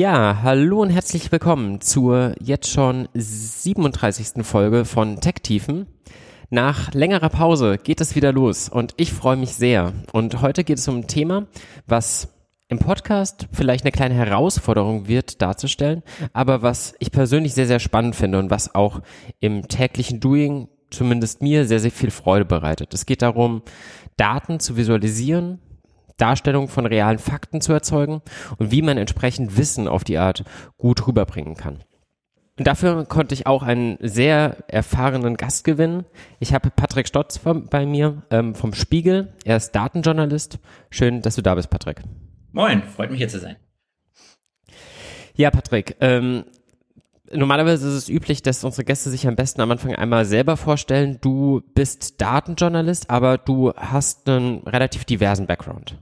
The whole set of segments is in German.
Ja, hallo und herzlich willkommen zur jetzt schon 37. Folge von Tech Tiefen. Nach längerer Pause geht es wieder los und ich freue mich sehr. Und heute geht es um ein Thema, was im Podcast vielleicht eine kleine Herausforderung wird darzustellen, aber was ich persönlich sehr, sehr spannend finde und was auch im täglichen Doing zumindest mir sehr, sehr viel Freude bereitet. Es geht darum, Daten zu visualisieren, Darstellung von realen Fakten zu erzeugen und wie man entsprechend Wissen auf die Art gut rüberbringen kann. Und dafür konnte ich auch einen sehr erfahrenen Gast gewinnen. Ich habe Patrick Stotz vom, bei mir ähm, vom Spiegel. Er ist Datenjournalist. Schön, dass du da bist, Patrick. Moin, freut mich hier zu sein. Ja, Patrick, ähm, normalerweise ist es üblich, dass unsere Gäste sich am besten am Anfang einmal selber vorstellen. Du bist Datenjournalist, aber du hast einen relativ diversen Background.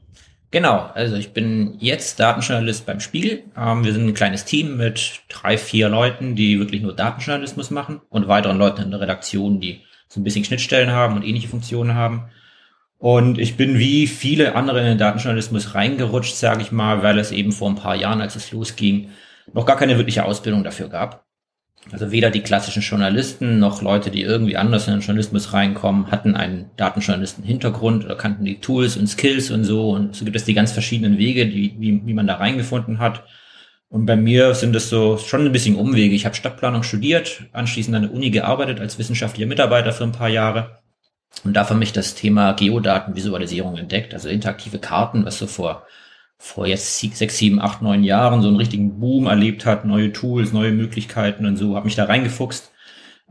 Genau, also ich bin jetzt Datenjournalist beim Spiegel. Ähm, wir sind ein kleines Team mit drei, vier Leuten, die wirklich nur Datenjournalismus machen und weiteren Leuten in der Redaktion, die so ein bisschen Schnittstellen haben und ähnliche Funktionen haben. Und ich bin wie viele andere in den Datenjournalismus reingerutscht, sage ich mal, weil es eben vor ein paar Jahren, als es losging, noch gar keine wirkliche Ausbildung dafür gab. Also weder die klassischen Journalisten noch Leute, die irgendwie anders in den Journalismus reinkommen, hatten einen Datenjournalisten-Hintergrund oder kannten die Tools und Skills und so. Und so gibt es die ganz verschiedenen Wege, die, wie, wie man da reingefunden hat. Und bei mir sind es so schon ein bisschen Umwege. Ich habe Stadtplanung studiert, anschließend an der Uni gearbeitet als wissenschaftlicher Mitarbeiter für ein paar Jahre und da für mich das Thema Geodatenvisualisierung entdeckt, also interaktive Karten, was so vor vor jetzt sechs, sieben, acht, neun Jahren so einen richtigen Boom erlebt hat, neue Tools, neue Möglichkeiten und so, habe mich da reingefuchst,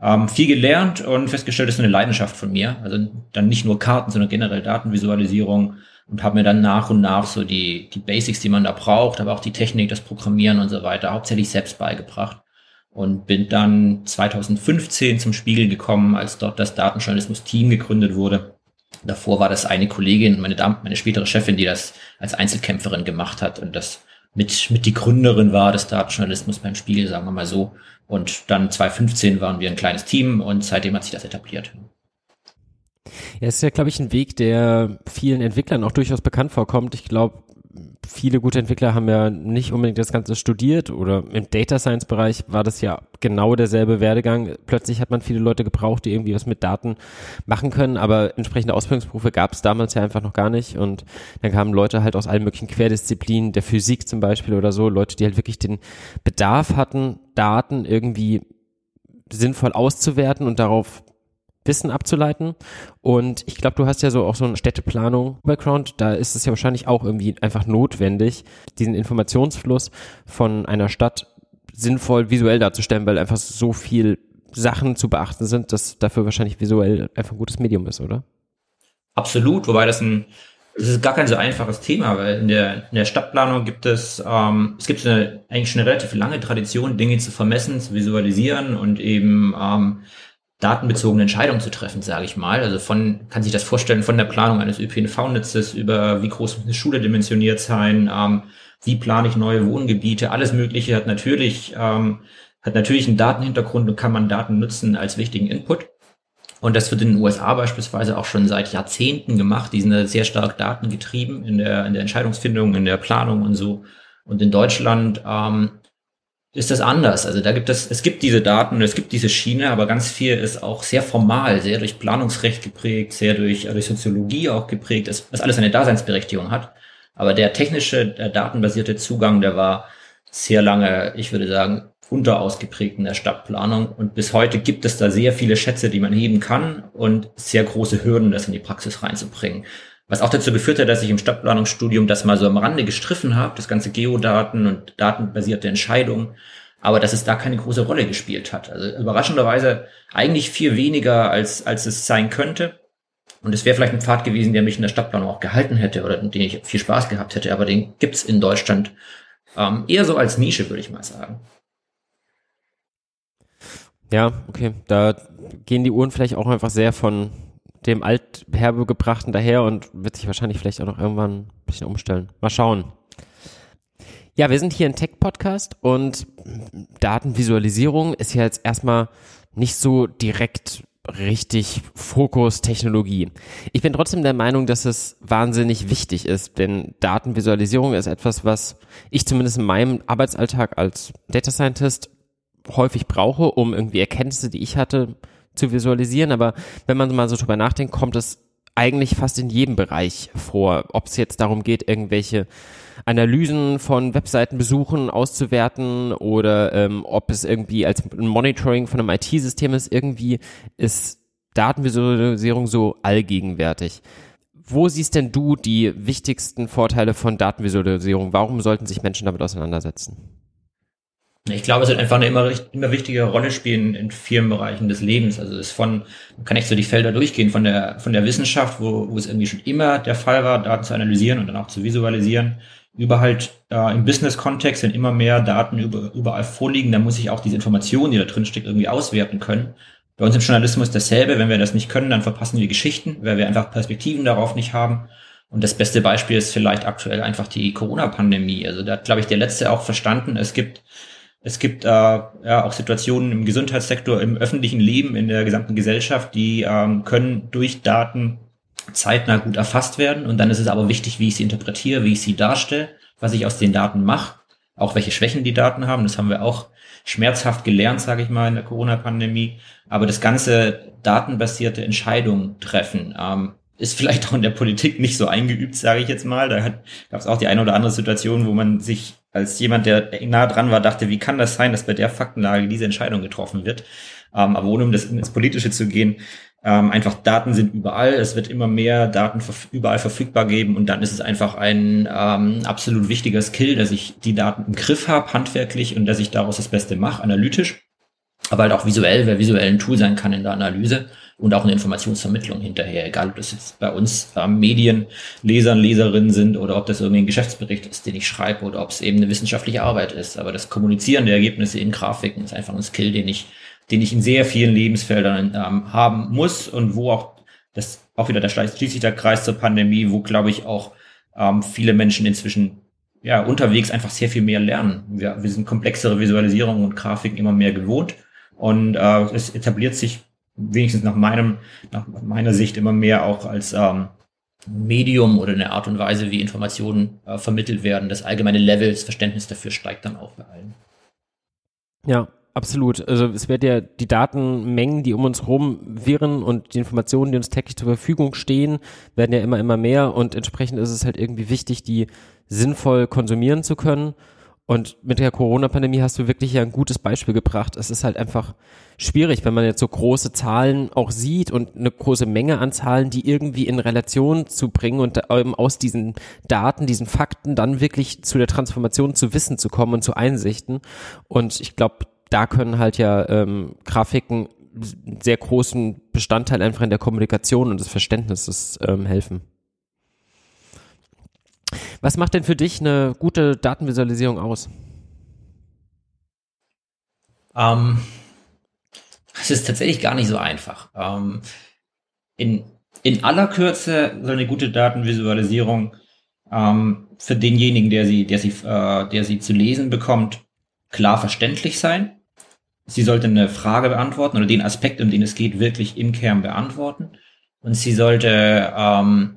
ähm, viel gelernt und festgestellt, das ist eine Leidenschaft von mir. Also dann nicht nur Karten, sondern generell Datenvisualisierung und habe mir dann nach und nach so die, die Basics, die man da braucht, aber auch die Technik, das Programmieren und so weiter, hauptsächlich selbst beigebracht und bin dann 2015 zum Spiegel gekommen, als dort das Datenjournalismus-Team gegründet wurde Davor war das eine Kollegin, meine, Dame, meine spätere Chefin, die das als Einzelkämpferin gemacht hat und das mit, mit die Gründerin war des Datenjournalismus beim Spiegel, sagen wir mal so. Und dann 2015 waren wir ein kleines Team und seitdem hat sich das etabliert. Ja, es ist ja, glaube ich, ein Weg, der vielen Entwicklern auch durchaus bekannt vorkommt. Ich glaube, viele gute Entwickler haben ja nicht unbedingt das Ganze studiert oder im Data Science Bereich war das ja genau derselbe Werdegang. Plötzlich hat man viele Leute gebraucht, die irgendwie was mit Daten machen können, aber entsprechende Ausbildungsberufe gab es damals ja einfach noch gar nicht und dann kamen Leute halt aus allen möglichen Querdisziplinen, der Physik zum Beispiel oder so, Leute, die halt wirklich den Bedarf hatten, Daten irgendwie sinnvoll auszuwerten und darauf Wissen abzuleiten. Und ich glaube, du hast ja so auch so eine Städteplanung-Background. Da ist es ja wahrscheinlich auch irgendwie einfach notwendig, diesen Informationsfluss von einer Stadt sinnvoll visuell darzustellen, weil einfach so viel Sachen zu beachten sind, dass dafür wahrscheinlich visuell einfach ein gutes Medium ist, oder? Absolut, wobei das ein es ist gar kein so einfaches Thema, weil in der, in der Stadtplanung gibt es, ähm, es gibt eine, eigentlich schon eine relativ lange Tradition, Dinge zu vermessen, zu visualisieren und eben ähm, datenbezogene Entscheidungen zu treffen, sage ich mal. Also von, kann sich das vorstellen, von der Planung eines ÖPNV-Netzes über wie groß muss eine Schule dimensioniert sein, ähm, wie plane ich neue Wohngebiete, alles Mögliche hat natürlich, ähm, hat natürlich einen Datenhintergrund und kann man Daten nutzen als wichtigen Input. Und das wird in den USA beispielsweise auch schon seit Jahrzehnten gemacht. Die sind sehr stark datengetrieben in der, in der Entscheidungsfindung, in der Planung und so. Und in Deutschland ähm, ist das anders. Also da gibt es, es gibt diese Daten, es gibt diese Schiene, aber ganz viel ist auch sehr formal, sehr durch Planungsrecht geprägt, sehr durch, durch Soziologie auch geprägt, was alles eine Daseinsberechtigung hat. Aber der technische, der datenbasierte Zugang, der war sehr lange, ich würde sagen, unterausgeprägt in der Stadtplanung. Und bis heute gibt es da sehr viele Schätze, die man heben kann und sehr große Hürden, das in die Praxis reinzubringen. Was auch dazu geführt hat, dass ich im Stadtplanungsstudium das mal so am Rande gestriffen habe, das ganze Geodaten und datenbasierte Entscheidungen, aber dass es da keine große Rolle gespielt hat. Also überraschenderweise eigentlich viel weniger, als, als es sein könnte. Und es wäre vielleicht ein Pfad gewesen, der mich in der Stadtplanung auch gehalten hätte oder den ich viel Spaß gehabt hätte, aber den gibt's in Deutschland ähm, eher so als Nische, würde ich mal sagen. Ja, okay. Da gehen die Uhren vielleicht auch einfach sehr von dem altherbegebrachten daher und wird sich wahrscheinlich vielleicht auch noch irgendwann ein bisschen umstellen. Mal schauen. Ja, wir sind hier ein Tech-Podcast und Datenvisualisierung ist ja jetzt erstmal nicht so direkt richtig Fokus Technologie. Ich bin trotzdem der Meinung, dass es wahnsinnig wichtig ist, denn Datenvisualisierung ist etwas, was ich zumindest in meinem Arbeitsalltag als Data Scientist häufig brauche, um irgendwie Erkenntnisse, die ich hatte, zu visualisieren. Aber wenn man mal so drüber nachdenkt, kommt es eigentlich fast in jedem Bereich vor. Ob es jetzt darum geht, irgendwelche Analysen von Webseitenbesuchen auszuwerten oder ähm, ob es irgendwie als Monitoring von einem IT-System ist, irgendwie ist Datenvisualisierung so allgegenwärtig. Wo siehst denn du die wichtigsten Vorteile von Datenvisualisierung? Warum sollten sich Menschen damit auseinandersetzen? Ich glaube, es wird einfach eine immer, immer wichtige Rolle spielen in vielen Bereichen des Lebens. Also es ist von, man kann echt so die Felder durchgehen, von der, von der Wissenschaft, wo, wo es irgendwie schon immer der Fall war, Daten zu analysieren und dann auch zu visualisieren, über halt äh, im Business-Kontext, wenn immer mehr Daten über, überall vorliegen, dann muss ich auch diese Informationen, die da drin steckt, irgendwie auswerten können. Bei uns im Journalismus dasselbe, wenn wir das nicht können, dann verpassen wir Geschichten, weil wir einfach Perspektiven darauf nicht haben. Und das beste Beispiel ist vielleicht aktuell einfach die Corona-Pandemie. Also da hat, glaube ich, der Letzte auch verstanden, es gibt es gibt äh, ja auch Situationen im Gesundheitssektor, im öffentlichen Leben, in der gesamten Gesellschaft, die ähm, können durch Daten zeitnah gut erfasst werden. Und dann ist es aber wichtig, wie ich sie interpretiere, wie ich sie darstelle, was ich aus den Daten mache, auch welche Schwächen die Daten haben. Das haben wir auch schmerzhaft gelernt, sage ich mal, in der Corona-Pandemie. Aber das ganze datenbasierte Entscheidungen treffen, ähm, ist vielleicht auch in der Politik nicht so eingeübt, sage ich jetzt mal. Da gab es auch die eine oder andere Situation, wo man sich als jemand, der nah dran war, dachte, wie kann das sein, dass bei der Faktenlage diese Entscheidung getroffen wird? Ähm, aber ohne um das ins Politische zu gehen, ähm, einfach Daten sind überall, es wird immer mehr Daten verf überall verfügbar geben und dann ist es einfach ein ähm, absolut wichtiger Skill, dass ich die Daten im Griff habe, handwerklich und dass ich daraus das Beste mache, analytisch, aber halt auch visuell, wer visuell ein Tool sein kann in der Analyse und auch eine Informationsvermittlung hinterher, egal ob das jetzt bei uns ähm, Medien, Lesern, Leserinnen sind oder ob das irgendwie ein Geschäftsbericht ist, den ich schreibe oder ob es eben eine wissenschaftliche Arbeit ist. Aber das Kommunizieren der Ergebnisse in Grafiken ist einfach ein Skill, den ich, den ich in sehr vielen Lebensfeldern ähm, haben muss und wo auch das auch wieder der schließlich der Kreis zur Pandemie, wo glaube ich auch ähm, viele Menschen inzwischen ja unterwegs einfach sehr viel mehr lernen. Wir, wir sind komplexere Visualisierungen und Grafiken immer mehr gewohnt und äh, es etabliert sich wenigstens nach meinem, nach meiner Sicht immer mehr auch als ähm, Medium oder eine Art und Weise, wie Informationen äh, vermittelt werden. Das allgemeine Level, das Verständnis dafür steigt dann auch bei allen. Ja, absolut. Also es wird ja die Datenmengen, die um uns herum wirren und die Informationen, die uns täglich zur Verfügung stehen, werden ja immer, immer mehr und entsprechend ist es halt irgendwie wichtig, die sinnvoll konsumieren zu können. Und mit der Corona-Pandemie hast du wirklich ja ein gutes Beispiel gebracht. Es ist halt einfach schwierig, wenn man jetzt so große Zahlen auch sieht und eine große Menge an Zahlen, die irgendwie in Relation zu bringen und ähm, aus diesen Daten, diesen Fakten dann wirklich zu der Transformation zu Wissen zu kommen und zu Einsichten. Und ich glaube, da können halt ja ähm, Grafiken sehr großen Bestandteil einfach in der Kommunikation und des Verständnisses ähm, helfen. Was macht denn für dich eine gute Datenvisualisierung aus? Ähm, es ist tatsächlich gar nicht so einfach. Ähm, in, in aller Kürze soll eine gute Datenvisualisierung ähm, für denjenigen, der sie, der sie, äh, der sie zu lesen bekommt, klar verständlich sein. Sie sollte eine Frage beantworten oder den Aspekt, um den es geht, wirklich im Kern beantworten. Und sie sollte ähm,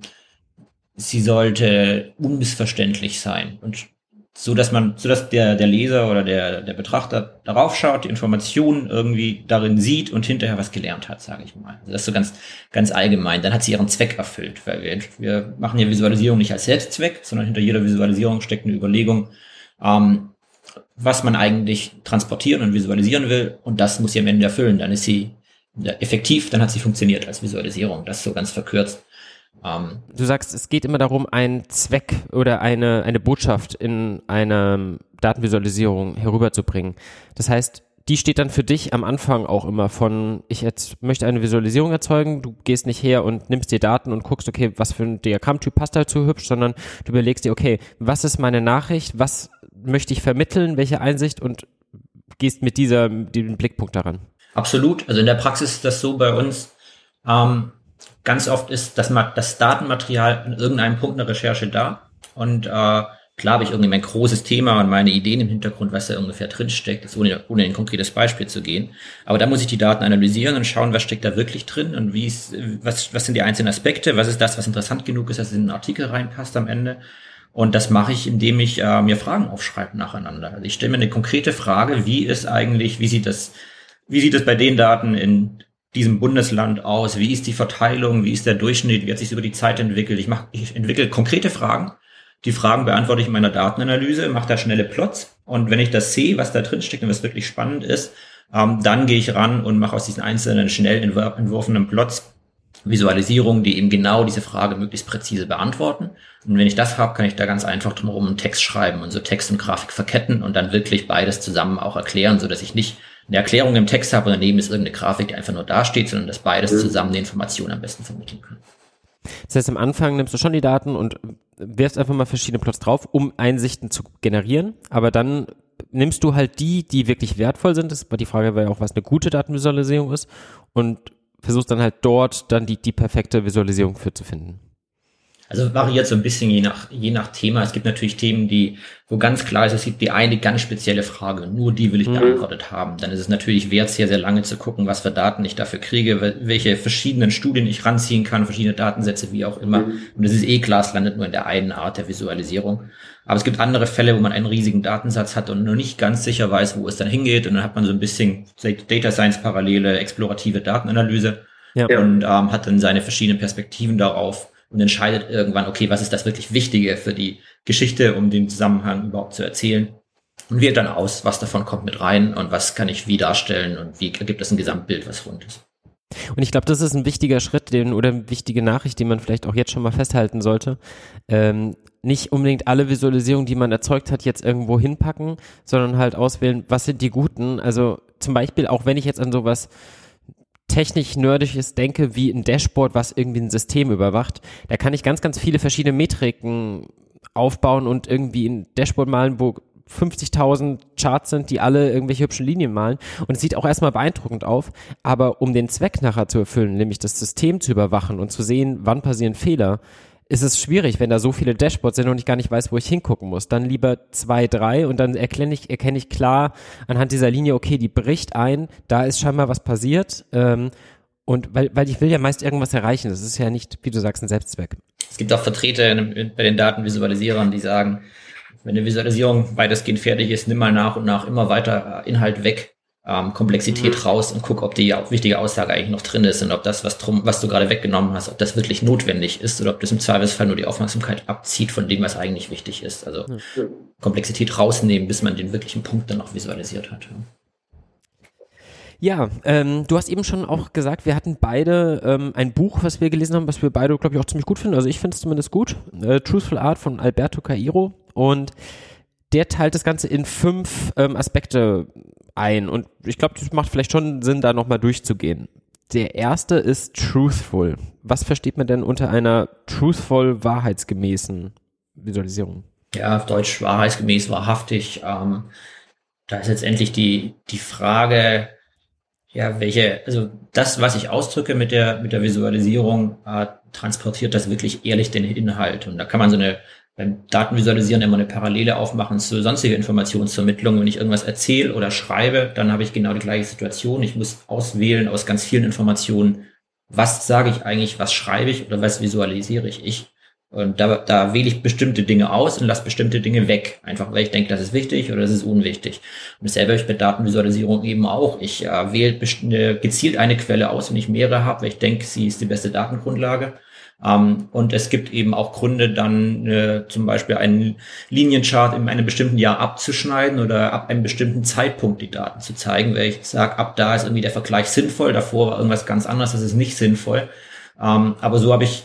sie sollte unmissverständlich sein und so dass man, so dass der, der Leser oder der, der Betrachter darauf schaut, die Informationen irgendwie darin sieht und hinterher was gelernt hat, sage ich mal. Also das ist so ganz, ganz allgemein. Dann hat sie ihren Zweck erfüllt, weil wir, wir machen ja Visualisierung nicht als Selbstzweck, sondern hinter jeder Visualisierung steckt eine Überlegung, ähm, was man eigentlich transportieren und visualisieren will und das muss sie am Ende erfüllen. Dann ist sie effektiv, dann hat sie funktioniert als Visualisierung. Das ist so ganz verkürzt. Ähm, du sagst, es geht immer darum, einen Zweck oder eine, eine Botschaft in einer Datenvisualisierung herüberzubringen. Das heißt, die steht dann für dich am Anfang auch immer von, ich jetzt möchte eine Visualisierung erzeugen, du gehst nicht her und nimmst dir Daten und guckst, okay, was für ein Diagrammtyp passt dazu hübsch, sondern du überlegst dir, okay, was ist meine Nachricht, was möchte ich vermitteln, welche Einsicht und gehst mit dieser, diesem Blickpunkt daran. Absolut. Also in der Praxis ist das so bei uns. Ähm, ganz oft ist das, das Datenmaterial an irgendeinem Punkt einer Recherche da. Und äh, Klar habe ich irgendwie mein großes Thema und meine Ideen im Hintergrund, was da ungefähr drinsteckt, ohne, ohne in ein konkretes Beispiel zu gehen. Aber da muss ich die Daten analysieren und schauen, was steckt da wirklich drin und wie ist, was, was sind die einzelnen Aspekte, was ist das, was interessant genug ist, dass es in einen Artikel reinpasst am Ende. Und das mache ich, indem ich äh, mir Fragen aufschreibe nacheinander. Also ich stelle mir eine konkrete Frage, wie ist eigentlich, wie sieht das, wie sieht es bei den Daten in diesem Bundesland aus? Wie ist die Verteilung? Wie ist der Durchschnitt? Wie hat sich über die Zeit entwickelt? Ich mache, ich entwickle konkrete Fragen die Fragen beantworte ich in meiner Datenanalyse, mache da schnelle Plots und wenn ich das sehe, was da drin steckt und was wirklich spannend ist, ähm, dann gehe ich ran und mache aus diesen einzelnen schnell entworfenen Plots Visualisierungen, die eben genau diese Frage möglichst präzise beantworten. Und wenn ich das habe, kann ich da ganz einfach drumherum einen Text schreiben und so Text und Grafik verketten und dann wirklich beides zusammen auch erklären, so dass ich nicht eine Erklärung im Text habe und daneben ist irgendeine Grafik, die einfach nur dasteht, sondern dass beides mhm. zusammen die Information am besten vermitteln kann. Das heißt, am Anfang nimmst du schon die Daten und wirfst einfach mal verschiedene Plots drauf, um Einsichten zu generieren, aber dann nimmst du halt die, die wirklich wertvoll sind, das war die Frage war ja auch, was eine gute Datenvisualisierung ist und versuchst dann halt dort dann die, die perfekte Visualisierung für zu finden. Also variiert so ein bisschen je nach, je nach Thema. Es gibt natürlich Themen, die, wo ganz klar ist, es gibt die eine ganz spezielle Frage, nur die will ich mhm. beantwortet haben. Dann ist es natürlich wert, sehr, sehr lange zu gucken, was für Daten ich dafür kriege, welche verschiedenen Studien ich ranziehen kann, verschiedene Datensätze, wie auch immer. Mhm. Und es ist eh klar, es landet nur in der einen Art der Visualisierung. Aber es gibt andere Fälle, wo man einen riesigen Datensatz hat und nur nicht ganz sicher weiß, wo es dann hingeht. Und dann hat man so ein bisschen Data Science Parallele, explorative Datenanalyse. Ja. Und ähm, hat dann seine verschiedenen Perspektiven darauf und entscheidet irgendwann, okay, was ist das wirklich Wichtige für die Geschichte, um den Zusammenhang überhaupt zu erzählen. Und wählt dann aus, was davon kommt mit rein und was kann ich wie darstellen und wie ergibt es ein Gesamtbild, was rund ist. Und ich glaube, das ist ein wichtiger Schritt den, oder eine wichtige Nachricht, die man vielleicht auch jetzt schon mal festhalten sollte. Ähm, nicht unbedingt alle Visualisierungen, die man erzeugt hat, jetzt irgendwo hinpacken, sondern halt auswählen, was sind die guten. Also zum Beispiel, auch wenn ich jetzt an sowas technisch nerdiges denke, wie ein Dashboard, was irgendwie ein System überwacht, da kann ich ganz, ganz viele verschiedene Metriken aufbauen und irgendwie ein Dashboard malen, wo 50.000 Charts sind, die alle irgendwelche hübschen Linien malen. Und es sieht auch erstmal beeindruckend auf. Aber um den Zweck nachher zu erfüllen, nämlich das System zu überwachen und zu sehen, wann passieren Fehler, ist es schwierig, wenn da so viele Dashboards sind und ich gar nicht weiß, wo ich hingucken muss. Dann lieber zwei, drei und dann erkenne ich, erkenne ich klar anhand dieser Linie, okay, die bricht ein, da ist scheinbar was passiert. Ähm, und weil, weil ich will ja meist irgendwas erreichen. Das ist ja nicht, wie du sagst, ein Selbstzweck. Es gibt auch Vertreter bei den Datenvisualisierern, die sagen, wenn eine Visualisierung weitestgehend fertig ist, nimm mal nach und nach immer weiter Inhalt weg ähm, Komplexität mhm. raus und guck, ob die wichtige Aussage eigentlich noch drin ist und ob das, was drum, was du gerade weggenommen hast, ob das wirklich notwendig ist oder ob das im Zweifelsfall nur die Aufmerksamkeit abzieht von dem, was eigentlich wichtig ist. Also mhm. Komplexität rausnehmen, bis man den wirklichen Punkt dann auch visualisiert hat. Ja, ähm, du hast eben schon auch gesagt, wir hatten beide ähm, ein Buch, was wir gelesen haben, was wir beide, glaube ich, auch ziemlich gut finden. Also ich finde es zumindest gut. Äh, Truthful Art von Alberto Cairo. Und der teilt das Ganze in fünf ähm, Aspekte ein. Und ich glaube, das macht vielleicht schon Sinn, da nochmal durchzugehen. Der erste ist truthful. Was versteht man denn unter einer truthful, wahrheitsgemäßen Visualisierung? Ja, auf Deutsch wahrheitsgemäß, wahrhaftig. Ähm, da ist letztendlich die, die Frage, ja, welche, also das, was ich ausdrücke mit der, mit der Visualisierung, äh, transportiert das wirklich ehrlich den Inhalt. Und da kann man so eine beim Datenvisualisieren immer eine Parallele aufmachen zu sonstiger Informationsvermittlung. Wenn ich irgendwas erzähle oder schreibe, dann habe ich genau die gleiche Situation. Ich muss auswählen aus ganz vielen Informationen, was sage ich eigentlich, was schreibe ich oder was visualisiere ich. ich und da, da wähle ich bestimmte Dinge aus und lasse bestimmte Dinge weg. Einfach weil ich denke, das ist wichtig oder das ist unwichtig. Und dasselbe habe ich bei Datenvisualisierung eben auch. Ich äh, wähle gezielt eine Quelle aus, wenn ich mehrere habe, weil ich denke, sie ist die beste Datengrundlage. Ähm, und es gibt eben auch Gründe, dann äh, zum Beispiel einen Linienchart in einem bestimmten Jahr abzuschneiden oder ab einem bestimmten Zeitpunkt die Daten zu zeigen, weil ich sage, ab da ist irgendwie der Vergleich sinnvoll, davor war irgendwas ganz anderes, das ist nicht sinnvoll. Ähm, aber so habe ich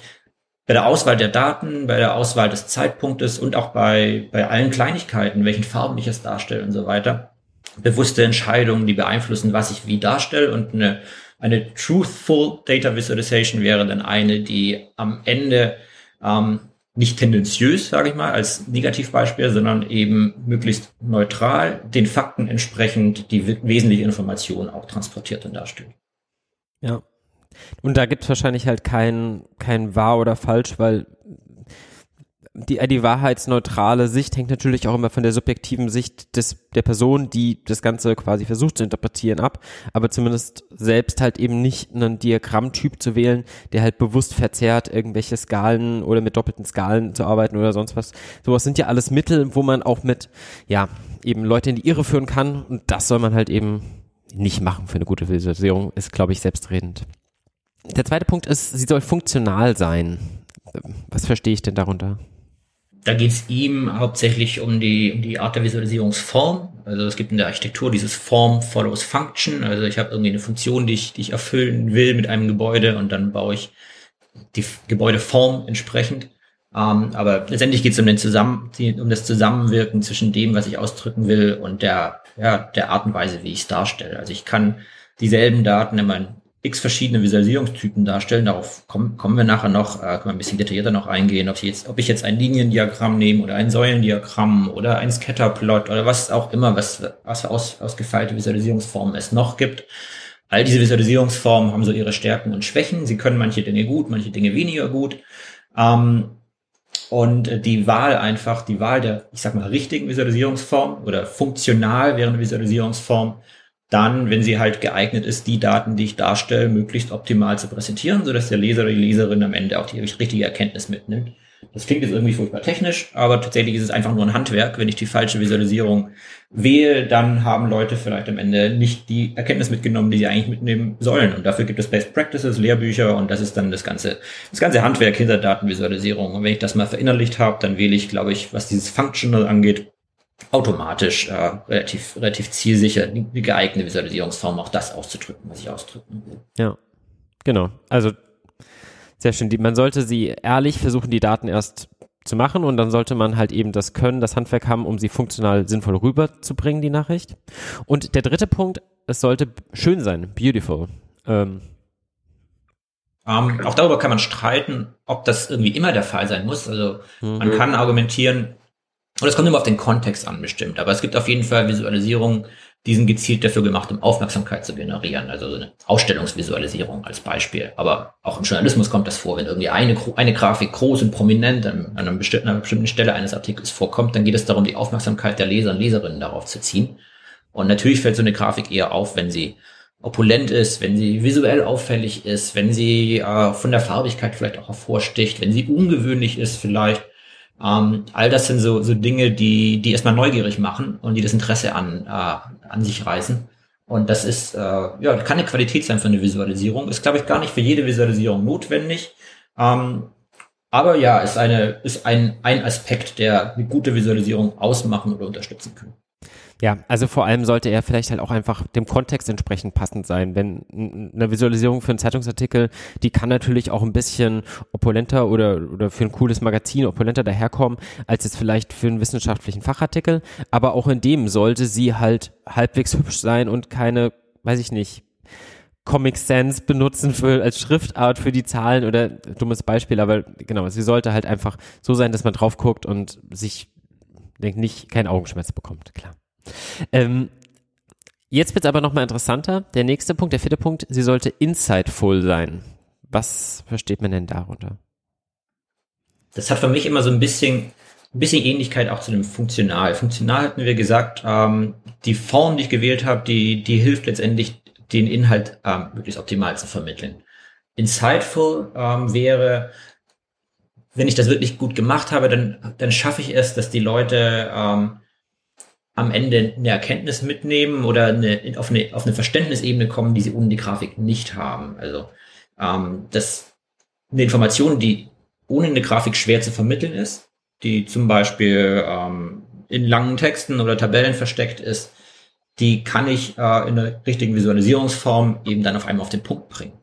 bei der Auswahl der Daten, bei der Auswahl des Zeitpunktes und auch bei, bei allen Kleinigkeiten, welchen Farben ich es darstelle und so weiter, bewusste Entscheidungen, die beeinflussen, was ich wie darstelle und eine eine Truthful Data Visualization wäre dann eine, die am Ende ähm, nicht tendenziös, sage ich mal, als Negativbeispiel, sondern eben möglichst neutral, den Fakten entsprechend die wesentliche Information auch transportiert und darstellt. Ja. Und da gibt es wahrscheinlich halt kein, kein wahr oder falsch, weil die, die wahrheitsneutrale Sicht hängt natürlich auch immer von der subjektiven Sicht des, der Person, die das Ganze quasi versucht zu interpretieren, ab. Aber zumindest selbst halt eben nicht einen Diagrammtyp zu wählen, der halt bewusst verzerrt, irgendwelche Skalen oder mit doppelten Skalen zu arbeiten oder sonst was. Sowas sind ja alles Mittel, wo man auch mit, ja, eben Leute in die Irre führen kann. Und das soll man halt eben nicht machen für eine gute Visualisierung, ist, glaube ich, selbstredend. Der zweite Punkt ist, sie soll funktional sein. Was verstehe ich denn darunter? Da geht es ihm hauptsächlich um die, um die Art der Visualisierungsform. Also es gibt in der Architektur dieses Form follows Function. Also ich habe irgendwie eine Funktion, die ich, die ich erfüllen will mit einem Gebäude und dann baue ich die Gebäudeform entsprechend. Ähm, aber letztendlich geht es um den Zusammen, um das Zusammenwirken zwischen dem, was ich ausdrücken will und der, ja, der Art und Weise, wie ich es darstelle. Also ich kann dieselben Daten in meinen x verschiedene Visualisierungstypen darstellen. Darauf kommen, kommen wir nachher noch, äh, können wir ein bisschen detaillierter noch eingehen, ob ich jetzt, ob ich jetzt ein Liniendiagramm nehme oder ein Säulendiagramm oder ein Scatterplot oder was auch immer, was, was aus, ausgefeilte Visualisierungsformen es noch gibt. All diese Visualisierungsformen haben so ihre Stärken und Schwächen. Sie können manche Dinge gut, manche Dinge weniger gut. Ähm, und die Wahl einfach, die Wahl der, ich sag mal, richtigen Visualisierungsform oder funktional während Visualisierungsform dann, wenn sie halt geeignet ist, die Daten, die ich darstelle, möglichst optimal zu präsentieren, sodass der Leser oder die Leserin am Ende auch die richtige Erkenntnis mitnimmt. Das klingt jetzt irgendwie furchtbar technisch, aber tatsächlich ist es einfach nur ein Handwerk. Wenn ich die falsche Visualisierung wähle, dann haben Leute vielleicht am Ende nicht die Erkenntnis mitgenommen, die sie eigentlich mitnehmen sollen. Und dafür gibt es Best Practices, Lehrbücher und das ist dann das ganze, das ganze Handwerk hinter Datenvisualisierung. Und wenn ich das mal verinnerlicht habe, dann wähle ich, glaube ich, was dieses Functional angeht, automatisch äh, relativ, relativ zielsicher die geeignete Visualisierungsform, auch das auszudrücken, was ich ausdrücken will. Ja, genau. Also sehr schön. Die, man sollte sie ehrlich versuchen, die Daten erst zu machen und dann sollte man halt eben das Können, das Handwerk haben, um sie funktional sinnvoll rüberzubringen, die Nachricht. Und der dritte Punkt, es sollte schön sein, beautiful. Ähm, um, ähm, auch darüber kann man streiten, ob das irgendwie immer der Fall sein muss. Also mhm. man kann argumentieren, und es kommt immer auf den Kontext an, bestimmt. Aber es gibt auf jeden Fall Visualisierungen, die sind gezielt dafür gemacht, um Aufmerksamkeit zu generieren. Also so eine Ausstellungsvisualisierung als Beispiel. Aber auch im Journalismus kommt das vor. Wenn irgendwie eine, eine Grafik groß und prominent an, einer, bestimmten, einer bestimmten Stelle eines Artikels vorkommt, dann geht es darum, die Aufmerksamkeit der Leser und Leserinnen darauf zu ziehen. Und natürlich fällt so eine Grafik eher auf, wenn sie opulent ist, wenn sie visuell auffällig ist, wenn sie äh, von der Farbigkeit vielleicht auch hervorsticht, wenn sie ungewöhnlich ist vielleicht ähm, all das sind so, so Dinge, die, die erstmal neugierig machen und die das Interesse an, äh, an sich reißen. Und das ist, äh, ja, kann eine Qualität sein für eine Visualisierung. Ist, glaube ich, gar nicht für jede Visualisierung notwendig. Ähm, aber ja, ist eine, ist ein, ein Aspekt, der eine gute Visualisierung ausmachen oder unterstützen kann. Ja, also vor allem sollte er vielleicht halt auch einfach dem Kontext entsprechend passend sein. Wenn eine Visualisierung für einen Zeitungsartikel, die kann natürlich auch ein bisschen opulenter oder, oder für ein cooles Magazin opulenter daherkommen, als jetzt vielleicht für einen wissenschaftlichen Fachartikel. Aber auch in dem sollte sie halt halbwegs hübsch sein und keine, weiß ich nicht, Comic Sans benutzen für, als Schriftart für die Zahlen oder dummes Beispiel, aber genau, sie sollte halt einfach so sein, dass man drauf guckt und sich denkt nicht kein Augenschmerz bekommt, klar. Ähm, jetzt wird es aber nochmal interessanter. Der nächste Punkt, der vierte Punkt, sie sollte insightful sein. Was versteht man denn darunter? Das hat für mich immer so ein bisschen, ein bisschen Ähnlichkeit auch zu dem Funktional. Funktional hatten wir gesagt, ähm, die Form, die ich gewählt habe, die, die hilft letztendlich, den Inhalt ähm, möglichst optimal zu vermitteln. Insightful ähm, wäre, wenn ich das wirklich gut gemacht habe, dann, dann schaffe ich es, dass die Leute ähm, am Ende eine Erkenntnis mitnehmen oder eine, auf, eine, auf eine Verständnisebene kommen, die sie ohne die Grafik nicht haben. Also ähm, das eine Information, die ohne eine Grafik schwer zu vermitteln ist, die zum Beispiel ähm, in langen Texten oder Tabellen versteckt ist, die kann ich äh, in einer richtigen Visualisierungsform eben dann auf einmal auf den Punkt bringen.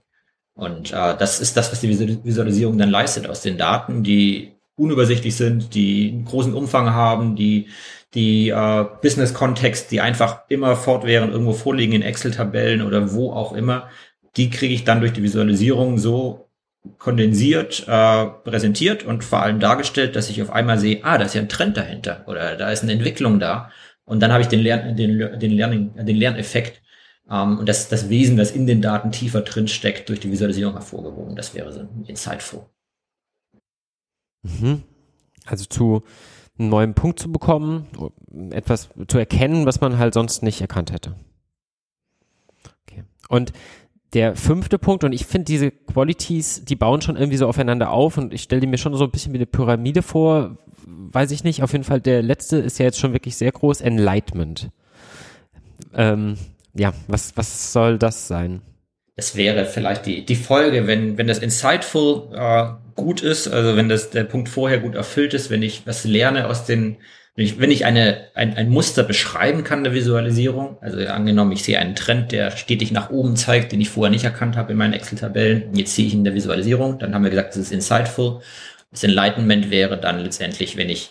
Und äh, das ist das, was die Visualisierung dann leistet aus den Daten, die unübersichtlich sind, die einen großen Umfang haben, die die äh, Business-Kontext, die einfach immer fortwährend irgendwo vorliegen in Excel-Tabellen oder wo auch immer, die kriege ich dann durch die Visualisierung so kondensiert äh, präsentiert und vor allem dargestellt, dass ich auf einmal sehe, ah, da ist ja ein Trend dahinter oder da ist eine Entwicklung da. Und dann habe ich den, Lern den, den, Learning, den Lerneffekt ähm, und das, das Wesen, das in den Daten tiefer drin steckt, durch die Visualisierung hervorgehoben. Das wäre so Insightful. Mhm. Also zu einem neuen Punkt zu bekommen, etwas zu erkennen, was man halt sonst nicht erkannt hätte. Okay. Und der fünfte Punkt, und ich finde diese Qualities, die bauen schon irgendwie so aufeinander auf und ich stelle die mir schon so ein bisschen wie eine Pyramide vor, weiß ich nicht. Auf jeden Fall der letzte ist ja jetzt schon wirklich sehr groß, Enlightenment. Ähm, ja, was, was soll das sein? Das wäre vielleicht die, die Folge, wenn, wenn das Insightful äh, gut ist, also wenn das der Punkt vorher gut erfüllt ist, wenn ich was lerne aus den, wenn ich, wenn ich eine, ein, ein Muster beschreiben kann der Visualisierung, also angenommen, ich sehe einen Trend, der stetig nach oben zeigt, den ich vorher nicht erkannt habe in meinen Excel-Tabellen, jetzt sehe ich ihn in der Visualisierung, dann haben wir gesagt, das ist insightful. Das Enlightenment wäre dann letztendlich, wenn ich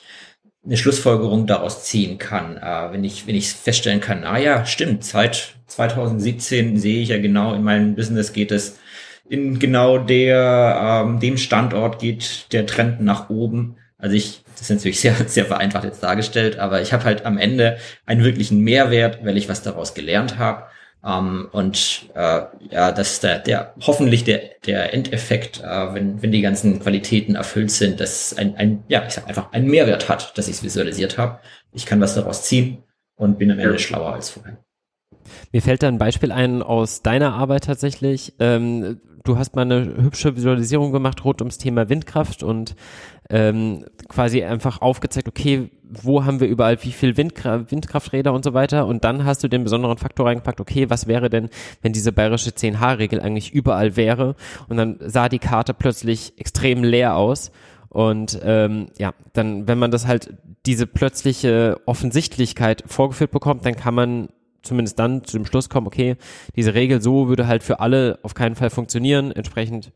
eine Schlussfolgerung daraus ziehen kann, äh, wenn ich wenn ich feststellen kann, ah ja, stimmt, seit 2017 sehe ich ja genau in meinem Business geht es in genau der ähm, dem Standort geht der Trend nach oben. Also ich, das ist natürlich sehr sehr vereinfacht jetzt dargestellt, aber ich habe halt am Ende einen wirklichen Mehrwert, weil ich was daraus gelernt habe ähm, und äh, ja, das ist der, der hoffentlich der, der Endeffekt, äh, wenn, wenn die ganzen Qualitäten erfüllt sind, dass ein, ein, ja, ich sag einfach, ein Mehrwert hat, dass ich es visualisiert habe. Ich kann was daraus ziehen und bin am Ende ja. schlauer als vorher. Mir fällt da ein Beispiel ein aus deiner Arbeit tatsächlich. Ähm, du hast mal eine hübsche Visualisierung gemacht rund ums Thema Windkraft und ähm, quasi einfach aufgezeigt, okay, wo haben wir überall wie viel Windkra Windkrafträder und so weiter. Und dann hast du den besonderen Faktor reingepackt, okay, was wäre denn, wenn diese bayerische 10H-Regel eigentlich überall wäre? Und dann sah die Karte plötzlich extrem leer aus. Und ähm, ja, dann, wenn man das halt diese plötzliche Offensichtlichkeit vorgeführt bekommt, dann kann man zumindest dann zu dem Schluss kommen, okay, diese Regel so würde halt für alle auf keinen Fall funktionieren. Entsprechend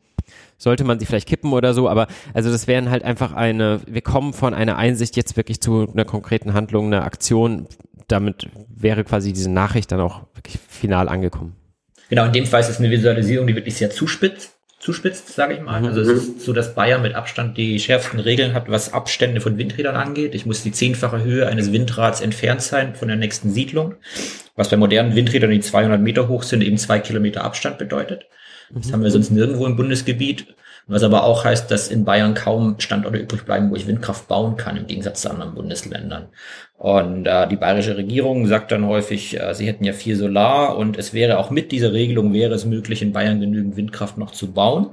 sollte man sie vielleicht kippen oder so, aber also das wären halt einfach eine, wir kommen von einer Einsicht jetzt wirklich zu einer konkreten Handlung, einer Aktion. Damit wäre quasi diese Nachricht dann auch wirklich final angekommen. Genau, in dem Fall ist es eine Visualisierung, die wirklich sehr zuspitzt zuspitzt, sage ich mal. Also es mhm. ist so, dass Bayern mit Abstand die schärfsten Regeln hat, was Abstände von Windrädern angeht. Ich muss die zehnfache Höhe eines Windrads entfernt sein von der nächsten Siedlung, was bei modernen Windrädern, die 200 Meter hoch sind, eben zwei Kilometer Abstand bedeutet. Das haben wir sonst nirgendwo im Bundesgebiet. Was aber auch heißt, dass in Bayern kaum Standorte übrig bleiben, wo ich Windkraft bauen kann, im Gegensatz zu anderen Bundesländern. Und äh, die bayerische Regierung sagt dann häufig, äh, sie hätten ja viel Solar und es wäre auch mit dieser Regelung wäre es möglich, in Bayern genügend Windkraft noch zu bauen.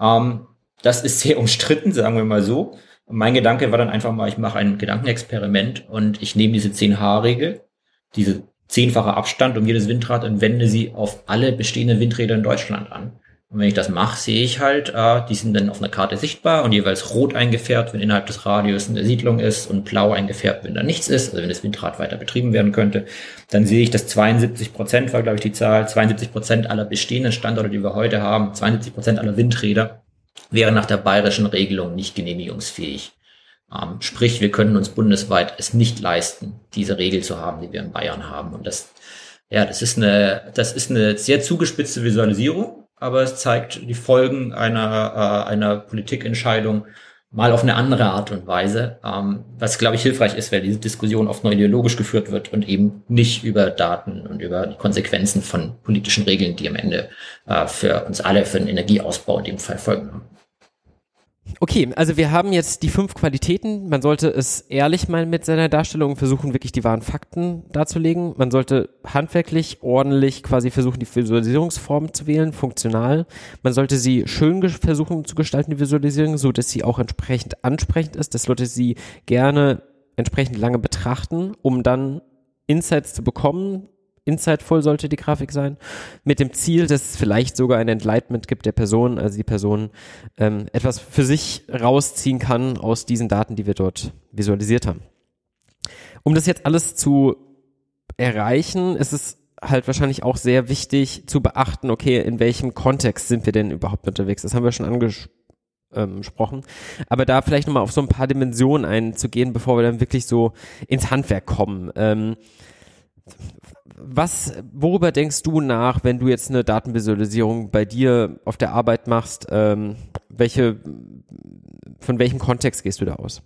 Ähm, das ist sehr umstritten, sagen wir mal so. mein Gedanke war dann einfach mal, ich mache ein Gedankenexperiment und ich nehme diese 10H-Regel, diese zehnfache Abstand um jedes Windrad und wende sie auf alle bestehenden Windräder in Deutschland an. Und wenn ich das mache, sehe ich halt, äh, die sind dann auf einer Karte sichtbar und jeweils rot eingefärbt, wenn innerhalb des Radius eine Siedlung ist und blau eingefärbt, wenn da nichts ist, also wenn das Windrad weiter betrieben werden könnte. Dann sehe ich, dass 72 Prozent war, glaube ich, die Zahl, 72 Prozent aller bestehenden Standorte, die wir heute haben, 72 Prozent aller Windräder wären nach der bayerischen Regelung nicht genehmigungsfähig. Ähm, sprich, wir können uns bundesweit es nicht leisten, diese Regel zu haben, die wir in Bayern haben. Und das, ja, das ist eine, das ist eine sehr zugespitzte Visualisierung aber es zeigt die Folgen einer, äh, einer Politikentscheidung mal auf eine andere Art und Weise, ähm, was glaube ich hilfreich ist, weil diese Diskussion oft nur ideologisch geführt wird und eben nicht über Daten und über die Konsequenzen von politischen Regeln, die am Ende äh, für uns alle für den Energieausbau in dem Fall folgen haben. Okay, also wir haben jetzt die fünf Qualitäten. Man sollte es ehrlich mal mit seiner Darstellung versuchen, wirklich die wahren Fakten darzulegen. Man sollte handwerklich, ordentlich quasi versuchen, die Visualisierungsform zu wählen, funktional. Man sollte sie schön versuchen zu gestalten, die Visualisierung, so dass sie auch entsprechend ansprechend ist, dass Leute sie gerne entsprechend lange betrachten, um dann Insights zu bekommen, insightful sollte die Grafik sein, mit dem Ziel, dass es vielleicht sogar ein Enlightenment gibt der Person, also die Person ähm, etwas für sich rausziehen kann aus diesen Daten, die wir dort visualisiert haben. Um das jetzt alles zu erreichen, ist es halt wahrscheinlich auch sehr wichtig zu beachten, okay, in welchem Kontext sind wir denn überhaupt unterwegs? Das haben wir schon angesprochen ähm, Aber da vielleicht nochmal auf so ein paar Dimensionen einzugehen, bevor wir dann wirklich so ins Handwerk kommen. Ähm, was, worüber denkst du nach, wenn du jetzt eine Datenvisualisierung bei dir auf der Arbeit machst? Ähm, welche, von welchem Kontext gehst du da aus?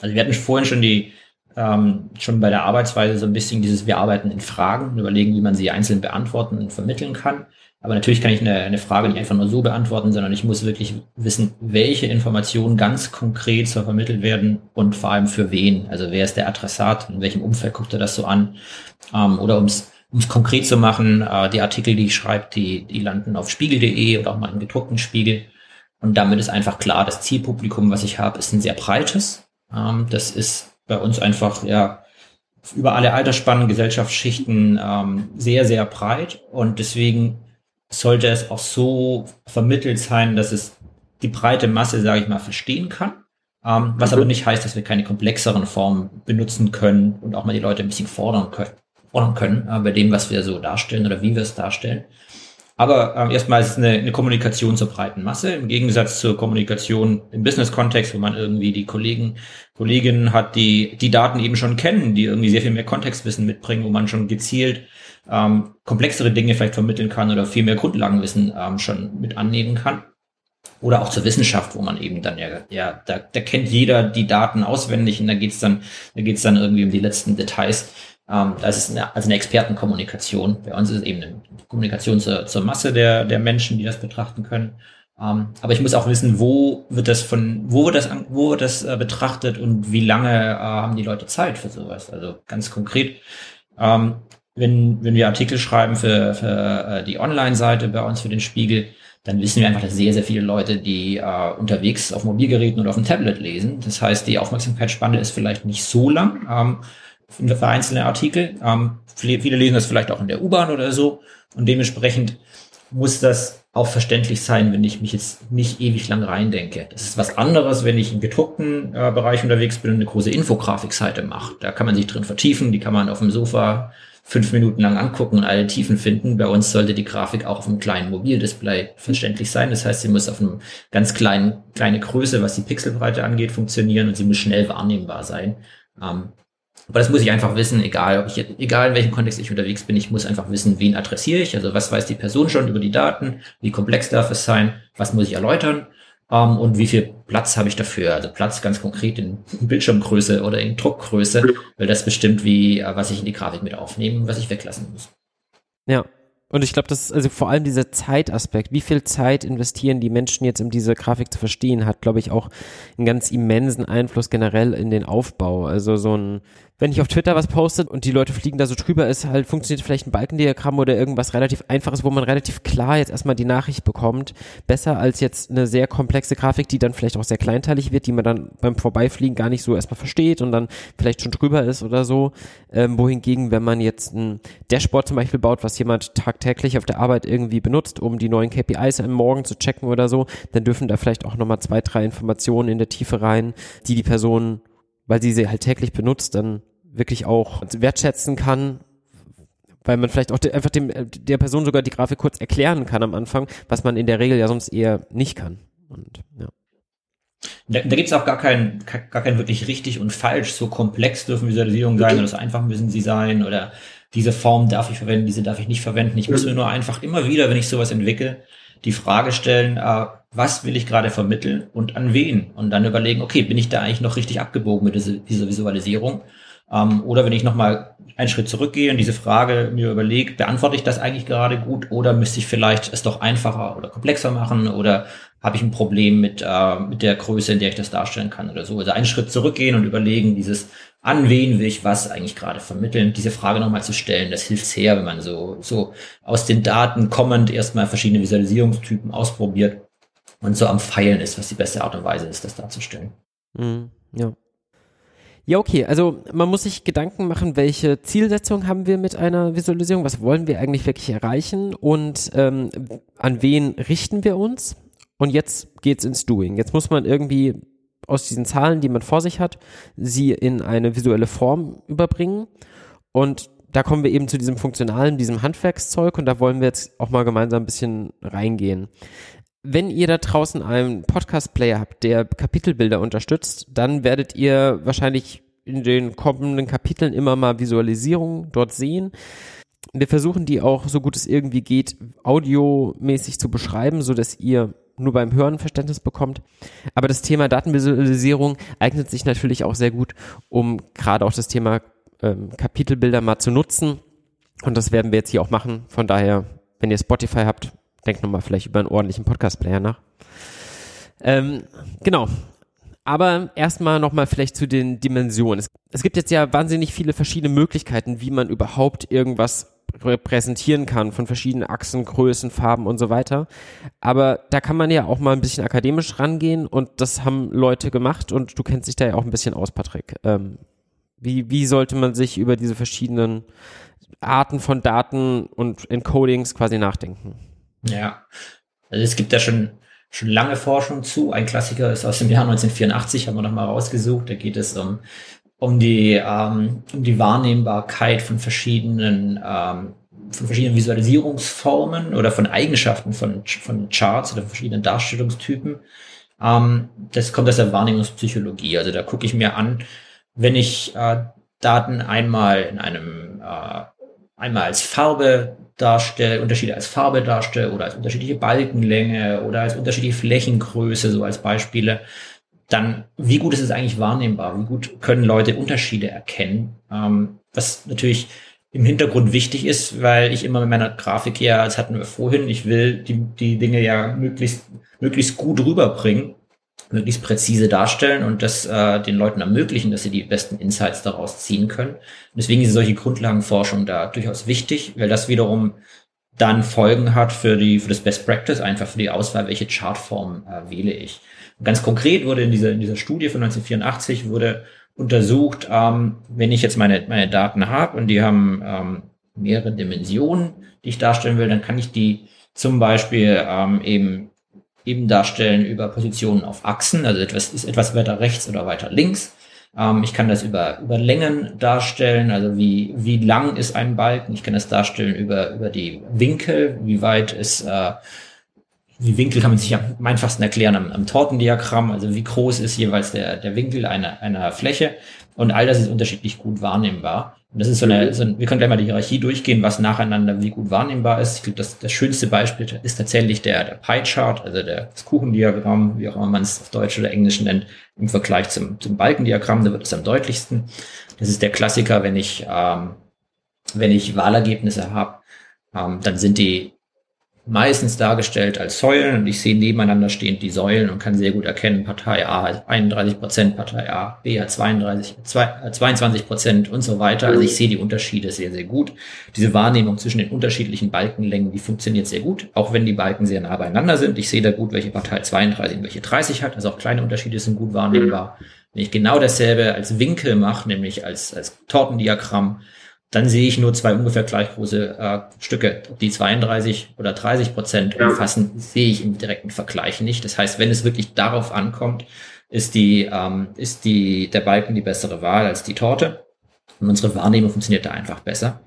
Also wir hatten vorhin schon die, ähm, schon bei der Arbeitsweise so ein bisschen dieses, wir arbeiten in Fragen und überlegen, wie man sie einzeln beantworten und vermitteln kann. Aber natürlich kann ich eine, eine Frage nicht einfach nur so beantworten, sondern ich muss wirklich wissen, welche Informationen ganz konkret so vermittelt werden und vor allem für wen. Also wer ist der Adressat, in welchem Umfeld guckt er das so an? Ähm, oder um es konkret zu machen, äh, die Artikel, die ich schreibe, die, die landen auf spiegel.de oder auch mal im gedruckten Spiegel. Und damit ist einfach klar, das Zielpublikum, was ich habe, ist ein sehr breites. Ähm, das ist bei uns einfach, ja, über alle Altersspannen, Gesellschaftsschichten ähm, sehr, sehr breit. Und deswegen sollte es auch so vermittelt sein, dass es die breite Masse, sage ich mal, verstehen kann. Ähm, was mhm. aber nicht heißt, dass wir keine komplexeren Formen benutzen können und auch mal die Leute ein bisschen fordern können, fordern können äh, bei dem, was wir so darstellen oder wie wir es darstellen. Aber äh, erstmal ist es eine, eine Kommunikation zur breiten Masse, im Gegensatz zur Kommunikation im Business-Kontext, wo man irgendwie die Kollegen, Kolleginnen hat, die die Daten eben schon kennen, die irgendwie sehr viel mehr Kontextwissen mitbringen, wo man schon gezielt ähm, komplexere Dinge vielleicht vermitteln kann oder viel mehr Grundlagenwissen ähm, schon mit annehmen kann. Oder auch zur Wissenschaft, wo man eben dann ja, ja da, da kennt jeder die Daten auswendig und da geht's dann, da geht's dann irgendwie um die letzten Details. Ähm, das ist eine, also eine Expertenkommunikation. Bei uns ist es eben eine Kommunikation zur, zur Masse der, der Menschen, die das betrachten können. Ähm, aber ich muss auch wissen, wo wird das von, wo wird das, wo wird das äh, betrachtet und wie lange äh, haben die Leute Zeit für sowas? Also ganz konkret. Ähm, wenn, wenn wir Artikel schreiben für, für äh, die Online-Seite bei uns für den Spiegel, dann wissen wir einfach, dass sehr, sehr viele Leute, die äh, unterwegs auf Mobilgeräten oder auf dem Tablet lesen. Das heißt, die Aufmerksamkeitsspanne ist vielleicht nicht so lang ähm, für einzelne Artikel. Ähm, viele, lesen das vielleicht auch in der U-Bahn oder so. Und dementsprechend muss das auch verständlich sein, wenn ich mich jetzt nicht ewig lang reindenke. Das ist was anderes, wenn ich im gedruckten äh, Bereich unterwegs bin und eine große Infografikseite mache. Da kann man sich drin vertiefen, die kann man auf dem Sofa fünf Minuten lang angucken und alle Tiefen finden. Bei uns sollte die Grafik auch auf einem kleinen Mobildisplay verständlich sein. Das heißt, sie muss auf einem ganz kleinen, kleine Größe, was die Pixelbreite angeht, funktionieren und sie muss schnell wahrnehmbar sein. Ähm, aber das muss ich einfach wissen, egal, ob ich, egal in welchem Kontext ich unterwegs bin, ich muss einfach wissen, wen adressiere ich, also was weiß die Person schon über die Daten, wie komplex darf es sein, was muss ich erläutern ähm, und wie viel Platz habe ich dafür. Also Platz ganz konkret in Bildschirmgröße oder in Druckgröße, weil das bestimmt, wie, äh, was ich in die Grafik mit aufnehme und was ich weglassen muss. Ja, und ich glaube, das ist also vor allem dieser Zeitaspekt, wie viel Zeit investieren die Menschen jetzt, um diese Grafik zu verstehen, hat, glaube ich, auch einen ganz immensen Einfluss generell in den Aufbau. Also so ein, wenn ich auf Twitter was poste und die Leute fliegen da so drüber, ist halt, funktioniert vielleicht ein Balkendiagramm oder irgendwas relativ einfaches, wo man relativ klar jetzt erstmal die Nachricht bekommt. Besser als jetzt eine sehr komplexe Grafik, die dann vielleicht auch sehr kleinteilig wird, die man dann beim Vorbeifliegen gar nicht so erstmal versteht und dann vielleicht schon drüber ist oder so. Ähm, wohingegen, wenn man jetzt ein Dashboard zum Beispiel baut, was jemand tagtäglich auf der Arbeit irgendwie benutzt, um die neuen KPIs am Morgen zu checken oder so, dann dürfen da vielleicht auch nochmal zwei, drei Informationen in der Tiefe rein, die die Person weil sie sie halt täglich benutzt, dann wirklich auch wertschätzen kann, weil man vielleicht auch de, einfach dem, der Person sogar die Grafik kurz erklären kann am Anfang, was man in der Regel ja sonst eher nicht kann. Und, ja. Da, da gibt es auch gar kein, gar kein wirklich richtig und falsch. So komplex dürfen Visualisierungen sein oder so einfach müssen sie sein oder diese Form darf ich verwenden, diese darf ich nicht verwenden. Ich muss mir nur einfach immer wieder, wenn ich sowas entwickle, die Frage stellen, äh, was will ich gerade vermitteln und an wen? Und dann überlegen, okay, bin ich da eigentlich noch richtig abgebogen mit dieser, dieser Visualisierung? Ähm, oder wenn ich nochmal einen Schritt zurückgehe und diese Frage mir überlege, beantworte ich das eigentlich gerade gut oder müsste ich vielleicht es doch einfacher oder komplexer machen oder habe ich ein Problem mit, äh, mit der Größe, in der ich das darstellen kann oder so. Also einen Schritt zurückgehen und überlegen, dieses an wen will ich was eigentlich gerade vermitteln, diese Frage nochmal zu stellen, das hilft sehr, wenn man so, so aus den Daten kommend erstmal verschiedene Visualisierungstypen ausprobiert und so am Feilen ist, was die beste Art und Weise ist, das darzustellen. Mm, ja. Ja, okay. Also man muss sich Gedanken machen, welche Zielsetzung haben wir mit einer Visualisierung, was wollen wir eigentlich wirklich erreichen und ähm, an wen richten wir uns. Und jetzt geht's ins Doing. Jetzt muss man irgendwie aus diesen Zahlen, die man vor sich hat, sie in eine visuelle Form überbringen. Und da kommen wir eben zu diesem funktionalen, diesem Handwerkszeug und da wollen wir jetzt auch mal gemeinsam ein bisschen reingehen wenn ihr da draußen einen Podcast-Player habt, der Kapitelbilder unterstützt, dann werdet ihr wahrscheinlich in den kommenden Kapiteln immer mal Visualisierungen dort sehen. Wir versuchen die auch, so gut es irgendwie geht, audiomäßig zu beschreiben, so dass ihr nur beim Hören Verständnis bekommt. Aber das Thema Datenvisualisierung eignet sich natürlich auch sehr gut, um gerade auch das Thema ähm, Kapitelbilder mal zu nutzen. Und das werden wir jetzt hier auch machen. Von daher, wenn ihr Spotify habt, denkt nochmal vielleicht über einen ordentlichen Podcast-Player nach. Ähm, genau. Aber erstmal nochmal vielleicht zu den Dimensionen. Es, es gibt jetzt ja wahnsinnig viele verschiedene Möglichkeiten, wie man überhaupt irgendwas repräsentieren kann von verschiedenen Achsen, Größen, Farben und so weiter. Aber da kann man ja auch mal ein bisschen akademisch rangehen und das haben Leute gemacht und du kennst dich da ja auch ein bisschen aus, Patrick. Ähm, wie, wie sollte man sich über diese verschiedenen Arten von Daten und Encodings quasi nachdenken? Ja, also es gibt da schon, schon lange Forschung zu. Ein Klassiker ist aus dem Jahr 1984, haben wir nochmal rausgesucht. Da geht es um um die, ähm, um die Wahrnehmbarkeit von verschiedenen, ähm, von verschiedenen Visualisierungsformen oder von Eigenschaften von, von Charts oder verschiedenen Darstellungstypen. Ähm, das kommt aus der Wahrnehmungspsychologie. Also da gucke ich mir an, wenn ich äh, Daten einmal in einem, äh, einmal als Farbe darstelle, Unterschiede als Farbe darstelle oder als unterschiedliche Balkenlänge oder als unterschiedliche Flächengröße, so als Beispiele, dann wie gut ist es eigentlich wahrnehmbar? Wie gut können Leute Unterschiede erkennen? Ähm, was natürlich im Hintergrund wichtig ist, weil ich immer mit meiner Grafik ja, das hatten wir vorhin, ich will die, die Dinge ja möglichst, möglichst gut rüberbringen, möglichst präzise darstellen und das äh, den Leuten ermöglichen, dass sie die besten Insights daraus ziehen können. Und deswegen ist solche Grundlagenforschung da durchaus wichtig, weil das wiederum dann Folgen hat für die für das Best Practice, einfach für die Auswahl, welche Chartform äh, wähle ich. Ganz konkret wurde in dieser, in dieser Studie von 1984 wurde untersucht, ähm, wenn ich jetzt meine, meine Daten habe und die haben ähm, mehrere Dimensionen, die ich darstellen will, dann kann ich die zum Beispiel ähm, eben eben darstellen über Positionen auf Achsen, also etwas ist etwas weiter rechts oder weiter links. Ähm, ich kann das über über Längen darstellen, also wie wie lang ist ein Balken. Ich kann das darstellen über über die Winkel, wie weit ist äh, die Winkel kann man sich am einfachsten erklären am, am Tortendiagramm, also wie groß ist jeweils der, der Winkel einer, einer Fläche. Und all das ist unterschiedlich gut wahrnehmbar. Und das ist so eine, mhm. so ein, wir können gleich mal die Hierarchie durchgehen, was nacheinander wie gut wahrnehmbar ist. Ich glaube, das, das schönste Beispiel ist tatsächlich der, der Pie-Chart, also der, das Kuchendiagramm, wie auch immer man es auf Deutsch oder Englisch nennt, im Vergleich zum, zum Balkendiagramm, da wird es am deutlichsten. Das ist der Klassiker, wenn ich, ähm, wenn ich Wahlergebnisse habe, ähm, dann sind die meistens dargestellt als Säulen und ich sehe nebeneinander stehend die Säulen und kann sehr gut erkennen, Partei A hat 31 Prozent, Partei A, B hat 32, 22 Prozent und so weiter. Also ich sehe die Unterschiede sehr, sehr gut. Diese Wahrnehmung zwischen den unterschiedlichen Balkenlängen, die funktioniert sehr gut, auch wenn die Balken sehr nah beieinander sind. Ich sehe da gut, welche Partei 32 und welche 30 hat. Also auch kleine Unterschiede sind gut wahrnehmbar. Wenn ich genau dasselbe als Winkel mache, nämlich als, als Tortendiagramm, dann sehe ich nur zwei ungefähr gleich große äh, Stücke. Ob die 32 oder 30 Prozent ja. umfassen, sehe ich im direkten Vergleich nicht. Das heißt, wenn es wirklich darauf ankommt, ist die, ähm, ist die, der Balken die bessere Wahl als die Torte. Und unsere Wahrnehmung funktioniert da einfach besser.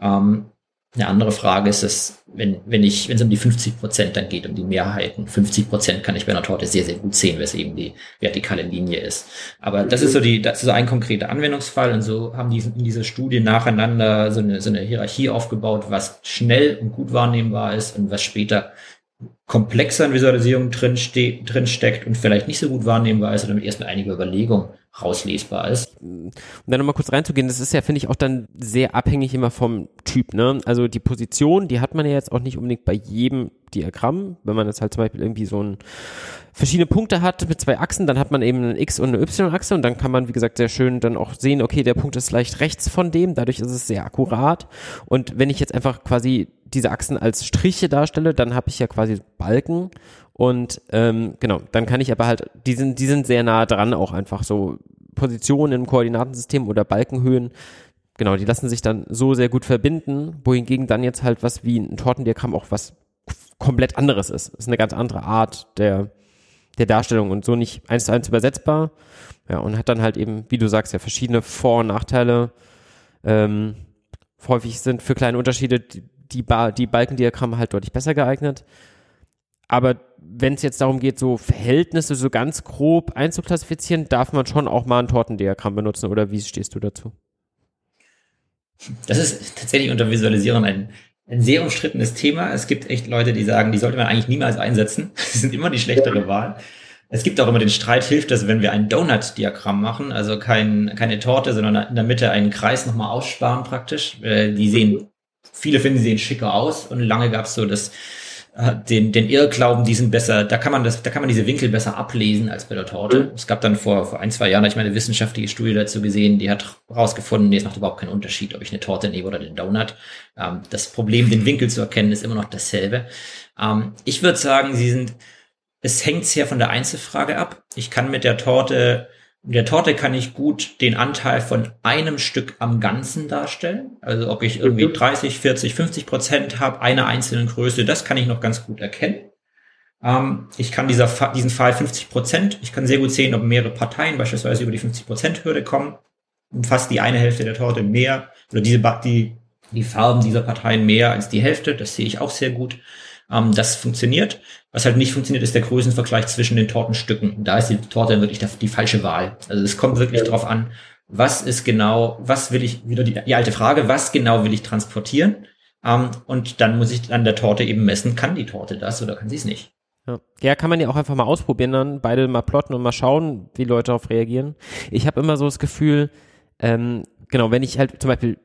Ähm, eine andere Frage ist es, wenn, wenn ich, wenn es um die 50 Prozent dann geht, um die Mehrheiten. 50 Prozent kann ich bei einer Torte sehr, sehr gut sehen, es eben die vertikale Linie ist. Aber das ist so die, das ist so ein konkreter Anwendungsfall und so haben die in dieser Studie nacheinander so eine, so eine Hierarchie aufgebaut, was schnell und gut wahrnehmbar ist und was später komplexer in Visualisierung drin, ste steckt und vielleicht nicht so gut wahrnehmbar ist, damit erstmal einige Überlegungen rauslesbar ist. Um dann nochmal kurz reinzugehen, das ist ja, finde ich, auch dann sehr abhängig immer vom Typ, ne? Also die Position, die hat man ja jetzt auch nicht unbedingt bei jedem Diagramm. Wenn man jetzt halt zum Beispiel irgendwie so ein verschiedene Punkte hat mit zwei Achsen, dann hat man eben eine X- und eine Y-Achse und dann kann man, wie gesagt, sehr schön dann auch sehen, okay, der Punkt ist leicht rechts von dem, dadurch ist es sehr akkurat. Und wenn ich jetzt einfach quasi diese Achsen als Striche darstelle, dann habe ich ja quasi Balken und ähm, genau, dann kann ich aber halt, die sind, die sind sehr nah dran auch einfach so Positionen im Koordinatensystem oder Balkenhöhen. Genau, die lassen sich dann so sehr gut verbinden, wohingegen dann jetzt halt was wie ein Tortendiagramm auch was komplett anderes ist. Das ist eine ganz andere Art der, der Darstellung und so nicht eins zu eins übersetzbar. Ja, und hat dann halt eben, wie du sagst, ja, verschiedene Vor- und Nachteile. Ähm, häufig sind für kleine Unterschiede die, die, die Balkendiagramme halt deutlich besser geeignet. aber wenn es jetzt darum geht, so Verhältnisse so ganz grob einzuklassifizieren, darf man schon auch mal ein Tortendiagramm benutzen oder wie stehst du dazu? Das ist tatsächlich unter Visualisierung ein, ein sehr umstrittenes Thema. Es gibt echt Leute, die sagen, die sollte man eigentlich niemals einsetzen. Sie sind immer die schlechtere Wahl. Es gibt auch immer den Streit, hilft es, wenn wir ein Donut-Diagramm machen, also kein, keine Torte, sondern in der Mitte einen Kreis nochmal aussparen praktisch. Äh, die sehen, viele finden, die sehen schicker aus und lange gab es so das den, den Irrglauben, die sind besser, da kann man das, da kann man diese Winkel besser ablesen als bei der Torte. Mhm. Es gab dann vor, vor ein, zwei Jahren, ich meine, wissenschaftliche Studie dazu gesehen, die hat rausgefunden, nee, es macht überhaupt keinen Unterschied, ob ich eine Torte nehme oder den Donut. Ähm, das Problem, den Winkel zu erkennen, ist immer noch dasselbe. Ähm, ich würde sagen, sie sind, es hängt sehr von der Einzelfrage ab. Ich kann mit der Torte in der Torte kann ich gut den Anteil von einem Stück am Ganzen darstellen. Also ob ich irgendwie 30, 40, 50 Prozent habe, einer einzelnen Größe, das kann ich noch ganz gut erkennen. Ähm, ich kann dieser, diesen Fall 50 Prozent, ich kann sehr gut sehen, ob mehrere Parteien beispielsweise über die 50 Prozent Hürde kommen und fast die eine Hälfte der Torte mehr oder diese, die, die Farben dieser Parteien mehr als die Hälfte, das sehe ich auch sehr gut. Ähm, das funktioniert. Was halt nicht funktioniert, ist der Größenvergleich zwischen den Tortenstücken. Da ist die Torte dann wirklich die, falsche Wahl. Also es kommt wirklich ja. darauf an, was ist genau, was will ich, wieder die, die alte Frage, was genau will ich transportieren? Ähm, und dann muss ich an der Torte eben messen, kann die Torte das oder kann sie es nicht? Ja. ja, kann man ja auch einfach mal ausprobieren, dann beide mal plotten und mal schauen, wie Leute darauf reagieren. Ich habe immer so das Gefühl, ähm, genau, wenn ich halt zum Beispiel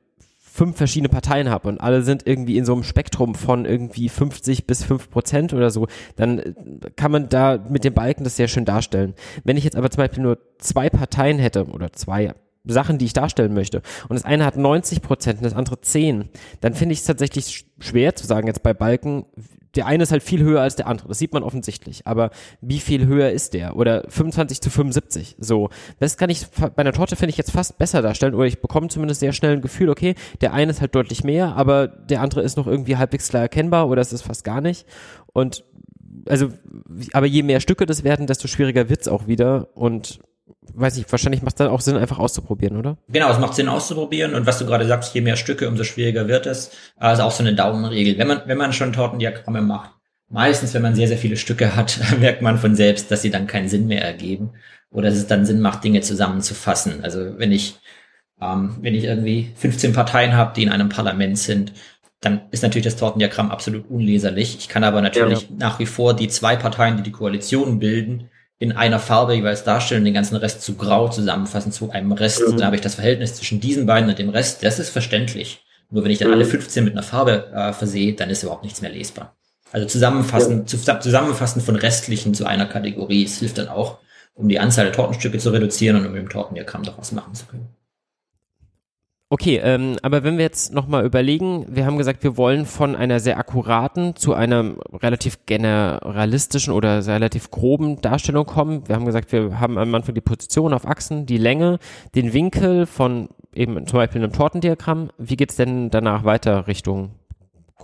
fünf verschiedene Parteien habe und alle sind irgendwie in so einem Spektrum von irgendwie 50 bis 5 Prozent oder so, dann äh, kann man da mit dem Balken das sehr schön darstellen. Wenn ich jetzt aber zum Beispiel nur zwei Parteien hätte oder zwei Sachen, die ich darstellen möchte. Und das eine hat 90 Prozent und das andere 10. Dann finde ich es tatsächlich schwer zu sagen jetzt bei Balken, der eine ist halt viel höher als der andere. Das sieht man offensichtlich. Aber wie viel höher ist der? Oder 25 zu 75. So. Das kann ich bei einer Torte finde ich jetzt fast besser darstellen. Oder ich bekomme zumindest sehr schnell ein Gefühl, okay, der eine ist halt deutlich mehr, aber der andere ist noch irgendwie halbwegs klar erkennbar oder es ist fast gar nicht. Und also, aber je mehr Stücke das werden, desto schwieriger wird's auch wieder. Und weiß ich, wahrscheinlich macht es dann auch Sinn, einfach auszuprobieren, oder? Genau, es macht Sinn auszuprobieren und was du gerade sagst, je mehr Stücke, umso schwieriger wird es. Also auch so eine Daumenregel. Wenn man, wenn man schon Tortendiagramme macht, meistens, wenn man sehr, sehr viele Stücke hat, merkt man von selbst, dass sie dann keinen Sinn mehr ergeben oder dass es dann Sinn macht, Dinge zusammenzufassen. Also wenn ich, ähm, wenn ich irgendwie 15 Parteien habe, die in einem Parlament sind, dann ist natürlich das Tortendiagramm absolut unleserlich. Ich kann aber natürlich ja. nach wie vor die zwei Parteien, die die Koalition bilden, in einer Farbe jeweils darstellen und den ganzen Rest zu grau zusammenfassen zu einem Rest. Mhm. Dann habe ich das Verhältnis zwischen diesen beiden und dem Rest. Das ist verständlich. Nur wenn ich dann mhm. alle 15 mit einer Farbe äh, versehe, dann ist überhaupt nichts mehr lesbar. Also zusammenfassen, ja. zu, zusammenfassen von restlichen zu einer Kategorie, es hilft dann auch, um die Anzahl der Tortenstücke zu reduzieren und um im Tortendiagramm doch was machen zu können. Okay, ähm, aber wenn wir jetzt nochmal überlegen, wir haben gesagt, wir wollen von einer sehr akkuraten zu einer relativ generalistischen oder relativ groben Darstellung kommen. Wir haben gesagt, wir haben am Anfang die Position auf Achsen, die Länge, den Winkel von eben zum Beispiel einem Tortendiagramm. Wie geht's denn danach weiter Richtung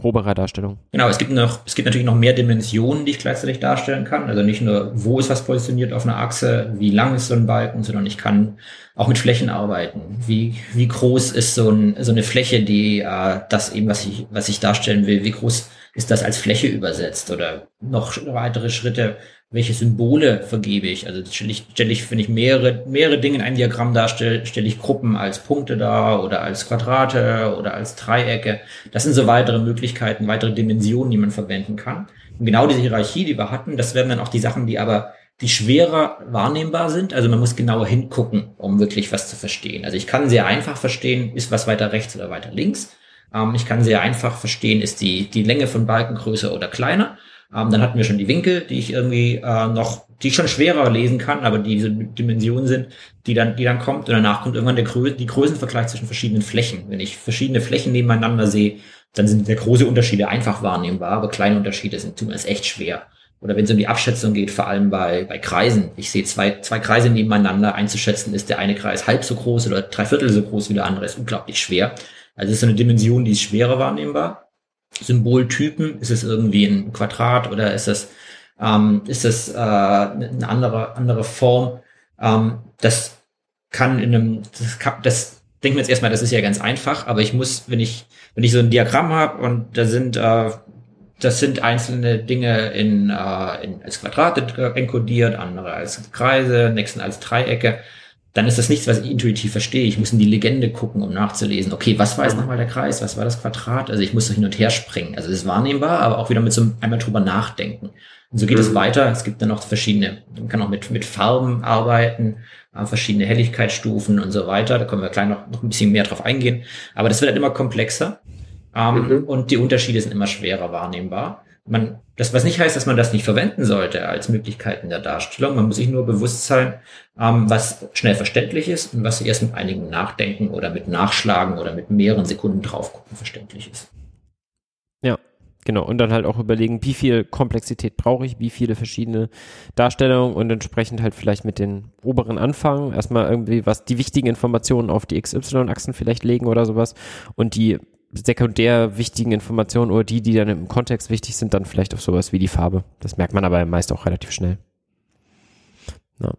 groberer Darstellung. Genau, es gibt noch, es gibt natürlich noch mehr Dimensionen, die ich gleichzeitig darstellen kann. Also nicht nur, wo ist was positioniert auf einer Achse, wie lang ist so ein Balken, sondern ich kann auch mit Flächen arbeiten. Wie, wie groß ist so, ein, so eine Fläche, die äh, das eben, was ich, was ich darstellen will, wie groß ist das als Fläche übersetzt oder noch weitere Schritte, welche Symbole vergebe ich. Also stelle ich, stelle ich, wenn ich mehrere, mehrere Dinge in einem Diagramm darstelle, stelle ich Gruppen als Punkte dar oder als Quadrate oder als Dreiecke. Das sind so weitere Möglichkeiten, weitere Dimensionen, die man verwenden kann. Und genau diese Hierarchie, die wir hatten, das werden dann auch die Sachen, die aber die schwerer wahrnehmbar sind. Also man muss genauer hingucken, um wirklich was zu verstehen. Also ich kann sehr einfach verstehen, ist was weiter rechts oder weiter links. Ähm, ich kann sehr einfach verstehen, ist die, die Länge von Balken größer oder kleiner. Ähm, dann hatten wir schon die Winkel, die ich irgendwie äh, noch, die ich schon schwerer lesen kann, aber die diese Dimensionen sind, die dann, die dann kommt. Und danach kommt irgendwann der Grö die Größenvergleich zwischen verschiedenen Flächen. Wenn ich verschiedene Flächen nebeneinander sehe, dann sind sehr große Unterschiede einfach wahrnehmbar, aber kleine Unterschiede sind zumindest echt schwer. Oder wenn es um die Abschätzung geht, vor allem bei, bei Kreisen. Ich sehe zwei, zwei Kreise nebeneinander. Einzuschätzen ist der eine Kreis halb so groß oder drei Viertel so groß wie der andere, ist unglaublich schwer. Also es ist so eine Dimension, die ist schwerer wahrnehmbar. Symboltypen? Ist es irgendwie ein Quadrat oder ist es, ähm, ist es äh, eine andere, andere Form? Ähm, das kann in einem, das, kann, das denken wir jetzt erstmal, das ist ja ganz einfach, aber ich muss, wenn ich, wenn ich so ein Diagramm habe und da sind äh, das sind einzelne Dinge in, äh, in als Quadrate enkodiert, andere als Kreise, nächsten als Dreiecke. Dann ist das nichts, was ich intuitiv verstehe. Ich muss in die Legende gucken, um nachzulesen. Okay, was war jetzt nochmal der Kreis? Was war das Quadrat? Also ich muss so hin und her springen. Also es ist wahrnehmbar, aber auch wieder mit so einem, einmal drüber nachdenken. Und so geht mhm. es weiter. Es gibt dann noch verschiedene, man kann auch mit, mit Farben arbeiten, äh, verschiedene Helligkeitsstufen und so weiter. Da können wir gleich noch, noch ein bisschen mehr drauf eingehen. Aber das wird halt immer komplexer. Ähm, mhm. Und die Unterschiede sind immer schwerer wahrnehmbar. Man, das, was nicht heißt, dass man das nicht verwenden sollte als Möglichkeiten der Darstellung. Man muss sich nur bewusst sein, ähm, was schnell verständlich ist und was erst mit einigen Nachdenken oder mit Nachschlagen oder mit mehreren Sekunden draufgucken verständlich ist. Ja, Genau, und dann halt auch überlegen, wie viel Komplexität brauche ich, wie viele verschiedene Darstellungen und entsprechend halt vielleicht mit den oberen anfangen. Erstmal irgendwie was, die wichtigen Informationen auf die XY-Achsen vielleicht legen oder sowas und die sekundär wichtigen Informationen oder die, die dann im Kontext wichtig sind, dann vielleicht auf sowas wie die Farbe. Das merkt man aber meist auch relativ schnell. Ja.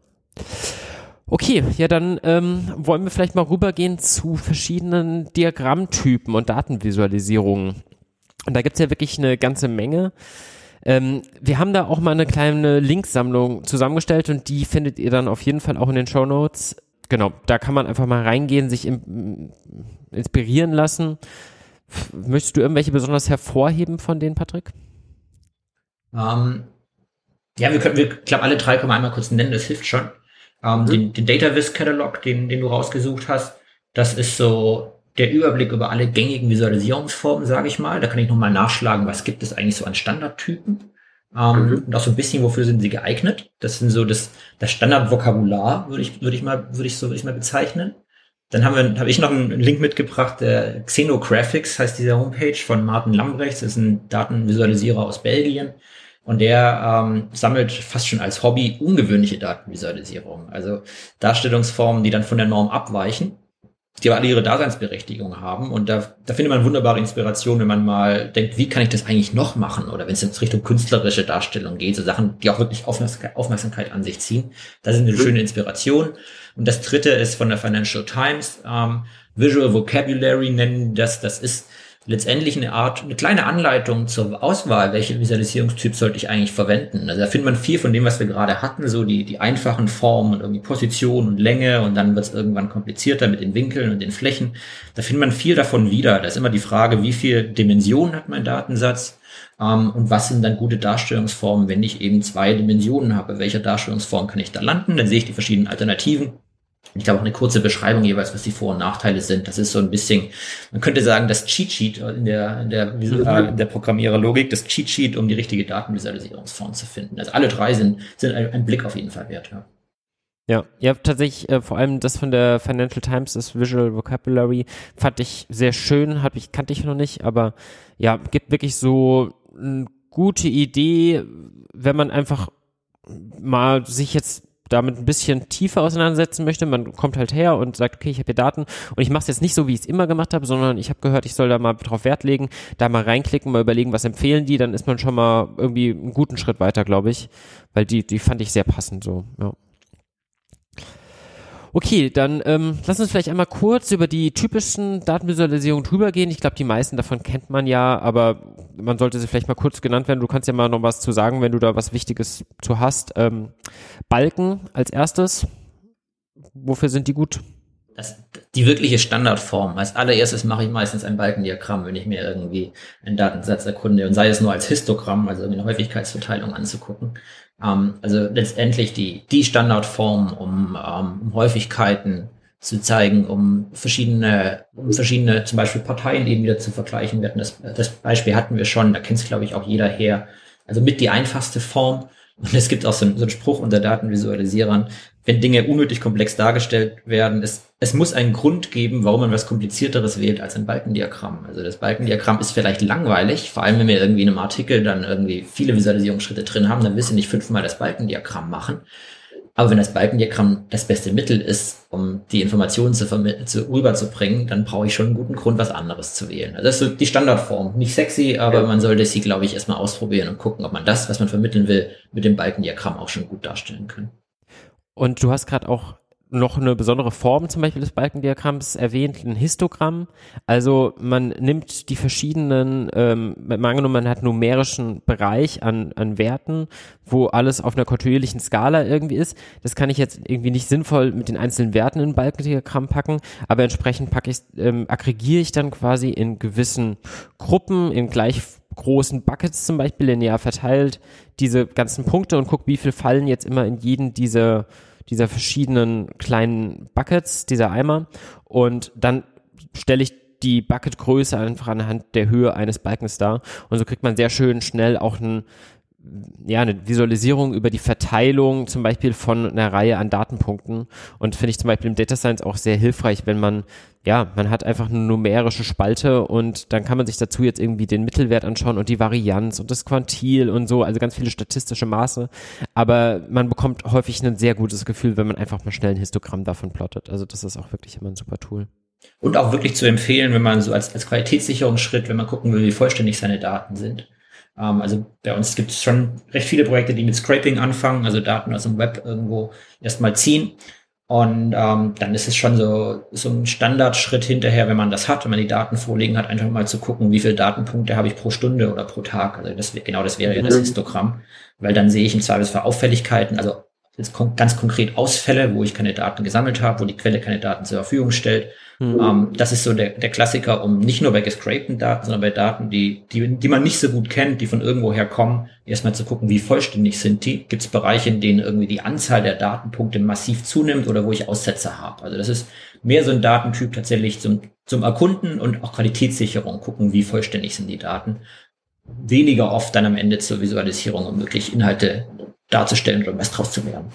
Okay, ja, dann ähm, wollen wir vielleicht mal rübergehen zu verschiedenen Diagrammtypen und Datenvisualisierungen. Und da gibt's ja wirklich eine ganze Menge. Ähm, wir haben da auch mal eine kleine Linksammlung zusammengestellt und die findet ihr dann auf jeden Fall auch in den Show Notes. Genau, da kann man einfach mal reingehen, sich im, inspirieren lassen. Möchtest du irgendwelche besonders hervorheben von denen, Patrick? Ähm, ja, wir können, wir, ich glaube, alle drei können wir einmal kurz nennen, das hilft schon. Ähm, mhm. Den, den DataVis Catalog, den, den du rausgesucht hast, das ist so der Überblick über alle gängigen Visualisierungsformen, sage ich mal. Da kann ich nochmal nachschlagen, was gibt es eigentlich so an Standardtypen. Ähm, mhm. Und auch so ein bisschen, wofür sind sie geeignet. Das sind so das, das Standardvokabular, würde ich, würde ich mal, würde ich so, würde ich mal bezeichnen. Dann habe ich noch einen Link mitgebracht, der Xenographics heißt diese Homepage von Martin Lambrechts, das ist ein Datenvisualisierer aus Belgien. Und der ähm, sammelt fast schon als Hobby ungewöhnliche Datenvisualisierungen, also Darstellungsformen, die dann von der Norm abweichen die aber alle ihre Daseinsberechtigung haben. Und da, da findet man wunderbare Inspiration, wenn man mal denkt, wie kann ich das eigentlich noch machen? Oder wenn es jetzt Richtung künstlerische Darstellung geht, so Sachen, die auch wirklich Aufmerksamkeit an sich ziehen. Da sind eine schöne Inspiration. Und das dritte ist von der Financial Times. Ähm, Visual Vocabulary nennen das, das ist letztendlich eine Art, eine kleine Anleitung zur Auswahl, welche Visualisierungstyp sollte ich eigentlich verwenden. Also da findet man viel von dem, was wir gerade hatten, so die, die einfachen Formen und irgendwie Position und Länge und dann wird es irgendwann komplizierter mit den Winkeln und den Flächen. Da findet man viel davon wieder. Da ist immer die Frage, wie viel Dimensionen hat mein Datensatz ähm, und was sind dann gute Darstellungsformen, wenn ich eben zwei Dimensionen habe. Welcher Darstellungsform kann ich da landen? Dann sehe ich die verschiedenen Alternativen ich glaube auch eine kurze Beschreibung jeweils, was die Vor- und Nachteile sind. Das ist so ein bisschen, man könnte sagen, das Cheat Sheet in der, in der, äh, in der Programmiererlogik, das Cheat Sheet, um die richtige Datenvisualisierungsform zu finden. Also alle drei sind, sind ein, ein Blick auf jeden Fall wert. Ja. Ja, ja, tatsächlich, äh, vor allem das von der Financial Times, das Visual Vocabulary, fand ich sehr schön, hab ich, kannte ich noch nicht, aber ja, gibt wirklich so eine gute Idee, wenn man einfach mal sich jetzt damit ein bisschen tiefer auseinandersetzen möchte, man kommt halt her und sagt, okay, ich habe hier Daten. Und ich mache es jetzt nicht so, wie ich es immer gemacht habe, sondern ich habe gehört, ich soll da mal drauf Wert legen, da mal reinklicken, mal überlegen, was empfehlen die, dann ist man schon mal irgendwie einen guten Schritt weiter, glaube ich, weil die, die fand ich sehr passend so, ja. Okay, dann ähm, lass uns vielleicht einmal kurz über die typischsten Datenvisualisierungen drüber gehen. Ich glaube, die meisten davon kennt man ja, aber man sollte sie vielleicht mal kurz genannt werden. Du kannst ja mal noch was zu sagen, wenn du da was Wichtiges zu hast. Ähm, Balken als erstes. Wofür sind die gut? Das, die wirkliche Standardform. Als allererstes mache ich meistens ein Balkendiagramm, wenn ich mir irgendwie einen Datensatz erkunde und sei es nur als Histogramm, also eine Häufigkeitsverteilung anzugucken. Ähm, also letztendlich die, die Standardform, um, ähm, um Häufigkeiten zu zeigen, um verschiedene, um verschiedene zum Beispiel Parteien eben wieder zu vergleichen. Wir hatten das, das Beispiel hatten wir schon, da kennt es glaube ich auch jeder her. Also mit die einfachste Form. Und es gibt auch so, so einen Spruch unter Datenvisualisierern, wenn Dinge unnötig komplex dargestellt werden, es, es muss einen Grund geben, warum man was komplizierteres wählt als ein Balkendiagramm. Also das Balkendiagramm ist vielleicht langweilig, vor allem wenn wir irgendwie in einem Artikel dann irgendwie viele Visualisierungsschritte drin haben, dann willst du nicht fünfmal das Balkendiagramm machen. Aber wenn das Balkendiagramm das beste Mittel ist, um die Informationen zu, zu rüberzubringen, dann brauche ich schon einen guten Grund, was anderes zu wählen. Also das ist so die Standardform. Nicht sexy, aber ja. man sollte sie, glaube ich, erstmal ausprobieren und gucken, ob man das, was man vermitteln will, mit dem Balkendiagramm auch schon gut darstellen kann. Und du hast gerade auch noch eine besondere Form zum Beispiel des Balkendiagramms erwähnt, ein Histogramm. Also man nimmt die verschiedenen, ähm, mal angenommen, man hat einen numerischen Bereich an, an Werten, wo alles auf einer kontinuierlichen Skala irgendwie ist. Das kann ich jetzt irgendwie nicht sinnvoll mit den einzelnen Werten in ein Balkendiagramm packen, aber entsprechend packe ich, ähm, aggregiere ich dann quasi in gewissen Gruppen, in gleich großen Buckets zum Beispiel linear verteilt, diese ganzen Punkte und gucke, wie viel fallen jetzt immer in jeden dieser dieser verschiedenen kleinen Buckets, dieser Eimer. Und dann stelle ich die Bucketgröße einfach anhand der Höhe eines Balkens dar. Und so kriegt man sehr schön schnell auch ein, ja, eine Visualisierung über die Verteilung zum Beispiel von einer Reihe an Datenpunkten. Und finde ich zum Beispiel im Data Science auch sehr hilfreich, wenn man ja, man hat einfach eine numerische Spalte und dann kann man sich dazu jetzt irgendwie den Mittelwert anschauen und die Varianz und das Quantil und so, also ganz viele statistische Maße. Aber man bekommt häufig ein sehr gutes Gefühl, wenn man einfach mal schnell ein Histogramm davon plottet. Also das ist auch wirklich immer ein super Tool. Und auch wirklich zu empfehlen, wenn man so als, als Qualitätssicherungsschritt, wenn man gucken will, wie vollständig seine Daten sind. Ähm, also bei uns gibt es schon recht viele Projekte, die mit Scraping anfangen, also Daten aus dem Web irgendwo erstmal ziehen und ähm, dann ist es schon so, so ein Standardschritt hinterher, wenn man das hat, wenn man die Daten vorliegen hat, einfach mal zu gucken, wie viele Datenpunkte habe ich pro Stunde oder pro Tag. Also das, genau das wäre ja das. Histogramm, weil dann sehe ich im Zweifelsfall Auffälligkeiten, also jetzt ganz konkret Ausfälle, wo ich keine Daten gesammelt habe, wo die Quelle keine Daten zur Verfügung stellt Mhm. Ähm, das ist so der, der Klassiker, um nicht nur bei gescrapten Daten, sondern bei Daten, die, die, die man nicht so gut kennt, die von irgendwoher kommen, erstmal zu gucken, wie vollständig sind die. Gibt es Bereiche, in denen irgendwie die Anzahl der Datenpunkte massiv zunimmt oder wo ich Aussätze habe. Also das ist mehr so ein Datentyp tatsächlich zum, zum Erkunden und auch Qualitätssicherung, gucken, wie vollständig sind die Daten. Weniger oft dann am Ende zur Visualisierung, um wirklich Inhalte darzustellen oder was draus zu lernen.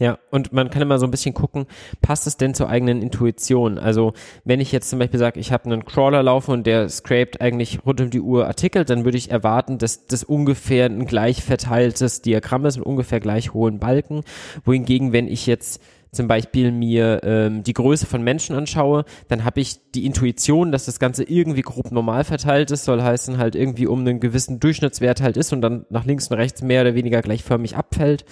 Ja, und man kann immer so ein bisschen gucken, passt es denn zur eigenen Intuition? Also, wenn ich jetzt zum Beispiel sage, ich habe einen Crawler laufen und der scrapt eigentlich rund um die Uhr Artikel, dann würde ich erwarten, dass das ungefähr ein gleich verteiltes Diagramm ist mit ungefähr gleich hohen Balken. Wohingegen, wenn ich jetzt zum Beispiel mir ähm, die Größe von Menschen anschaue, dann habe ich die Intuition, dass das Ganze irgendwie grob normal verteilt ist, soll heißen halt irgendwie um einen gewissen Durchschnittswert halt ist und dann nach links und rechts mehr oder weniger gleichförmig abfällt.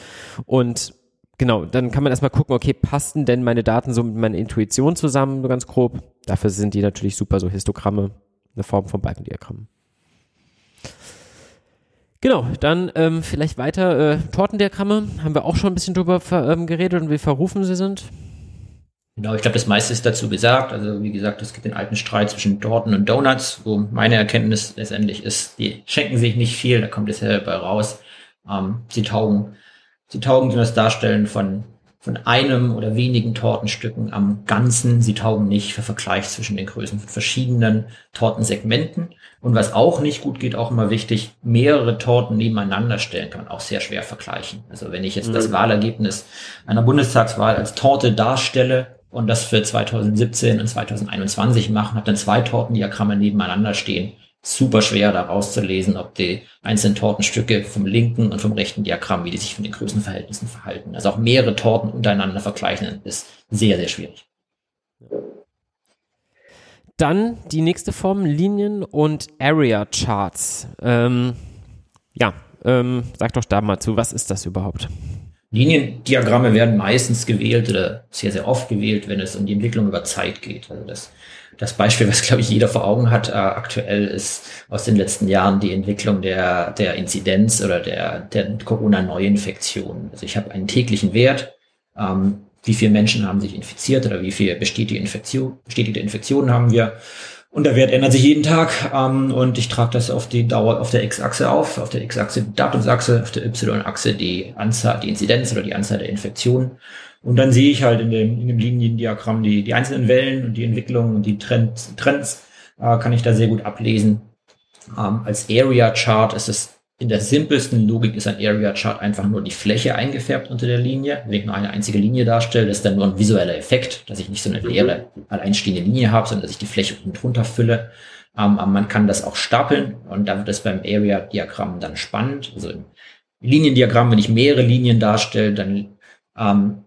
Und genau, dann kann man erstmal gucken, okay, passen denn meine Daten so mit meiner Intuition zusammen, so ganz grob. Dafür sind die natürlich super, so Histogramme, eine Form von Balkendiagrammen. Genau, dann ähm, vielleicht weiter äh, Tortendiagramme. Haben wir auch schon ein bisschen drüber ähm, geredet und wie verrufen sie sind. Genau, ich glaube, das meiste ist dazu gesagt. Also wie gesagt, es gibt den alten Streit zwischen Torten und Donuts, wo meine Erkenntnis letztendlich ist, die schenken sich nicht viel, da kommt es ja dabei raus. Ähm, sie taugen Sie taugen das Darstellen von, von einem oder wenigen Tortenstücken am Ganzen. Sie taugen nicht für Vergleich zwischen den Größen von verschiedenen Tortensegmenten. Und was auch nicht gut geht, auch immer wichtig, mehrere Torten nebeneinander stellen kann man auch sehr schwer vergleichen. Also wenn ich jetzt mhm. das Wahlergebnis einer Bundestagswahl als Torte darstelle, und das für 2017 und 2021 machen, habe dann zwei Tortendiagramme nebeneinander stehen, super schwer da rauszulesen, ob die einzelnen Tortenstücke vom linken und vom rechten Diagramm, wie die sich von den Größenverhältnissen verhalten. Also auch mehrere Torten untereinander vergleichen ist sehr, sehr schwierig. Dann die nächste Form, Linien und Area Charts. Ähm, ja, ähm, sag doch da mal zu, was ist das überhaupt? Liniendiagramme werden meistens gewählt oder sehr, sehr oft gewählt, wenn es um die Entwicklung über Zeit geht. Also das das Beispiel, was glaube ich jeder vor Augen hat, äh, aktuell ist aus den letzten Jahren die Entwicklung der, der Inzidenz oder der, der Corona-Neuinfektion. Also ich habe einen täglichen Wert, ähm, wie viele Menschen haben sich infiziert oder wie viele bestätigte, Infektion, bestätigte Infektionen haben wir. Und der Wert ändert sich jeden Tag ähm, und ich trage das auf die Dauer auf der X-Achse auf, auf der X-Achse Datumsachse, auf der Y-Achse die Anzahl, die Inzidenz oder die Anzahl der Infektionen. Und dann sehe ich halt in dem, in dem Liniendiagramm die, die einzelnen Wellen und die Entwicklung und die Trends, Trends äh, kann ich da sehr gut ablesen. Ähm, als Area Chart ist es in der simpelsten Logik ist ein Area Chart einfach nur die Fläche eingefärbt unter der Linie. Wenn ich nur eine einzige Linie darstelle, ist dann nur ein visueller Effekt, dass ich nicht so eine leere, alleinstehende Linie habe, sondern dass ich die Fläche unten drunter fülle. Ähm, aber man kann das auch stapeln und da wird es beim Area Diagramm dann spannend. Also im Liniendiagramm, wenn ich mehrere Linien darstelle, dann ähm,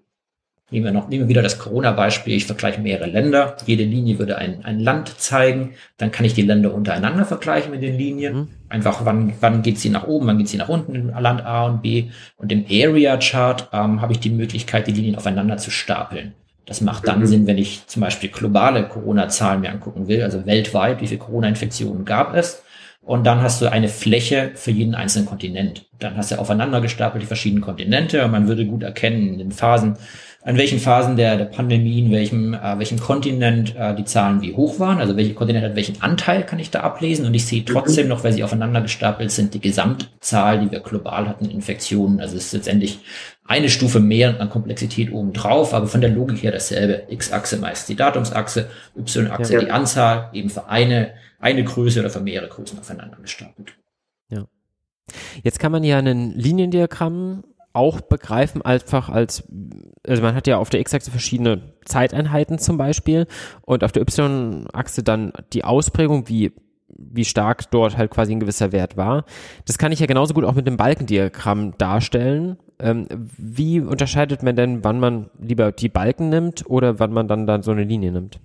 Nehmen wir noch, nehmen wir wieder das Corona-Beispiel. Ich vergleiche mehrere Länder. Jede Linie würde ein, ein Land zeigen. Dann kann ich die Länder untereinander vergleichen mit den Linien. Mhm. Einfach, wann, wann geht sie nach oben, wann geht sie nach unten im Land A und B. Und im Area-Chart ähm, habe ich die Möglichkeit, die Linien aufeinander zu stapeln. Das macht dann mhm. Sinn, wenn ich zum Beispiel globale Corona-Zahlen mir angucken will, also weltweit, wie viele Corona-Infektionen gab es. Und dann hast du eine Fläche für jeden einzelnen Kontinent. Dann hast du aufeinander gestapelt die verschiedenen Kontinente und man würde gut erkennen in den Phasen, an welchen Phasen der, der Pandemie, in welchem, äh, welchem Kontinent äh, die Zahlen wie hoch waren, also welche Kontinent hat welchen Anteil, kann ich da ablesen. Und ich sehe trotzdem noch, weil sie aufeinander gestapelt sind, die Gesamtzahl, die wir global hatten, Infektionen. Also es ist letztendlich eine Stufe mehr an Komplexität obendrauf, aber von der Logik her dasselbe. X-Achse meist die Datumsachse, Y-Achse ja. die Anzahl, eben für eine, eine Größe oder für mehrere Größen aufeinander gestapelt. Ja. Jetzt kann man ja ein Liniendiagramm auch begreifen einfach als, also man hat ja auf der X-Achse verschiedene Zeiteinheiten zum Beispiel und auf der Y-Achse dann die Ausprägung, wie wie stark dort halt quasi ein gewisser Wert war. Das kann ich ja genauso gut auch mit dem Balkendiagramm darstellen. Ähm, wie unterscheidet man denn, wann man lieber die Balken nimmt oder wann man dann, dann so eine Linie nimmt?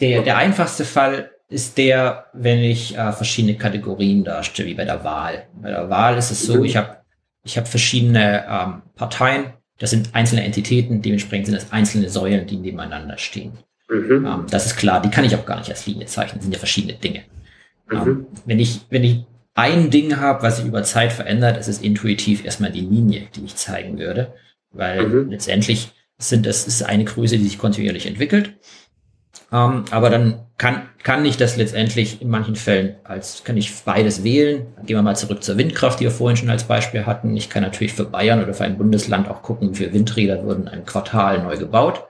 Der, der einfachste Fall ist der, wenn ich äh, verschiedene Kategorien darstelle, wie bei der Wahl. Bei der Wahl ist es so, ich habe ich hab verschiedene ähm, Parteien, das sind einzelne Entitäten, dementsprechend sind das einzelne Säulen, die nebeneinander stehen. Mhm. Ähm, das ist klar, die kann ich auch gar nicht als Linie zeichnen, das sind ja verschiedene Dinge. Mhm. Ähm, wenn ich, wenn ich ein Ding habe, was sich über Zeit verändert, ist es intuitiv erstmal die Linie, die ich zeigen würde, weil mhm. letztendlich sind das ist eine Größe, die sich kontinuierlich entwickelt. Ähm, aber dann kann, kann ich das letztendlich in manchen Fällen als, kann ich beides wählen. Gehen wir mal zurück zur Windkraft, die wir vorhin schon als Beispiel hatten. Ich kann natürlich für Bayern oder für ein Bundesland auch gucken, wie viele Windräder wurden in einem Quartal neu gebaut.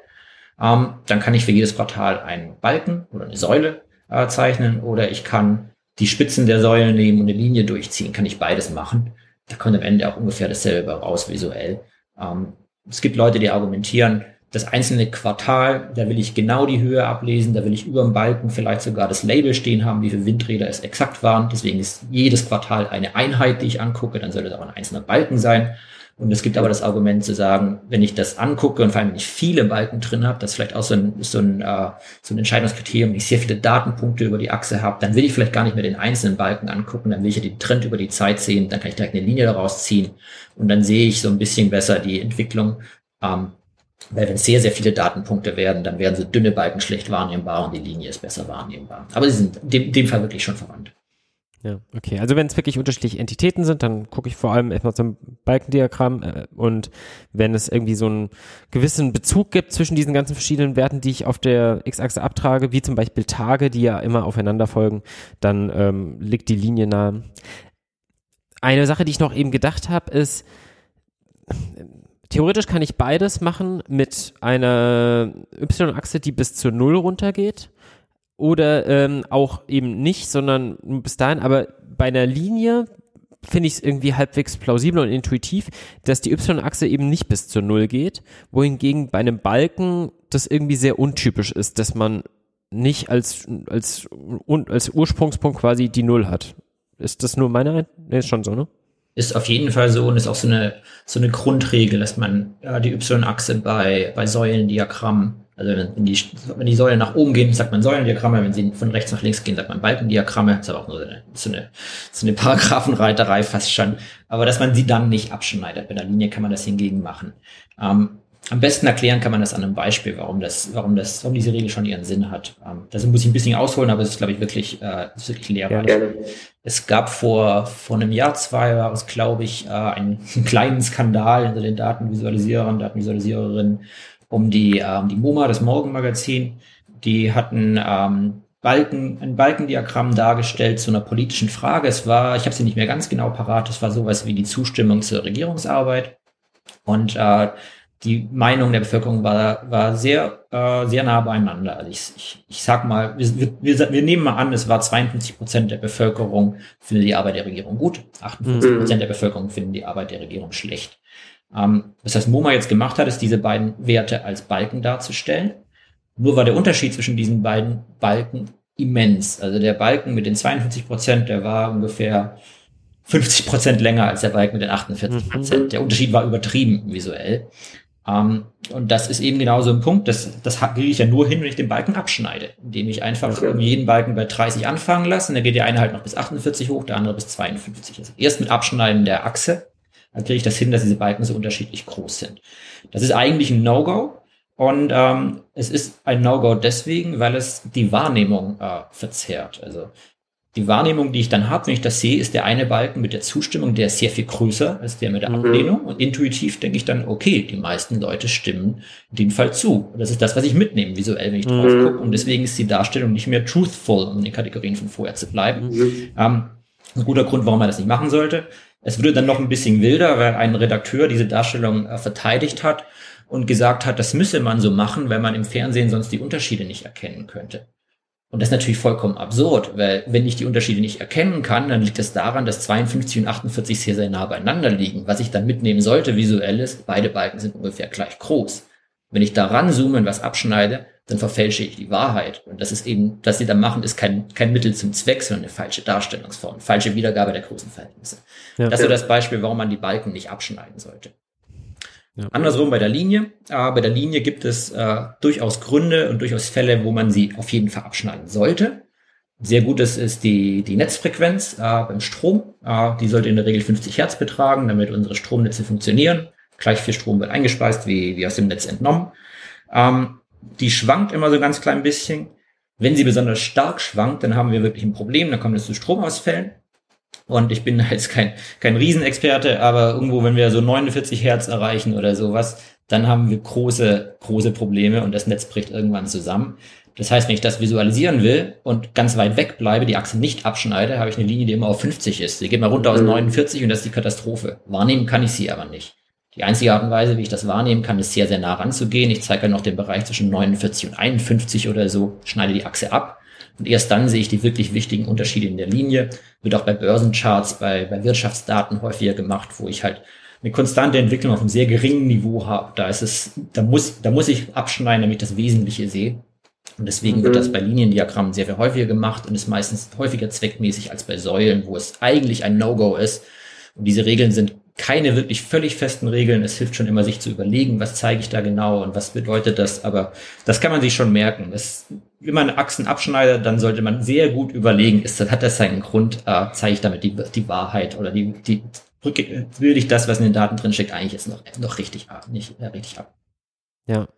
Ähm, dann kann ich für jedes Quartal einen Balken oder eine Säule äh, zeichnen oder ich kann die Spitzen der Säulen nehmen und eine Linie durchziehen, kann ich beides machen. Da kommt am Ende auch ungefähr dasselbe raus visuell. Ähm, es gibt Leute, die argumentieren, das einzelne Quartal, da will ich genau die Höhe ablesen, da will ich über dem Balken vielleicht sogar das Label stehen haben, wie viele Windräder es exakt waren. Deswegen ist jedes Quartal eine Einheit, die ich angucke, dann soll das auch ein einzelner Balken sein. Und es gibt aber das Argument zu sagen, wenn ich das angucke und vor allem wenn ich viele Balken drin habe, das ist vielleicht auch so ein, so ein, äh, so ein Entscheidungskriterium, wenn ich sehr viele Datenpunkte über die Achse habe, dann will ich vielleicht gar nicht mehr den einzelnen Balken angucken, dann will ich ja den Trend über die Zeit sehen, dann kann ich direkt eine Linie daraus ziehen und dann sehe ich so ein bisschen besser die Entwicklung. Ähm, weil wenn sehr, sehr viele Datenpunkte werden, dann werden so dünne Balken schlecht wahrnehmbar und die Linie ist besser wahrnehmbar. Aber sie sind in dem, dem Fall wirklich schon verwandt. Ja, okay. Also wenn es wirklich unterschiedliche Entitäten sind, dann gucke ich vor allem erstmal zum Balkendiagramm äh, und wenn es irgendwie so einen gewissen Bezug gibt zwischen diesen ganzen verschiedenen Werten, die ich auf der X-Achse abtrage, wie zum Beispiel Tage, die ja immer aufeinander folgen, dann ähm, liegt die Linie nahe. Eine Sache, die ich noch eben gedacht habe, ist, theoretisch kann ich beides machen mit einer Y-Achse, die bis zur Null runtergeht oder ähm, auch eben nicht, sondern bis dahin, aber bei einer Linie finde ich es irgendwie halbwegs plausibel und intuitiv, dass die Y-Achse eben nicht bis zur Null geht, wohingegen bei einem Balken das irgendwie sehr untypisch ist, dass man nicht als, als, als Ursprungspunkt quasi die Null hat. Ist das nur meine? Nee, ist schon so, ne? Ist auf jeden Fall so und ist auch so eine, so eine Grundregel, dass man ja, die Y-Achse bei, bei Säulendiagrammen also wenn die, wenn die Säulen nach oben gehen, sagt man Säulendiagramme, wenn sie von rechts nach links gehen, sagt man Balkendiagramme. Das ist aber auch nur so eine, so eine, so eine Paragraphenreiterei fast schon. Aber dass man sie dann nicht abschneidet. Bei der Linie kann man das hingegen machen. Ähm, am besten erklären kann man das an einem Beispiel, warum das, warum das, warum diese Regel schon ihren Sinn hat. Ähm, das muss ich ein bisschen ausholen, aber es ist, glaube ich, wirklich, äh, ist wirklich lehrreich. Ja, es gab vor, vor einem Jahr, zwei war es, glaube ich, äh, einen, einen kleinen Skandal hinter den Datenvisualisierern, Datenvisualisiererinnen, um die, ähm, die MoMA, das Morgenmagazin. Die hatten ähm, Balken, ein Balkendiagramm dargestellt zu einer politischen Frage. Es war, ich habe sie nicht mehr ganz genau parat, es war sowas wie die Zustimmung zur Regierungsarbeit. Und äh, die Meinung der Bevölkerung war, war sehr, äh, sehr nah beieinander. Also ich, ich, ich sag mal, wir, wir, wir nehmen mal an, es war 52 Prozent der Bevölkerung findet die Arbeit der Regierung gut, 48 Prozent mhm. der Bevölkerung finden die Arbeit der Regierung schlecht. Ähm, was das MoMA jetzt gemacht hat, ist diese beiden Werte als Balken darzustellen. Nur war der Unterschied zwischen diesen beiden Balken immens. Also der Balken mit den 52 Prozent, der war ungefähr 50 Prozent länger als der Balken mit den 48 Prozent. Mhm. Der Unterschied war übertrieben visuell. Ähm, und das ist eben genau so ein Punkt, das, das kriege ich ja nur hin, wenn ich den Balken abschneide, indem ich einfach okay. jeden Balken bei 30 anfangen lasse. Und dann geht der eine halt noch bis 48 hoch, der andere bis 52. Also erst mit Abschneiden der Achse, dann kriege ich das hin, dass diese Balken so unterschiedlich groß sind. Das ist eigentlich ein No-Go. Und ähm, es ist ein No-Go deswegen, weil es die Wahrnehmung äh, verzerrt. Also die Wahrnehmung, die ich dann habe, wenn ich das sehe, ist der eine Balken mit der Zustimmung, der ist sehr viel größer als der mit der mhm. Ablehnung. Und intuitiv denke ich dann, okay, die meisten Leute stimmen in dem Fall zu. Und das ist das, was ich mitnehme visuell, wenn ich drauf mhm. gucke. Und deswegen ist die Darstellung nicht mehr truthful, um in den Kategorien von vorher zu bleiben. Mhm. Ähm, ein guter Grund, warum man das nicht machen sollte. Es würde dann noch ein bisschen wilder, weil ein Redakteur diese Darstellung äh, verteidigt hat und gesagt hat, das müsse man so machen, weil man im Fernsehen sonst die Unterschiede nicht erkennen könnte. Und das ist natürlich vollkommen absurd, weil wenn ich die Unterschiede nicht erkennen kann, dann liegt es daran, dass 52 und 48 sehr, sehr nah beieinander liegen. Was ich dann mitnehmen sollte, visuell ist, beide Balken sind ungefähr gleich groß. Wenn ich da ranzoome und was abschneide, dann verfälsche ich die Wahrheit. Und das ist eben, was sie da machen, ist kein, kein Mittel zum Zweck, sondern eine falsche Darstellungsform, falsche Wiedergabe der Größenverhältnisse. Ja, das ist so das Beispiel, warum man die Balken nicht abschneiden sollte. Ja. Andersrum bei der Linie. Äh, bei der Linie gibt es äh, durchaus Gründe und durchaus Fälle, wo man sie auf jeden Fall abschneiden sollte. Sehr gutes ist die, die Netzfrequenz äh, beim Strom. Äh, die sollte in der Regel 50 Hertz betragen, damit unsere Stromnetze funktionieren. Gleich viel Strom wird eingespeist, wie, wie aus dem Netz entnommen. Ähm, die schwankt immer so ganz klein bisschen. Wenn sie besonders stark schwankt, dann haben wir wirklich ein Problem, dann kommt es zu Stromausfällen. Und ich bin jetzt kein, kein Riesenexperte, aber irgendwo, wenn wir so 49 Hertz erreichen oder sowas, dann haben wir große, große Probleme und das Netz bricht irgendwann zusammen. Das heißt, wenn ich das visualisieren will und ganz weit weg bleibe, die Achse nicht abschneide, habe ich eine Linie, die immer auf 50 ist. Die geht mal runter aus 49 mhm. und das ist die Katastrophe. Wahrnehmen kann ich sie aber nicht. Die einzige Art und Weise, wie ich das wahrnehmen kann, ist sehr, sehr nah ranzugehen. Ich zeige ja noch den Bereich zwischen 49 und 51 oder so, schneide die Achse ab und erst dann sehe ich die wirklich wichtigen Unterschiede in der Linie. Wird auch bei Börsencharts, bei, bei Wirtschaftsdaten häufiger gemacht, wo ich halt eine konstante Entwicklung auf einem sehr geringen Niveau habe. Da ist es, da muss, da muss ich abschneiden, damit ich das Wesentliche sehe. Und deswegen mhm. wird das bei Liniendiagrammen sehr viel häufiger gemacht und ist meistens häufiger zweckmäßig als bei Säulen, wo es eigentlich ein No-Go ist. Und diese Regeln sind keine wirklich völlig festen Regeln. Es hilft schon immer, sich zu überlegen, was zeige ich da genau und was bedeutet das. Aber das kann man sich schon merken. Das, wenn man Achsen abschneidet, dann sollte man sehr gut überlegen, ist, hat das seinen Grund, äh, zeige ich damit die, die Wahrheit oder die, die will ich das, was in den Daten drin steckt, eigentlich jetzt noch, noch richtig ab, nicht äh, richtig ab. Ja.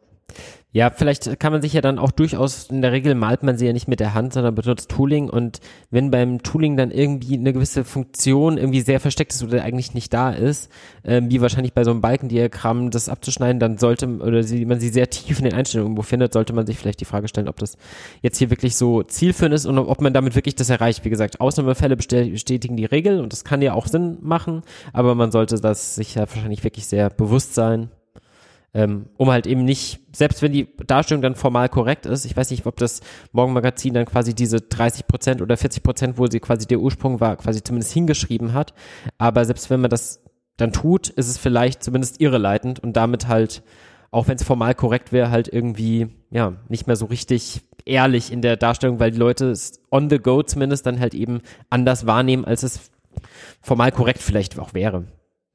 Ja, vielleicht kann man sich ja dann auch durchaus, in der Regel malt man sie ja nicht mit der Hand, sondern benutzt Tooling und wenn beim Tooling dann irgendwie eine gewisse Funktion irgendwie sehr versteckt ist oder eigentlich nicht da ist, äh, wie wahrscheinlich bei so einem Balkendiagramm das abzuschneiden, dann sollte, oder sie, man sie sehr tief in den Einstellungen irgendwo findet, sollte man sich vielleicht die Frage stellen, ob das jetzt hier wirklich so zielführend ist und ob man damit wirklich das erreicht. Wie gesagt, Ausnahmefälle bestätigen die Regel und das kann ja auch Sinn machen, aber man sollte das sich ja wahrscheinlich wirklich sehr bewusst sein ähm, um halt eben nicht, selbst wenn die Darstellung dann formal korrekt ist, ich weiß nicht, ob das Morgenmagazin dann quasi diese 30 Prozent oder 40 Prozent, wo sie quasi der Ursprung war, quasi zumindest hingeschrieben hat, aber selbst wenn man das dann tut, ist es vielleicht zumindest irreleitend und damit halt, auch wenn es formal korrekt wäre, halt irgendwie, ja, nicht mehr so richtig ehrlich in der Darstellung, weil die Leute es on the go zumindest dann halt eben anders wahrnehmen, als es formal korrekt vielleicht auch wäre.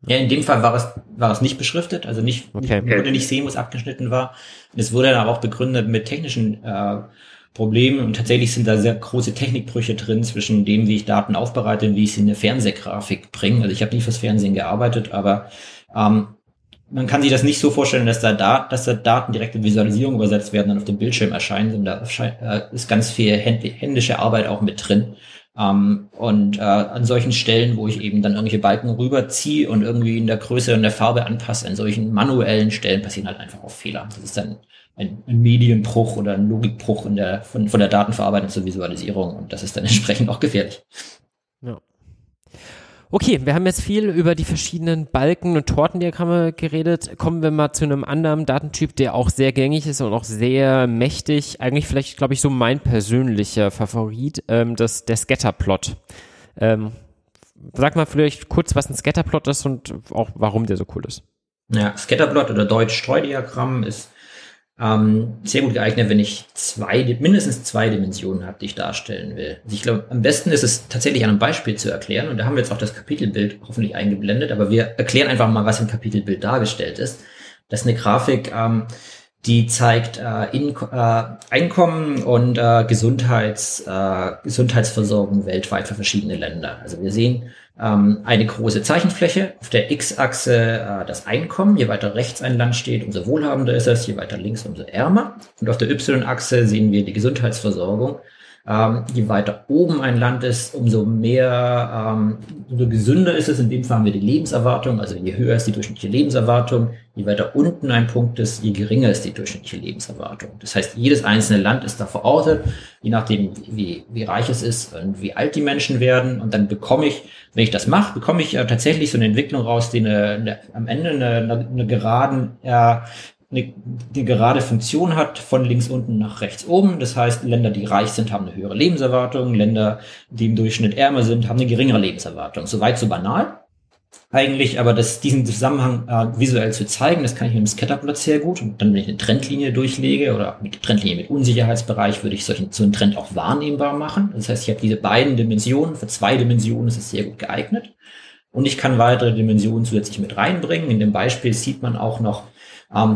Ja, in dem Fall war es, war es nicht beschriftet, also nicht, okay. nicht wurde nicht sehen, wo es abgeschnitten war. Es wurde dann aber auch begründet mit technischen äh, Problemen und tatsächlich sind da sehr große Technikbrüche drin zwischen dem, wie ich Daten aufbereite und wie ich sie in eine Fernsehgrafik bringe. Also ich habe nie fürs Fernsehen gearbeitet, aber ähm, man kann sich das nicht so vorstellen, dass da, da dass da Daten direkt in Visualisierung übersetzt werden und auf dem Bildschirm erscheinen, und da äh, ist ganz viel händische Arbeit auch mit drin. Ähm, und äh, an solchen Stellen, wo ich eben dann irgendwelche Balken rüberziehe und irgendwie in der Größe und der Farbe anpasse, an solchen manuellen Stellen passieren halt einfach auch Fehler. Das ist dann ein, ein Medienbruch oder ein Logikbruch in der, von, von der Datenverarbeitung zur Visualisierung und das ist dann entsprechend auch gefährlich. Okay, wir haben jetzt viel über die verschiedenen Balken und Tortendiagramme geredet. Kommen wir mal zu einem anderen Datentyp, der auch sehr gängig ist und auch sehr mächtig. Eigentlich vielleicht, glaube ich, so mein persönlicher Favorit, ähm, das, der Scatterplot. Ähm, sag mal vielleicht kurz, was ein Scatterplot ist und auch warum der so cool ist. Ja, Scatterplot oder Deutsch Streudiagramm ist ähm, sehr gut geeignet, wenn ich zwei, mindestens zwei Dimensionen habe, die ich darstellen will. Also ich glaube, am besten ist es tatsächlich an einem Beispiel zu erklären. Und da haben wir jetzt auch das Kapitelbild hoffentlich eingeblendet, aber wir erklären einfach mal, was im Kapitelbild dargestellt ist. Das ist eine Grafik, ähm, die zeigt äh, in, äh, Einkommen und äh, Gesundheits, äh, Gesundheitsversorgung weltweit für verschiedene Länder. Also wir sehen ähm, eine große Zeichenfläche, auf der X-Achse äh, das Einkommen. Je weiter rechts ein Land steht, umso wohlhabender ist es, je weiter links, umso ärmer. Und auf der Y-Achse sehen wir die Gesundheitsversorgung. Ähm, je weiter oben ein Land ist, umso mehr, ähm, umso gesünder ist es. In dem Fall haben wir die Lebenserwartung. Also je höher ist die durchschnittliche Lebenserwartung, je weiter unten ein Punkt ist, je geringer ist die durchschnittliche Lebenserwartung. Das heißt, jedes einzelne Land ist da verortet, je nachdem, wie, wie reich es ist und wie alt die Menschen werden. Und dann bekomme ich, wenn ich das mache, bekomme ich äh, tatsächlich so eine Entwicklung raus, die eine, eine, am Ende eine, eine, eine geraden, äh, eine, eine gerade Funktion hat von links unten nach rechts oben. Das heißt, Länder, die reich sind, haben eine höhere Lebenserwartung. Länder, die im Durchschnitt ärmer sind, haben eine geringere Lebenserwartung. Soweit so banal. Eigentlich, aber das, diesen Zusammenhang äh, visuell zu zeigen, das kann ich mit dem Scatterblatt sehr gut. Und dann, wenn ich eine Trendlinie durchlege oder mit Trendlinie mit Unsicherheitsbereich, würde ich solchen, so einen Trend auch wahrnehmbar machen. Das heißt, ich habe diese beiden Dimensionen. Für zwei Dimensionen ist es sehr gut geeignet. Und ich kann weitere Dimensionen zusätzlich mit reinbringen. In dem Beispiel sieht man auch noch,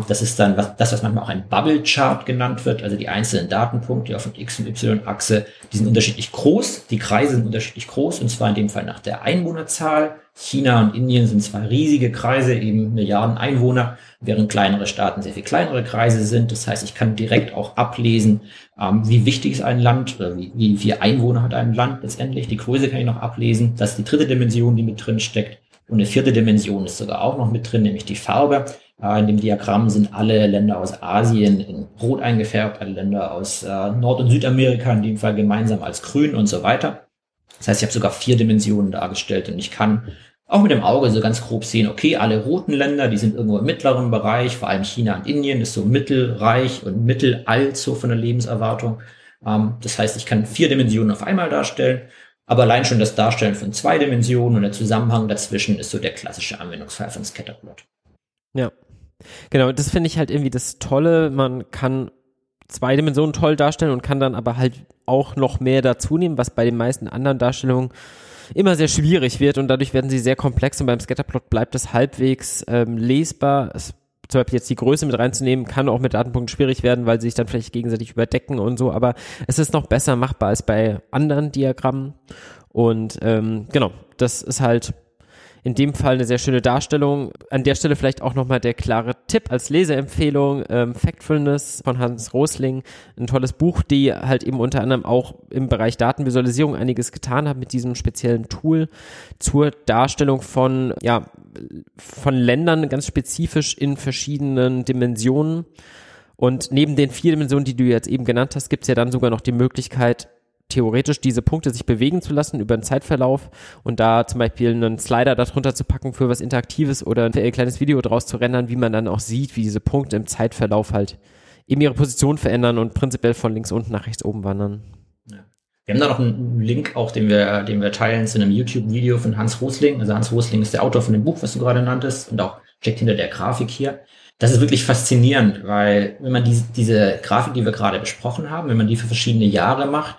das ist dann was, das, was manchmal auch ein Bubble Chart genannt wird, also die einzelnen Datenpunkte auf der X- und Y-Achse, die sind unterschiedlich groß, die Kreise sind unterschiedlich groß, und zwar in dem Fall nach der Einwohnerzahl. China und Indien sind zwei riesige Kreise, eben Milliarden Einwohner, während kleinere Staaten sehr viel kleinere Kreise sind. Das heißt, ich kann direkt auch ablesen, ähm, wie wichtig ist ein Land wie, wie viele Einwohner hat ein Land letztendlich. Die Größe kann ich noch ablesen. Das ist die dritte Dimension, die mit drin steckt. Und eine vierte Dimension ist sogar auch noch mit drin, nämlich die Farbe. In dem Diagramm sind alle Länder aus Asien in Rot eingefärbt, alle Länder aus äh, Nord- und Südamerika in dem Fall gemeinsam als grün und so weiter. Das heißt, ich habe sogar vier Dimensionen dargestellt und ich kann auch mit dem Auge so ganz grob sehen, okay, alle roten Länder, die sind irgendwo im mittleren Bereich, vor allem China und Indien ist so mittelreich und mittelalt so von der Lebenserwartung. Ähm, das heißt, ich kann vier Dimensionen auf einmal darstellen, aber allein schon das Darstellen von zwei Dimensionen und der Zusammenhang dazwischen ist so der klassische Anwendungsfall von Scatterplot. Ja, Genau, das finde ich halt irgendwie das Tolle. Man kann zwei Dimensionen toll darstellen und kann dann aber halt auch noch mehr dazu nehmen, was bei den meisten anderen Darstellungen immer sehr schwierig wird und dadurch werden sie sehr komplex und beim Scatterplot bleibt es halbwegs ähm, lesbar. Es, zum Beispiel jetzt die Größe mit reinzunehmen, kann auch mit Datenpunkten schwierig werden, weil sie sich dann vielleicht gegenseitig überdecken und so, aber es ist noch besser machbar als bei anderen Diagrammen und ähm, genau, das ist halt in dem Fall eine sehr schöne Darstellung. An der Stelle vielleicht auch nochmal der klare Tipp als Leseempfehlung, ähm, Factfulness von Hans Rosling, ein tolles Buch, die halt eben unter anderem auch im Bereich Datenvisualisierung einiges getan hat mit diesem speziellen Tool zur Darstellung von, ja, von Ländern ganz spezifisch in verschiedenen Dimensionen. Und neben den vier Dimensionen, die du jetzt eben genannt hast, gibt es ja dann sogar noch die Möglichkeit, theoretisch diese Punkte sich bewegen zu lassen über einen Zeitverlauf und da zum Beispiel einen Slider darunter zu packen für was Interaktives oder ein kleines Video draus zu rendern, wie man dann auch sieht, wie diese Punkte im Zeitverlauf halt eben ihre Position verändern und prinzipiell von links unten nach rechts oben wandern. Wir haben da noch einen Link auch, den wir, den wir teilen zu einem YouTube-Video von Hans Rosling. Also Hans Rosling ist der Autor von dem Buch, was du gerade nanntest und auch steckt hinter der Grafik hier. Das ist wirklich faszinierend, weil wenn man diese, diese Grafik, die wir gerade besprochen haben, wenn man die für verschiedene Jahre macht,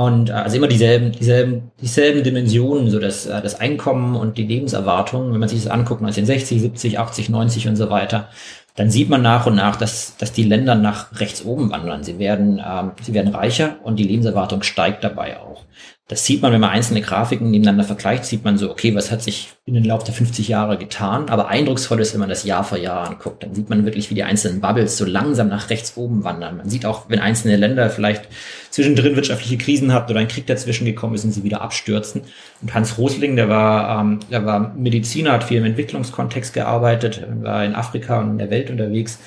und äh, also immer dieselben, dieselben, dieselben Dimensionen, so das, äh, das Einkommen und die Lebenserwartung, wenn man sich das anguckt, 1960, 70, 80, 90 und so weiter, dann sieht man nach und nach, dass, dass die Länder nach rechts oben wandern. Sie werden, ähm, sie werden reicher und die Lebenserwartung steigt dabei auch. Das sieht man, wenn man einzelne Grafiken nebeneinander vergleicht, sieht man so, okay, was hat sich in den Lauf der 50 Jahre getan? Aber eindrucksvoll ist, wenn man das Jahr für Jahr anguckt. Dann sieht man wirklich, wie die einzelnen Bubbles so langsam nach rechts oben wandern. Man sieht auch, wenn einzelne Länder vielleicht zwischendrin wirtschaftliche Krisen hatten oder ein Krieg dazwischen gekommen ist und sie wieder abstürzen. Und Hans Rosling, der war, ähm, der war Mediziner, hat viel im Entwicklungskontext gearbeitet, war in Afrika und in der Welt unterwegs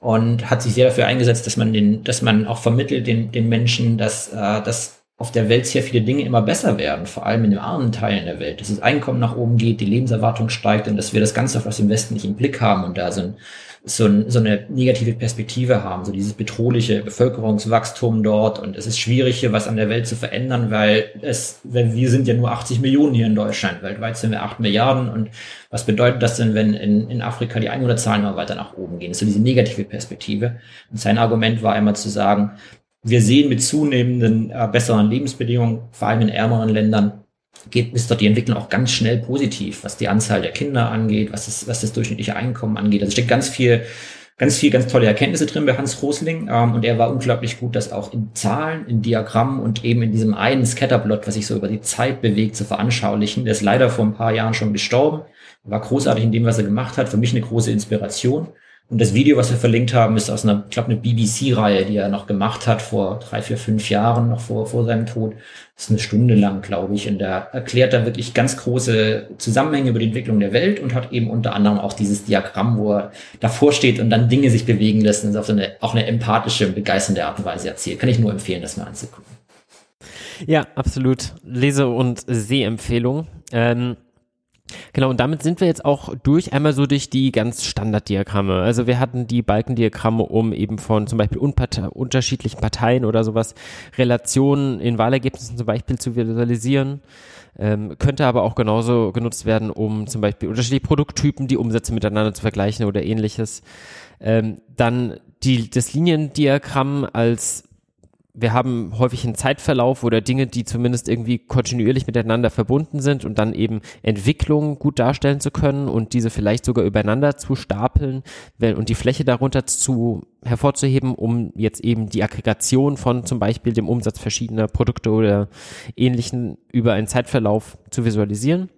und hat sich sehr dafür eingesetzt, dass man den, dass man auch vermittelt den, den Menschen, dass, äh, dass auf der Welt sehr viele Dinge immer besser werden, vor allem in den armen Teilen der Welt, dass das Einkommen nach oben geht, die Lebenserwartung steigt und dass wir das Ganze aus dem Westen nicht im Blick haben und da so, so, so eine negative Perspektive haben, so dieses bedrohliche Bevölkerungswachstum dort und es ist schwierig hier was an der Welt zu verändern, weil es, weil wir sind ja nur 80 Millionen hier in Deutschland, weltweit sind wir 8 Milliarden und was bedeutet das denn, wenn in, in Afrika die Einwohnerzahlen immer weiter nach oben gehen? So diese negative Perspektive. Und sein Argument war immer zu sagen, wir sehen mit zunehmenden äh, besseren Lebensbedingungen, vor allem in ärmeren Ländern, geht, ist dort die Entwicklung auch ganz schnell positiv, was die Anzahl der Kinder angeht, was das, was das durchschnittliche Einkommen angeht. Also steckt ganz viel, ganz viel, ganz tolle Erkenntnisse drin bei Hans Rosling. Ähm, und er war unglaublich gut, das auch in Zahlen, in Diagrammen und eben in diesem einen Scatterplot, was sich so über die Zeit bewegt, zu veranschaulichen. Der ist leider vor ein paar Jahren schon gestorben. War großartig in dem, was er gemacht hat. Für mich eine große Inspiration. Und das Video, was wir verlinkt haben, ist aus einer, ich glaube, eine BBC-Reihe, die er noch gemacht hat vor drei, vier, fünf Jahren, noch vor, vor seinem Tod. Das ist eine Stunde lang, glaube ich. Und da erklärt er wirklich ganz große Zusammenhänge über die Entwicklung der Welt und hat eben unter anderem auch dieses Diagramm, wo er davor steht und dann Dinge sich bewegen lässt und das auf so eine, auch eine empathische, begeisternde Art und Weise erzählt. Kann ich nur empfehlen, das mal anzugucken. Ja, absolut. Lese- und Sehempfehlung. Ähm Genau, und damit sind wir jetzt auch durch, einmal so durch die ganz Standarddiagramme. Also wir hatten die Balkendiagramme, um eben von zum Beispiel unterschiedlichen Parteien oder sowas Relationen in Wahlergebnissen zum Beispiel zu visualisieren. Ähm, könnte aber auch genauso genutzt werden, um zum Beispiel unterschiedliche Produkttypen, die Umsätze miteinander zu vergleichen oder ähnliches. Ähm, dann die, das Liniendiagramm als wir haben häufig einen Zeitverlauf oder Dinge, die zumindest irgendwie kontinuierlich miteinander verbunden sind und dann eben Entwicklungen gut darstellen zu können und diese vielleicht sogar übereinander zu stapeln und die Fläche darunter zu hervorzuheben, um jetzt eben die Aggregation von zum Beispiel dem Umsatz verschiedener Produkte oder ähnlichen über einen Zeitverlauf zu visualisieren.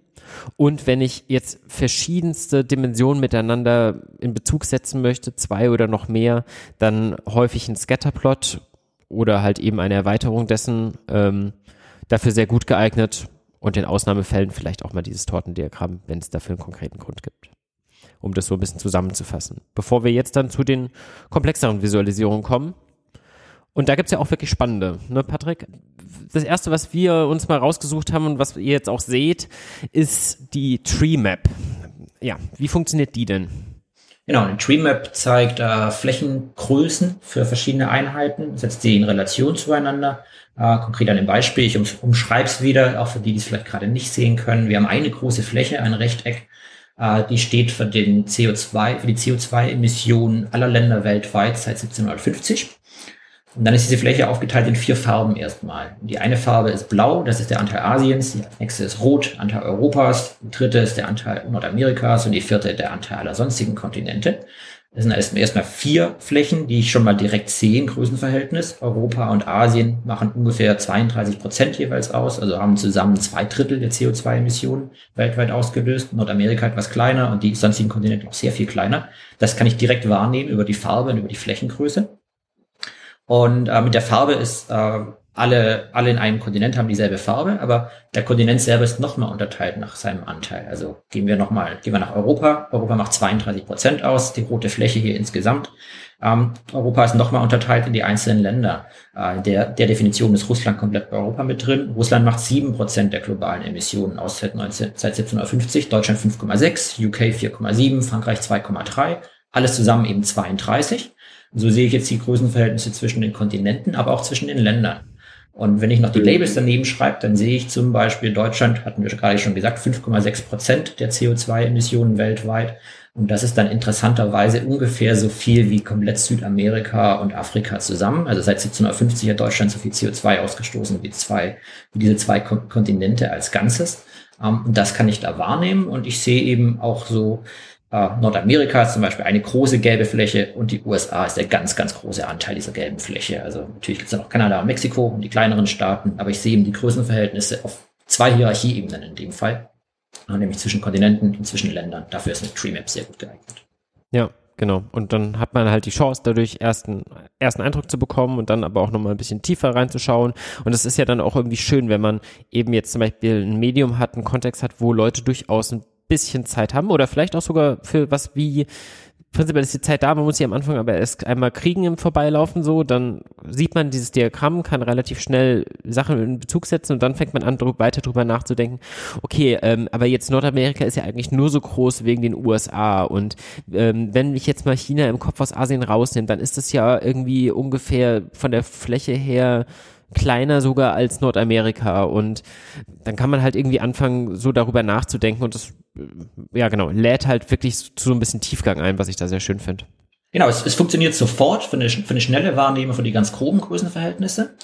Und wenn ich jetzt verschiedenste Dimensionen miteinander in Bezug setzen möchte, zwei oder noch mehr, dann häufig ein Scatterplot oder halt eben eine Erweiterung dessen ähm, dafür sehr gut geeignet und in Ausnahmefällen vielleicht auch mal dieses Tortendiagramm, wenn es dafür einen konkreten Grund gibt. Um das so ein bisschen zusammenzufassen. Bevor wir jetzt dann zu den komplexeren Visualisierungen kommen. Und da gibt's ja auch wirklich spannende, ne, Patrick? Das erste, was wir uns mal rausgesucht haben und was ihr jetzt auch seht, ist die Tree Map. Ja, wie funktioniert die denn? Genau, eine Tree zeigt äh, Flächengrößen für verschiedene Einheiten, setzt sie in Relation zueinander. Äh, konkret an dem Beispiel, ich um, umschreibe es wieder, auch für die, die es vielleicht gerade nicht sehen können. Wir haben eine große Fläche, ein Rechteck, äh, die steht für den CO2, für die CO2-Emissionen aller Länder weltweit seit 1750. Und dann ist diese Fläche aufgeteilt in vier Farben erstmal. Die eine Farbe ist blau, das ist der Anteil Asiens, die nächste ist rot, Anteil Europas, die dritte ist der Anteil Nordamerikas und die vierte der Anteil aller sonstigen Kontinente. Das sind erstmal vier Flächen, die ich schon mal direkt sehe im Größenverhältnis. Europa und Asien machen ungefähr 32 Prozent jeweils aus, also haben zusammen zwei Drittel der CO2-Emissionen weltweit ausgelöst. Nordamerika etwas kleiner und die sonstigen Kontinente auch sehr viel kleiner. Das kann ich direkt wahrnehmen über die Farbe und über die Flächengröße. Und äh, mit der Farbe ist äh, alle, alle in einem Kontinent haben dieselbe Farbe, aber der Kontinent selber ist nochmal unterteilt nach seinem Anteil. Also gehen wir nochmal, gehen wir nach Europa. Europa macht 32 Prozent aus, die rote Fläche hier insgesamt. Ähm, Europa ist nochmal unterteilt in die einzelnen Länder. Äh, der, der Definition ist Russland komplett bei Europa mit drin. Russland macht sieben Prozent der globalen Emissionen aus seit, 19, seit 1750, Deutschland 5,6, UK 4,7, Frankreich 2,3, alles zusammen eben 32. So sehe ich jetzt die Größenverhältnisse zwischen den Kontinenten, aber auch zwischen den Ländern. Und wenn ich noch die Labels daneben schreibe, dann sehe ich zum Beispiel Deutschland, hatten wir gerade schon gesagt, 5,6 Prozent der CO2-Emissionen weltweit. Und das ist dann interessanterweise ungefähr so viel wie komplett Südamerika und Afrika zusammen. Also seit 1750 hat Deutschland so viel CO2 ausgestoßen wie zwei, wie diese zwei Kontinente als Ganzes. Ähm, und das kann ich da wahrnehmen. Und ich sehe eben auch so äh, Nordamerika ist zum Beispiel eine große gelbe Fläche und die USA ist der ganz, ganz große Anteil dieser gelben Fläche. Also natürlich gibt es noch Kanada und Mexiko und die kleineren Staaten, aber ich sehe eben die Größenverhältnisse auf zwei Hierarchieebenen in dem Fall, äh, nämlich zwischen Kontinenten und zwischen Ländern. Dafür ist eine Tree Map sehr gut geeignet. Ja, genau. Und dann hat man halt die Chance, dadurch ersten, ersten Eindruck zu bekommen und dann aber auch nochmal ein bisschen tiefer reinzuschauen. Und es ist ja dann auch irgendwie schön, wenn man eben jetzt zum Beispiel ein Medium hat, einen Kontext hat, wo Leute durchaus ein bisschen Zeit haben oder vielleicht auch sogar für was wie prinzipiell ist die Zeit da, man muss sie am Anfang aber erst einmal kriegen im Vorbeilaufen so, dann sieht man dieses Diagramm, kann relativ schnell Sachen in Bezug setzen und dann fängt man an, weiter drüber nachzudenken, okay, ähm, aber jetzt Nordamerika ist ja eigentlich nur so groß wegen den USA und ähm, wenn ich jetzt mal China im Kopf aus Asien rausnehme, dann ist das ja irgendwie ungefähr von der Fläche her kleiner sogar als Nordamerika und dann kann man halt irgendwie anfangen, so darüber nachzudenken und das, ja genau, lädt halt wirklich zu so ein bisschen Tiefgang ein, was ich da sehr schön finde. Genau, es, es funktioniert sofort für eine, für eine schnelle Wahrnehmung für die ganz groben Größenverhältnisse.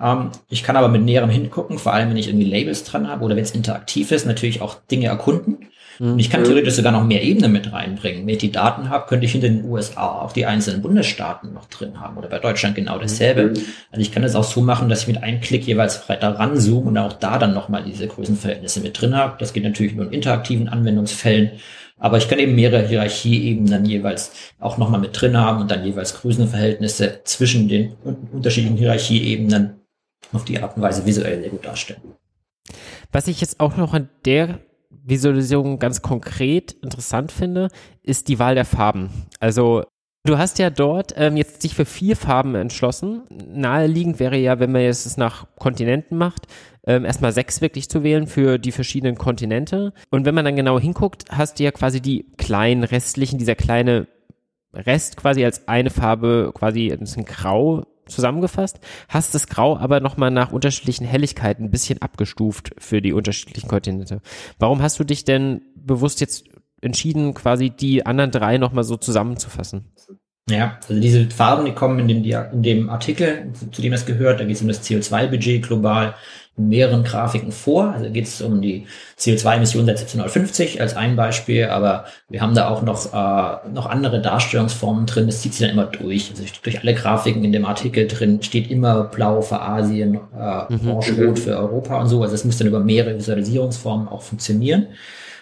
Ähm, ich kann aber mit näherem hingucken, vor allem wenn ich irgendwie Labels dran habe oder wenn es interaktiv ist, natürlich auch Dinge erkunden. Und ich kann mhm. theoretisch sogar noch mehr Ebenen mit reinbringen. Wenn ich die Daten habe, könnte ich in den USA auch die einzelnen Bundesstaaten noch drin haben oder bei Deutschland genau dasselbe. Mhm. Also ich kann das auch so machen, dass ich mit einem Klick jeweils weiter ranzoome und auch da dann nochmal diese Größenverhältnisse mit drin habe. Das geht natürlich nur in interaktiven Anwendungsfällen. Aber ich kann eben mehrere Hierarchieebenen dann jeweils auch nochmal mit drin haben und dann jeweils Größenverhältnisse zwischen den unterschiedlichen Hierarchieebenen auf die Art und Weise visuell sehr gut darstellen. Was ich jetzt auch noch an der Visualisierung ganz konkret interessant finde, ist die Wahl der Farben. Also Du hast ja dort ähm, jetzt sich für vier Farben entschlossen. Naheliegend wäre ja, wenn man jetzt es nach Kontinenten macht, ähm, erstmal sechs wirklich zu wählen für die verschiedenen Kontinente. Und wenn man dann genau hinguckt, hast du ja quasi die kleinen restlichen, dieser kleine Rest quasi als eine Farbe, quasi ein bisschen grau zusammengefasst, hast das Grau aber nochmal nach unterschiedlichen Helligkeiten ein bisschen abgestuft für die unterschiedlichen Kontinente. Warum hast du dich denn bewusst jetzt entschieden, quasi die anderen drei nochmal so zusammenzufassen? Ja, also diese Farben, die kommen in dem, in dem Artikel, zu dem es gehört, da geht es um das CO2-Budget global mehreren Grafiken vor. Also geht es um die CO2-Emissionen seit 1750 als ein Beispiel, aber wir haben da auch noch, äh, noch andere Darstellungsformen drin. Das zieht sich dann immer durch. Also durch alle Grafiken in dem Artikel drin steht immer blau für Asien, äh, mhm. orange-rot für Europa und so. Also es muss dann über mehrere Visualisierungsformen auch funktionieren.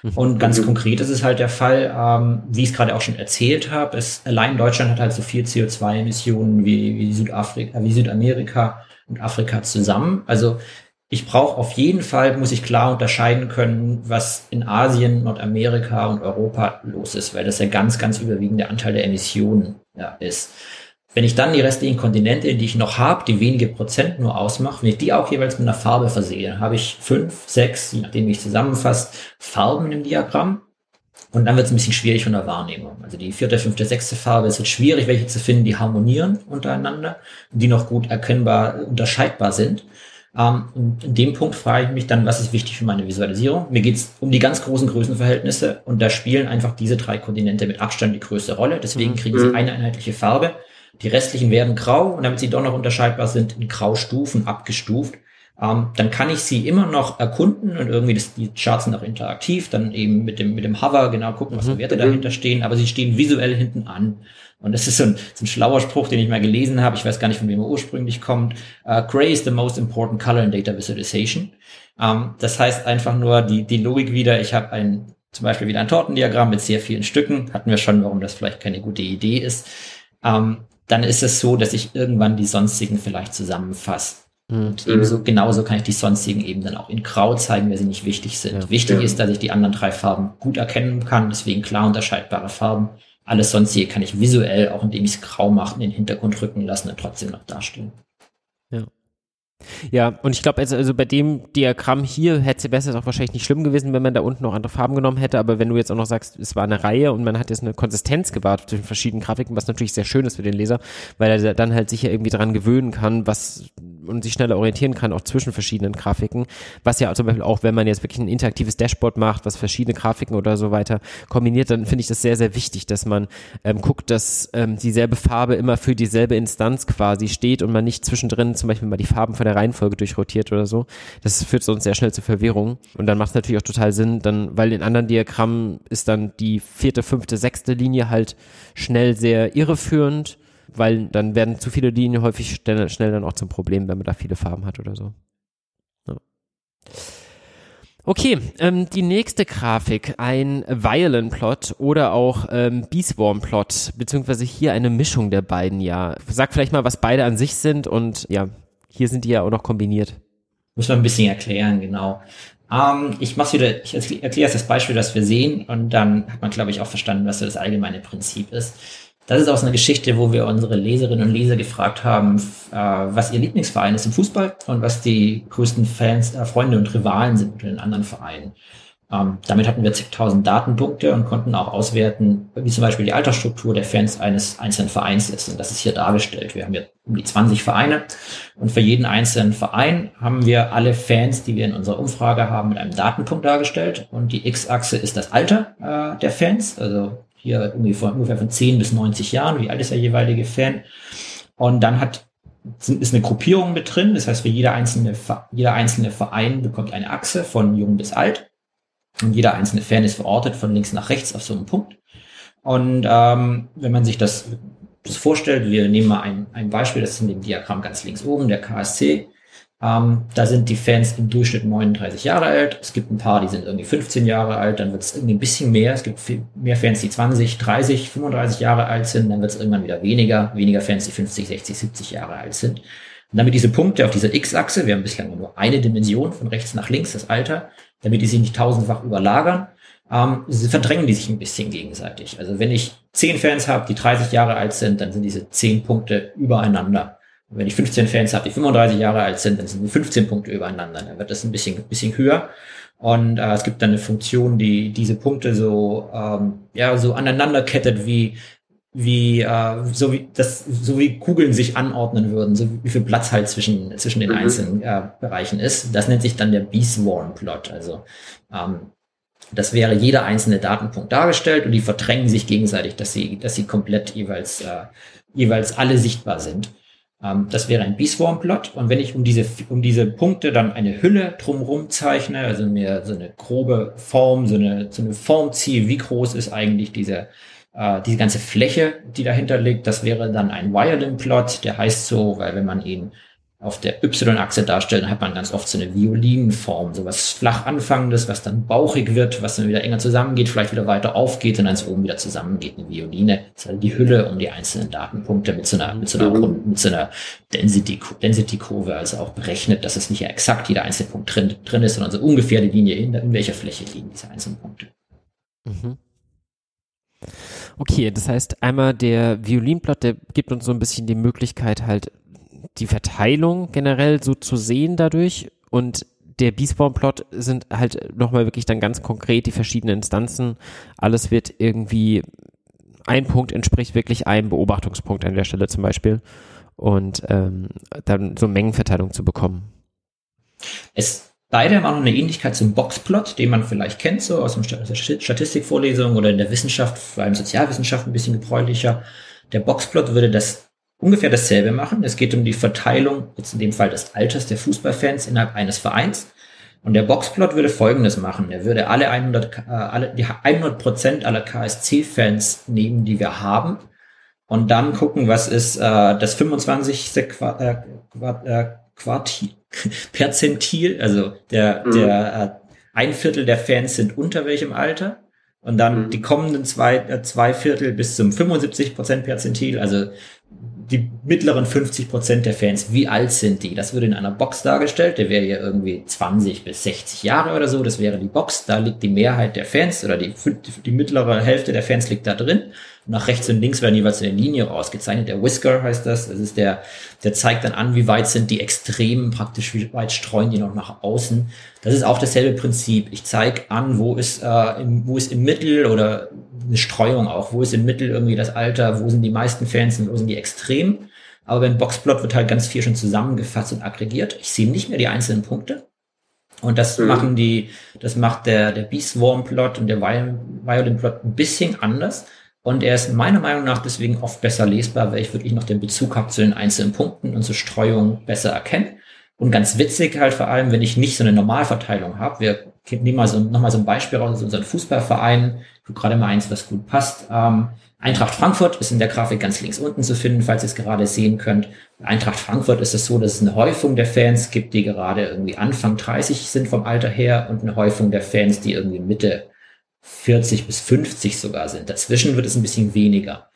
Mhm. Und ganz mhm. konkret ist es halt der Fall, ähm, wie ich es gerade auch schon erzählt habe, es allein Deutschland hat halt so viel CO2-Emissionen wie, wie Südafrika, wie Südamerika und Afrika zusammen. Also ich brauche auf jeden Fall, muss ich klar unterscheiden können, was in Asien, Nordamerika und Europa los ist, weil das der ganz, ganz überwiegende Anteil der Emissionen ja, ist. Wenn ich dann die restlichen Kontinente, die ich noch habe, die wenige Prozent nur ausmache, wenn ich die auch jeweils mit einer Farbe versehe, habe ich fünf, sechs, je nachdem wie ich zusammenfasst, Farben im Diagramm. Und dann wird es ein bisschen schwierig von der Wahrnehmung. Also die vierte, fünfte, sechste Farbe ist jetzt schwierig, welche zu finden, die harmonieren untereinander, die noch gut erkennbar unterscheidbar sind. Ähm, und in dem Punkt frage ich mich dann, was ist wichtig für meine Visualisierung? Mir geht es um die ganz großen Größenverhältnisse und da spielen einfach diese drei Kontinente mit Abstand die größte Rolle. Deswegen mhm. kriegen sie mhm. eine einheitliche Farbe. Die restlichen werden grau und damit sie doch noch unterscheidbar sind, in Graustufen abgestuft. Ähm, dann kann ich sie immer noch erkunden und irgendwie das, die Charts sind auch interaktiv, dann eben mit dem, mit dem Hover genau gucken, was für mhm. Werte dahinter stehen, aber sie stehen visuell hinten an. Und das ist so ein, so ein schlauer Spruch, den ich mal gelesen habe. Ich weiß gar nicht, von wem er ursprünglich kommt. Uh, Gray is the most important color in data visualization. Um, ähm, das heißt einfach nur die, die Logik wieder. Ich habe ein, zum Beispiel wieder ein Tortendiagramm mit sehr vielen Stücken. Hatten wir schon, warum das vielleicht keine gute Idee ist. Um, ähm, dann ist es so, dass ich irgendwann die sonstigen vielleicht zusammenfasse. Mhm. Und ebenso, genauso kann ich die sonstigen eben dann auch in Grau zeigen, weil sie nicht wichtig sind. Ja, Wichtig ja. ist, dass ich die anderen drei Farben gut erkennen kann, deswegen klar unterscheidbare Farben. Alles sonstige kann ich visuell, auch indem ich es grau mache, in den Hintergrund rücken lassen und trotzdem noch darstellen. Ja. Ja, und ich glaube, also, also bei dem Diagramm hier hätte es auch wahrscheinlich nicht schlimm gewesen, wenn man da unten noch andere Farben genommen hätte, aber wenn du jetzt auch noch sagst, es war eine Reihe und man hat jetzt eine Konsistenz gewahrt zwischen verschiedenen Grafiken, was natürlich sehr schön ist für den Leser, weil er dann halt sich ja irgendwie dran gewöhnen kann, was und sich schneller orientieren kann, auch zwischen verschiedenen Grafiken. Was ja zum Beispiel auch, wenn man jetzt wirklich ein interaktives Dashboard macht, was verschiedene Grafiken oder so weiter kombiniert, dann finde ich das sehr, sehr wichtig, dass man ähm, guckt, dass ähm, dieselbe Farbe immer für dieselbe Instanz quasi steht und man nicht zwischendrin zum Beispiel mal die Farben von der Reihenfolge durchrotiert oder so. Das führt sonst sehr schnell zu Verwirrung. Und dann macht es natürlich auch total Sinn, dann, weil in anderen Diagrammen ist dann die vierte, fünfte, sechste Linie halt schnell sehr irreführend weil dann werden zu viele Linien häufig schnell, schnell dann auch zum Problem, wenn man da viele Farben hat oder so. Ja. Okay, ähm, die nächste Grafik, ein Violin-Plot oder auch ähm, Beeswarm-Plot, beziehungsweise hier eine Mischung der beiden, ja. Sag vielleicht mal, was beide an sich sind und ja, hier sind die ja auch noch kombiniert. Muss man ein bisschen erklären, genau. Ähm, ich mach's wieder, ich erkläre das Beispiel, das wir sehen und dann hat man, glaube ich, auch verstanden, was so das allgemeine Prinzip ist. Das ist aus einer Geschichte, wo wir unsere Leserinnen und Leser gefragt haben, äh, was ihr Lieblingsverein ist im Fußball und was die größten Fans, äh, Freunde und Rivalen sind unter den anderen Vereinen. Ähm, damit hatten wir zigtausend Datenpunkte und konnten auch auswerten, wie zum Beispiel die Altersstruktur der Fans eines einzelnen Vereins ist. Und das ist hier dargestellt. Wir haben hier um die 20 Vereine und für jeden einzelnen Verein haben wir alle Fans, die wir in unserer Umfrage haben, mit einem Datenpunkt dargestellt. Und die X-Achse ist das Alter äh, der Fans, also hier ungefähr, ungefähr von 10 bis 90 Jahren, wie alt ist der jeweilige Fan. Und dann hat ist eine Gruppierung mit drin. Das heißt, für jeder einzelne, jeder einzelne Verein bekommt eine Achse von jung bis alt. Und jeder einzelne Fan ist verortet von links nach rechts auf so einem Punkt. Und ähm, wenn man sich das, das vorstellt, wir nehmen mal ein, ein Beispiel, das ist in dem Diagramm ganz links oben, der KSC. Ähm, da sind die Fans im Durchschnitt 39 Jahre alt. Es gibt ein paar, die sind irgendwie 15 Jahre alt. Dann wird es irgendwie ein bisschen mehr. Es gibt viel mehr Fans, die 20, 30, 35 Jahre alt sind. Dann wird es irgendwann wieder weniger. Weniger Fans, die 50, 60, 70 Jahre alt sind. Und damit diese Punkte auf dieser X-Achse, wir haben bislang nur eine Dimension von rechts nach links, das Alter, damit die sich nicht tausendfach überlagern, ähm, verdrängen die sich ein bisschen gegenseitig. Also wenn ich zehn Fans habe, die 30 Jahre alt sind, dann sind diese zehn Punkte übereinander. Und wenn ich 15 Fans habe, die 35 Jahre alt sind, dann sind 15 Punkte übereinander. Dann wird das ein bisschen, bisschen höher. Und äh, es gibt dann eine Funktion, die diese Punkte so, ähm, ja, so aneinander kettet wie, wie, äh, so wie, das, so wie Kugeln sich anordnen würden, so wie viel Platz halt zwischen, zwischen den mhm. einzelnen äh, Bereichen ist. Das nennt sich dann der B-Swarm-Plot. Also, ähm, das wäre jeder einzelne Datenpunkt dargestellt und die verdrängen sich gegenseitig, dass sie, dass sie komplett jeweils, äh, jeweils alle sichtbar sind. Ähm, das wäre ein B-Swarm-Plot. Und wenn ich um diese, um diese Punkte dann eine Hülle drumherum zeichne, also mir so eine grobe Form, so eine, so eine Form ziehe, wie groß ist eigentlich diese, äh, diese ganze Fläche, die dahinter liegt, das wäre dann ein Violin-Plot. Der heißt so, weil wenn man ihn auf der Y-Achse darstellen, hat man ganz oft so eine Violinform, so was flach anfangendes, was dann bauchig wird, was dann wieder enger zusammengeht, vielleicht wieder weiter aufgeht und dann es oben wieder zusammengeht. Eine Violine das ist halt die Hülle um die einzelnen Datenpunkte mit so einer, mit so einer, mhm. mit so einer Density, Density Kurve, also auch berechnet, dass es nicht exakt jeder einzelne Punkt drin, drin ist, sondern so ungefähr die Linie, in, in welcher Fläche liegen diese einzelnen Punkte. Mhm. Okay, das heißt einmal der Violinplot, der gibt uns so ein bisschen die Möglichkeit halt die Verteilung generell so zu sehen dadurch und der Beastborn-Plot sind halt nochmal wirklich dann ganz konkret die verschiedenen Instanzen. Alles wird irgendwie, ein Punkt entspricht wirklich einem Beobachtungspunkt an der Stelle zum Beispiel und ähm, dann so Mengenverteilung zu bekommen. Es Beide haben auch noch eine Ähnlichkeit zum Boxplot, den man vielleicht kennt, so aus der Statistikvorlesung oder in der Wissenschaft, vor allem Sozialwissenschaft ein bisschen gebräuchlicher. Der Boxplot würde das ungefähr dasselbe machen. Es geht um die Verteilung, jetzt in dem Fall des Alters der Fußballfans innerhalb eines Vereins. Und der Boxplot würde Folgendes machen. Er würde alle 100, äh, alle, die 100 Prozent aller KSC-Fans nehmen, die wir haben. Und dann gucken, was ist äh, das 25. Qua äh, äh, Quartil, Perzentil, also der, mhm. der äh, ein Viertel der Fans sind unter welchem Alter. Und dann mhm. die kommenden zwei, äh, zwei Viertel bis zum 75 Prozent Perzentil, also die mittleren 50 Prozent der Fans, wie alt sind die? Das würde in einer Box dargestellt. Der wäre ja irgendwie 20 bis 60 Jahre oder so. Das wäre die Box. Da liegt die Mehrheit der Fans oder die, die mittlere Hälfte der Fans liegt da drin. Nach rechts und links werden jeweils eine Linie rausgezeichnet. Der Whisker heißt das. Das ist der, der zeigt dann an, wie weit sind die Extremen praktisch, wie weit streuen die noch nach außen. Das ist auch dasselbe Prinzip. Ich zeige an, wo ist, äh, im, wo ist im Mittel oder eine Streuung auch. Wo ist im Mittel irgendwie das Alter? Wo sind die meisten Fans und wo sind die Extremen? Aber beim Boxplot wird halt ganz viel schon zusammengefasst und aggregiert. Ich sehe nicht mehr die einzelnen Punkte. Und das mhm. machen die, das macht der, der Beast-Swarm-Plot und der Violin-Plot ein bisschen anders. Und er ist meiner Meinung nach deswegen oft besser lesbar, weil ich wirklich noch den Bezug habe zu den einzelnen Punkten und zur Streuung besser erkenne. Und ganz witzig halt vor allem, wenn ich nicht so eine Normalverteilung habe. Wir nehmen mal so, nochmal so ein Beispiel raus aus unserem Fußballverein. Gerade mal eins, was gut passt. Ähm, Eintracht Frankfurt ist in der Grafik ganz links unten zu finden, falls ihr es gerade sehen könnt. Eintracht Frankfurt ist es so, dass es eine Häufung der Fans gibt, die gerade irgendwie Anfang 30 sind vom Alter her und eine Häufung der Fans, die irgendwie Mitte 40 bis 50 sogar sind. Dazwischen wird es ein bisschen weniger.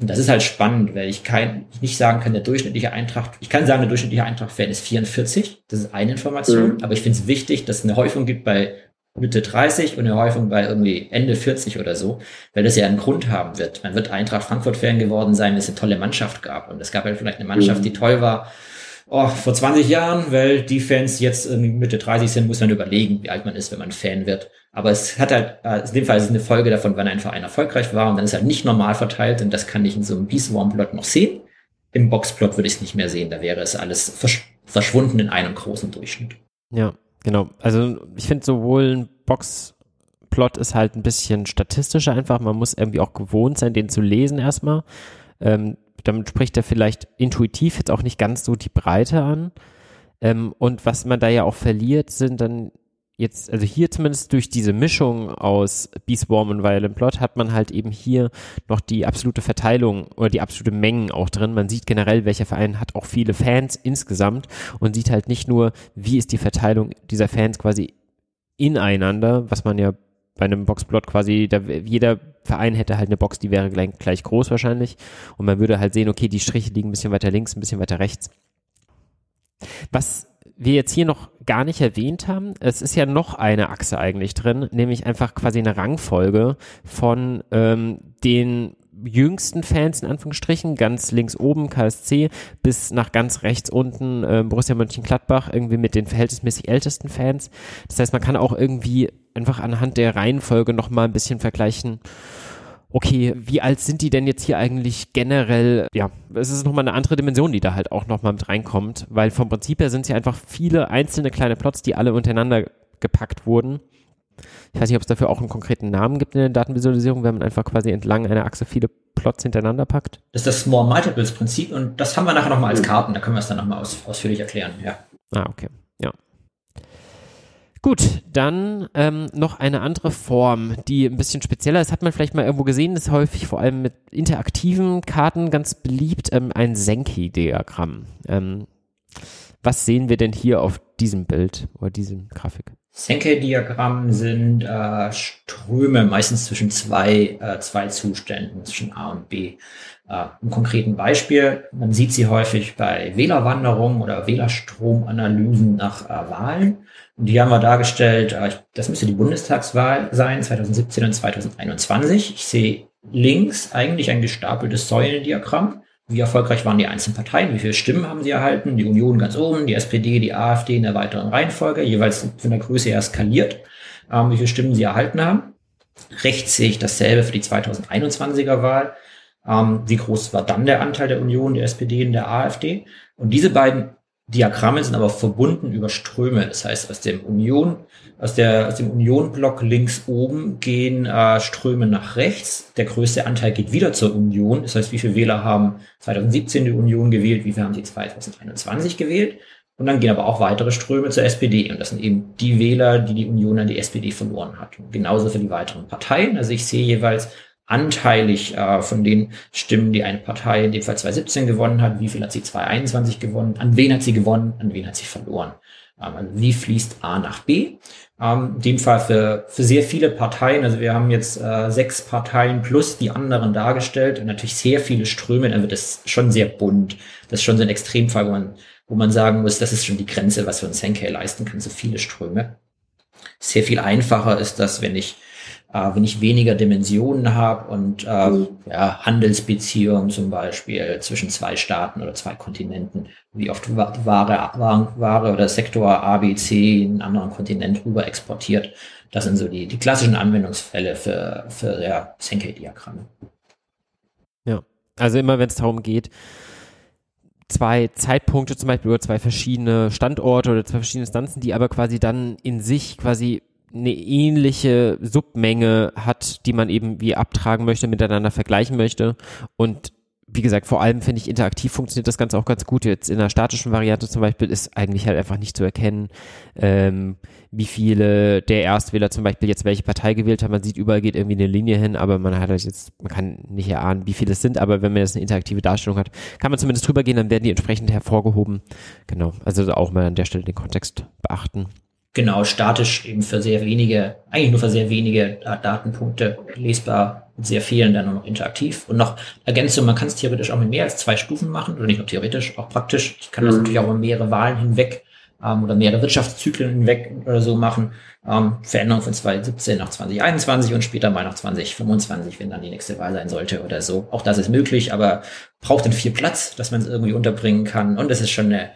Und das ist halt spannend, weil ich kein, ich nicht sagen kann, der durchschnittliche Eintracht, ich kann sagen, der durchschnittliche Eintracht-Fan ist 44. Das ist eine Information. Mhm. Aber ich finde es wichtig, dass es eine Häufung gibt bei Mitte 30 und eine Häufung bei irgendwie Ende 40 oder so, weil das ja einen Grund haben wird. Man wird Eintracht Frankfurt-Fan geworden sein, weil es eine tolle Mannschaft gab. Und es gab halt vielleicht eine Mannschaft, mhm. die toll war, oh, vor 20 Jahren, weil die Fans jetzt irgendwie Mitte 30 sind, muss man überlegen, wie alt man ist, wenn man Fan wird. Aber es hat halt, äh, in dem Fall ist es eine Folge davon, wann ein Verein erfolgreich war und dann ist halt nicht normal verteilt und das kann ich in so einem Beastworm-Plot noch sehen. Im Boxplot würde ich es nicht mehr sehen, da wäre es alles versch verschwunden in einem großen Durchschnitt. Ja, genau. Also ich finde sowohl ein Boxplot ist halt ein bisschen statistischer einfach. Man muss irgendwie auch gewohnt sein, den zu lesen erstmal. Ähm, damit spricht er vielleicht intuitiv jetzt auch nicht ganz so die Breite an. Ähm, und was man da ja auch verliert, sind dann jetzt, also hier zumindest durch diese Mischung aus Beast Swarm und Violent Plot hat man halt eben hier noch die absolute Verteilung oder die absolute Mengen auch drin. Man sieht generell, welcher Verein hat auch viele Fans insgesamt und sieht halt nicht nur, wie ist die Verteilung dieser Fans quasi ineinander, was man ja bei einem Boxplot quasi, da, jeder Verein hätte halt eine Box, die wäre gleich, gleich groß wahrscheinlich und man würde halt sehen, okay, die Striche liegen ein bisschen weiter links, ein bisschen weiter rechts. Was wir jetzt hier noch gar nicht erwähnt haben, es ist ja noch eine Achse eigentlich drin, nämlich einfach quasi eine Rangfolge von ähm, den jüngsten Fans in Anführungsstrichen, ganz links oben KSC, bis nach ganz rechts unten äh, Borussia Mönchengladbach, irgendwie mit den verhältnismäßig ältesten Fans. Das heißt, man kann auch irgendwie einfach anhand der Reihenfolge nochmal ein bisschen vergleichen, okay, wie alt sind die denn jetzt hier eigentlich generell? Ja, es ist nochmal eine andere Dimension, die da halt auch nochmal mit reinkommt, weil vom Prinzip her sind es ja einfach viele einzelne kleine Plots, die alle untereinander gepackt wurden. Ich weiß nicht, ob es dafür auch einen konkreten Namen gibt in der Datenvisualisierung, wenn man einfach quasi entlang einer Achse viele Plots hintereinander packt. Das ist das Small Multiples Prinzip und das haben wir nachher nochmal als Karten, da können wir es dann nochmal aus, ausführlich erklären, ja. Ah, okay. Ja. Gut, dann ähm, noch eine andere Form, die ein bisschen spezieller ist, hat man vielleicht mal irgendwo gesehen, ist häufig vor allem mit interaktiven Karten ganz beliebt, ähm, ein Senki-Diagramm. Ähm, was sehen wir denn hier auf diesem Bild oder diesem Grafik? Senke-Diagramm sind äh, Ströme, meistens zwischen zwei, äh, zwei Zuständen, zwischen A und B. Äh, Im konkreten Beispiel, man sieht sie häufig bei Wählerwanderungen oder Wählerstromanalysen nach äh, Wahlen. Und die haben wir dargestellt, äh, das müsste die Bundestagswahl sein, 2017 und 2021. Ich sehe links eigentlich ein gestapeltes Säulendiagramm wie erfolgreich waren die einzelnen Parteien, wie viele Stimmen haben sie erhalten, die Union ganz oben, die SPD, die AfD in der weiteren Reihenfolge, jeweils von der Größe her skaliert, ähm, wie viele Stimmen sie erhalten haben. Rechts sehe ich dasselbe für die 2021er Wahl. Ähm, wie groß war dann der Anteil der Union, der SPD und der AfD? Und diese beiden Diagramme sind aber verbunden über Ströme. Das heißt, aus dem Union, aus der, aus dem Union-Block links oben gehen äh, Ströme nach rechts. Der größte Anteil geht wieder zur Union. Das heißt, wie viele Wähler haben 2017 die Union gewählt, wie viele haben sie 2021 gewählt? Und dann gehen aber auch weitere Ströme zur SPD. Und das sind eben die Wähler, die die Union an die SPD verloren hat. Und genauso für die weiteren Parteien. Also ich sehe jeweils anteilig äh, von den Stimmen, die eine Partei in dem Fall 2017 gewonnen hat, wie viel hat sie 2021 gewonnen, an wen hat sie gewonnen, an wen hat sie verloren. Ähm, also wie fließt A nach B? Ähm, in dem Fall für, für sehr viele Parteien, also wir haben jetzt äh, sechs Parteien plus die anderen dargestellt und natürlich sehr viele Ströme, dann wird es schon sehr bunt. Das ist schon so ein Extremfall, wo man, wo man sagen muss, das ist schon die Grenze, was wir uns Henke leisten können, so viele Ströme. Sehr viel einfacher ist das, wenn ich äh, wenn ich weniger Dimensionen habe und äh, mhm. ja, Handelsbeziehungen zum Beispiel zwischen zwei Staaten oder zwei Kontinenten, wie oft Ware, Ware, Ware oder Sektor A, B, C in einen anderen Kontinent rüber exportiert. Das sind so die, die klassischen Anwendungsfälle für, für ja, Sankey-Diagramme. Ja, also immer wenn es darum geht, zwei Zeitpunkte zum Beispiel oder zwei verschiedene Standorte oder zwei verschiedene Instanzen, die aber quasi dann in sich quasi eine ähnliche Submenge hat, die man eben wie abtragen möchte, miteinander vergleichen möchte. Und wie gesagt, vor allem finde ich interaktiv funktioniert das Ganze auch ganz gut. Jetzt in der statischen Variante zum Beispiel ist eigentlich halt einfach nicht zu erkennen, ähm, wie viele der Erstwähler zum Beispiel jetzt welche Partei gewählt haben. Man sieht überall geht irgendwie eine Linie hin, aber man hat halt jetzt, man kann nicht erahnen, wie viele es sind, aber wenn man jetzt eine interaktive Darstellung hat, kann man zumindest drüber gehen, dann werden die entsprechend hervorgehoben. Genau. Also auch mal an der Stelle den Kontext beachten. Genau, statisch eben für sehr wenige, eigentlich nur für sehr wenige Datenpunkte lesbar, mit sehr vielen dann nur noch interaktiv. Und noch Ergänzung, man kann es theoretisch auch mit mehr als zwei Stufen machen, oder nicht nur theoretisch, auch praktisch. Ich kann das mhm. natürlich auch über mehrere Wahlen hinweg ähm, oder mehrere Wirtschaftszyklen hinweg oder so machen. Ähm, Veränderung von 2017 nach 2021 und später mal nach 2025, wenn dann die nächste Wahl sein sollte oder so. Auch das ist möglich, aber braucht dann viel Platz, dass man es irgendwie unterbringen kann. Und es ist schon eine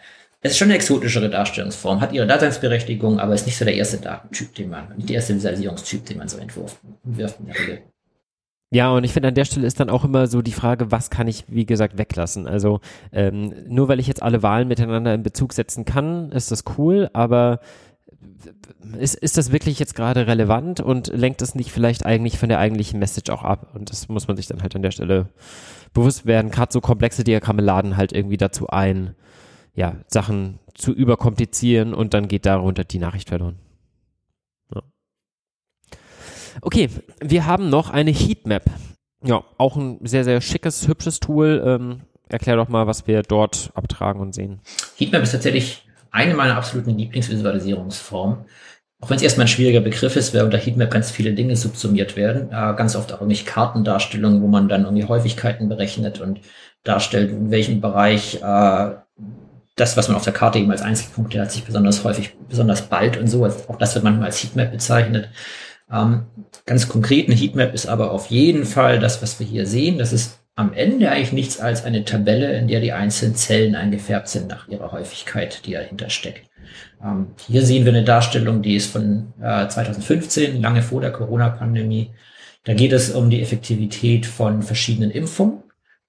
ist schon eine exotischere Darstellungsform, hat ihre Daseinsberechtigung, aber ist nicht so der erste Datentyp, den man, nicht der erste Visualisierungstyp, den man so entwirft, entwirft in der Regel. Ja, und ich finde, an der Stelle ist dann auch immer so die Frage, was kann ich, wie gesagt, weglassen? Also ähm, nur weil ich jetzt alle Wahlen miteinander in Bezug setzen kann, ist das cool, aber ist, ist das wirklich jetzt gerade relevant und lenkt es nicht vielleicht eigentlich von der eigentlichen Message auch ab? Und das muss man sich dann halt an der Stelle bewusst werden. Gerade so komplexe Diagramme laden halt irgendwie dazu ein, ja, Sachen zu überkomplizieren und dann geht darunter die Nachricht verloren. Ja. Okay, wir haben noch eine Heatmap. Ja, auch ein sehr, sehr schickes, hübsches Tool. Ähm, erklär doch mal, was wir dort abtragen und sehen. Heatmap ist tatsächlich eine meiner absoluten Lieblingsvisualisierungsformen. Auch wenn es erstmal ein schwieriger Begriff ist, weil unter Heatmap ganz viele Dinge subsumiert werden. Äh, ganz oft auch irgendwie Kartendarstellungen, wo man dann irgendwie Häufigkeiten berechnet und darstellt, in welchem Bereich äh, das, was man auf der Karte eben als Einzelpunkte hat, sich besonders häufig, besonders bald und so. Auch das wird manchmal als Heatmap bezeichnet. Ähm, ganz konkret, eine Heatmap ist aber auf jeden Fall das, was wir hier sehen. Das ist am Ende eigentlich nichts als eine Tabelle, in der die einzelnen Zellen eingefärbt sind nach ihrer Häufigkeit, die dahinter steckt. Ähm, hier sehen wir eine Darstellung, die ist von äh, 2015, lange vor der Corona-Pandemie. Da geht es um die Effektivität von verschiedenen Impfungen.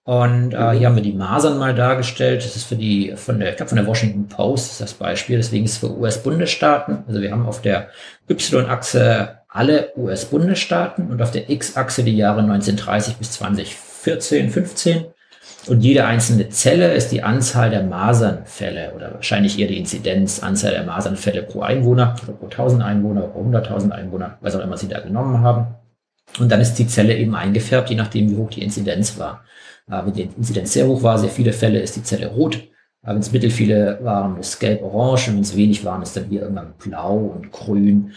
Und äh, hier haben wir die Masern mal dargestellt. Das ist für die von der, ich glaube von der Washington Post ist das Beispiel. Deswegen ist es für US-Bundesstaaten. Also wir haben auf der Y-Achse alle US-Bundesstaaten und auf der X-Achse die Jahre 1930 bis 2014, 15. Und jede einzelne Zelle ist die Anzahl der Masernfälle oder wahrscheinlich eher die Inzidenz, Anzahl der Masernfälle pro Einwohner oder pro 1000 Einwohner, pro 100.000 Einwohner, was auch immer sie da genommen haben. Und dann ist die Zelle eben eingefärbt, je nachdem, wie hoch die Inzidenz war. Wenn die Inzidenz sehr hoch war, sehr viele Fälle, ist die Zelle rot. Wenn es mittel viele waren, ist gelb-orange. Wenn es wenig waren, ist dann hier irgendwann blau und grün.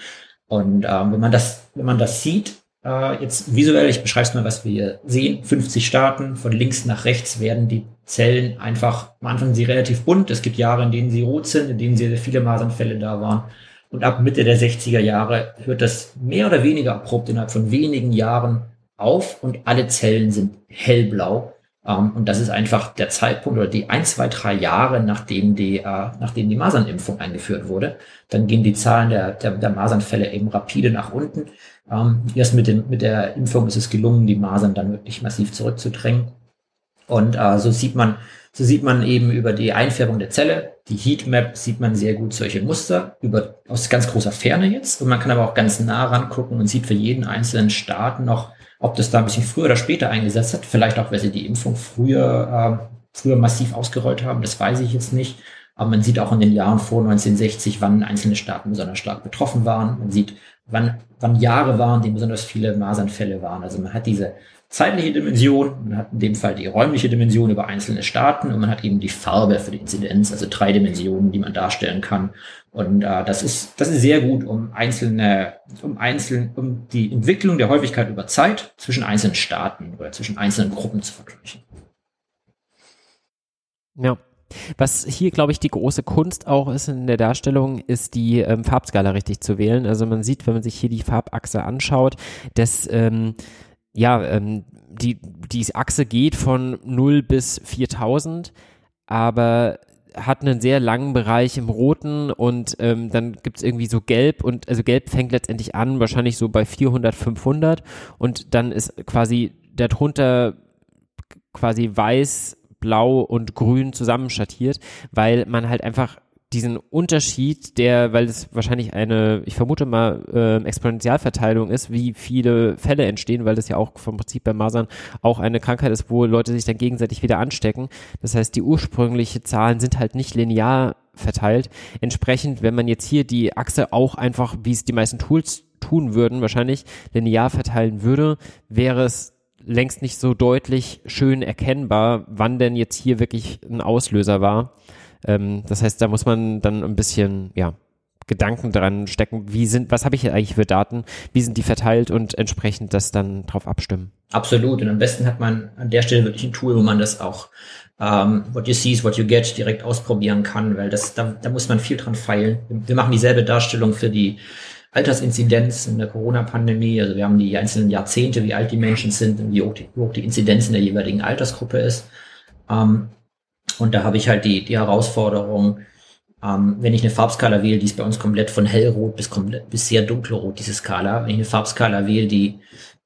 Und ähm, wenn man das, wenn man das sieht, äh, jetzt visuell, ich beschreibe es mal, was wir hier sehen, 50 Staaten, von links nach rechts werden die Zellen einfach, am Anfang sind sie relativ bunt, es gibt Jahre, in denen sie rot sind, in denen sehr, sehr viele Masernfälle da waren. Und ab Mitte der 60er Jahre hört das mehr oder weniger abrupt innerhalb von wenigen Jahren auf und alle Zellen sind hellblau. Ähm, und das ist einfach der Zeitpunkt oder die ein, zwei, drei Jahre, nachdem die, äh, nachdem die Masernimpfung eingeführt wurde. Dann gehen die Zahlen der, der, der Masernfälle eben rapide nach unten. Ähm, erst mit, dem, mit der Impfung ist es gelungen, die Masern dann wirklich massiv zurückzudrängen. Und äh, so sieht man, so sieht man eben über die Einfärbung der Zelle, die Heatmap sieht man sehr gut solche Muster über, aus ganz großer Ferne jetzt. Und man kann aber auch ganz nah rangucken und sieht für jeden einzelnen Staat noch ob das da ein bisschen früher oder später eingesetzt hat, vielleicht auch, weil sie die Impfung früher, äh, früher massiv ausgerollt haben, das weiß ich jetzt nicht. Aber man sieht auch in den Jahren vor 1960, wann einzelne Staaten besonders stark betroffen waren. Man sieht, wann, wann Jahre waren, die besonders viele Masernfälle waren. Also man hat diese zeitliche Dimension, man hat in dem Fall die räumliche Dimension über einzelne Staaten und man hat eben die Farbe für die Inzidenz, also drei Dimensionen, die man darstellen kann. Und äh, das ist das ist sehr gut, um einzelne, um einzeln, um die Entwicklung der Häufigkeit über Zeit zwischen einzelnen Staaten oder zwischen einzelnen Gruppen zu vergleichen. Ja. Was hier, glaube ich, die große Kunst auch ist in der Darstellung, ist die ähm, Farbskala richtig zu wählen. Also man sieht, wenn man sich hier die Farbachse anschaut, dass ähm, ja, ähm, die, die Achse geht von 0 bis 4000, aber hat einen sehr langen Bereich im Roten und ähm, dann gibt's irgendwie so Gelb und also Gelb fängt letztendlich an, wahrscheinlich so bei 400, 500 und dann ist quasi darunter quasi weiß, blau und grün zusammenschattiert, weil man halt einfach diesen Unterschied, der, weil es wahrscheinlich eine, ich vermute mal, äh, Exponentialverteilung ist, wie viele Fälle entstehen, weil das ja auch vom Prinzip bei Masern auch eine Krankheit ist, wo Leute sich dann gegenseitig wieder anstecken. Das heißt, die ursprünglichen Zahlen sind halt nicht linear verteilt. Entsprechend, wenn man jetzt hier die Achse auch einfach, wie es die meisten Tools tun würden, wahrscheinlich linear verteilen würde, wäre es längst nicht so deutlich schön erkennbar, wann denn jetzt hier wirklich ein Auslöser war. Ähm, das heißt, da muss man dann ein bisschen, ja, Gedanken dran stecken, wie sind, was habe ich eigentlich für Daten, wie sind die verteilt und entsprechend das dann drauf abstimmen. Absolut. Und am besten hat man an der Stelle wirklich ein Tool, wo man das auch ähm, what you see is what you get direkt ausprobieren kann, weil das, da, da muss man viel dran feilen. Wir machen dieselbe Darstellung für die Altersinzidenz in der Corona-Pandemie. Also wir haben die einzelnen Jahrzehnte, wie alt die Menschen sind und wie hoch die, wie hoch die Inzidenz in der jeweiligen Altersgruppe ist. Ähm, und da habe ich halt die, die Herausforderung, ähm, wenn ich eine Farbskala wähle, die ist bei uns komplett von hellrot bis komplett bis sehr dunkelrot, diese Skala. Wenn ich eine Farbskala wähle, die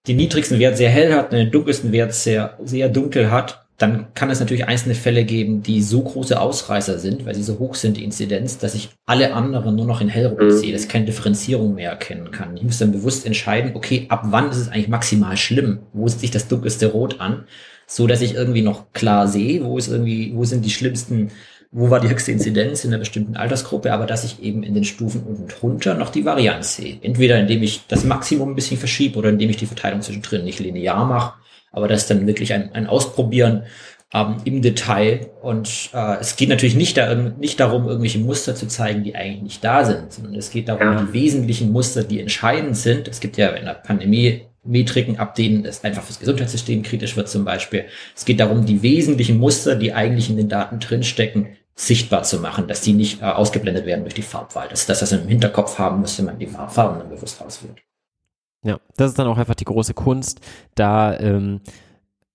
den niedrigsten Wert sehr hell hat, den dunkelsten Wert sehr, sehr dunkel hat, dann kann es natürlich einzelne Fälle geben, die so große Ausreißer sind, weil sie so hoch sind, die Inzidenz, dass ich alle anderen nur noch in hellrot mhm. sehe, dass ich keine Differenzierung mehr erkennen kann. Ich muss dann bewusst entscheiden, okay, ab wann ist es eigentlich maximal schlimm? Wo sieht sich das dunkelste Rot an? So dass ich irgendwie noch klar sehe, wo ist irgendwie, wo sind die schlimmsten wo war die höchste Inzidenz in einer bestimmten Altersgruppe, aber dass ich eben in den Stufen unten drunter noch die Varianz sehe. Entweder indem ich das Maximum ein bisschen verschiebe oder indem ich die Verteilung zwischendrin nicht linear mache, aber das ist dann wirklich ein, ein Ausprobieren ähm, im Detail. Und äh, es geht natürlich nicht, da, nicht darum, irgendwelche Muster zu zeigen, die eigentlich nicht da sind, sondern es geht darum, ja. die wesentlichen Muster, die entscheidend sind. Es gibt ja in der Pandemie Metriken, ab denen es einfach fürs Gesundheitssystem kritisch wird zum Beispiel. Es geht darum, die wesentlichen Muster, die eigentlich in den Daten drinstecken, sichtbar zu machen, dass die nicht äh, ausgeblendet werden durch die Farbwahl. Das ist das, im Hinterkopf haben muss, wenn man die Farben dann bewusst auswählt. Ja, das ist dann auch einfach die große Kunst, da ähm,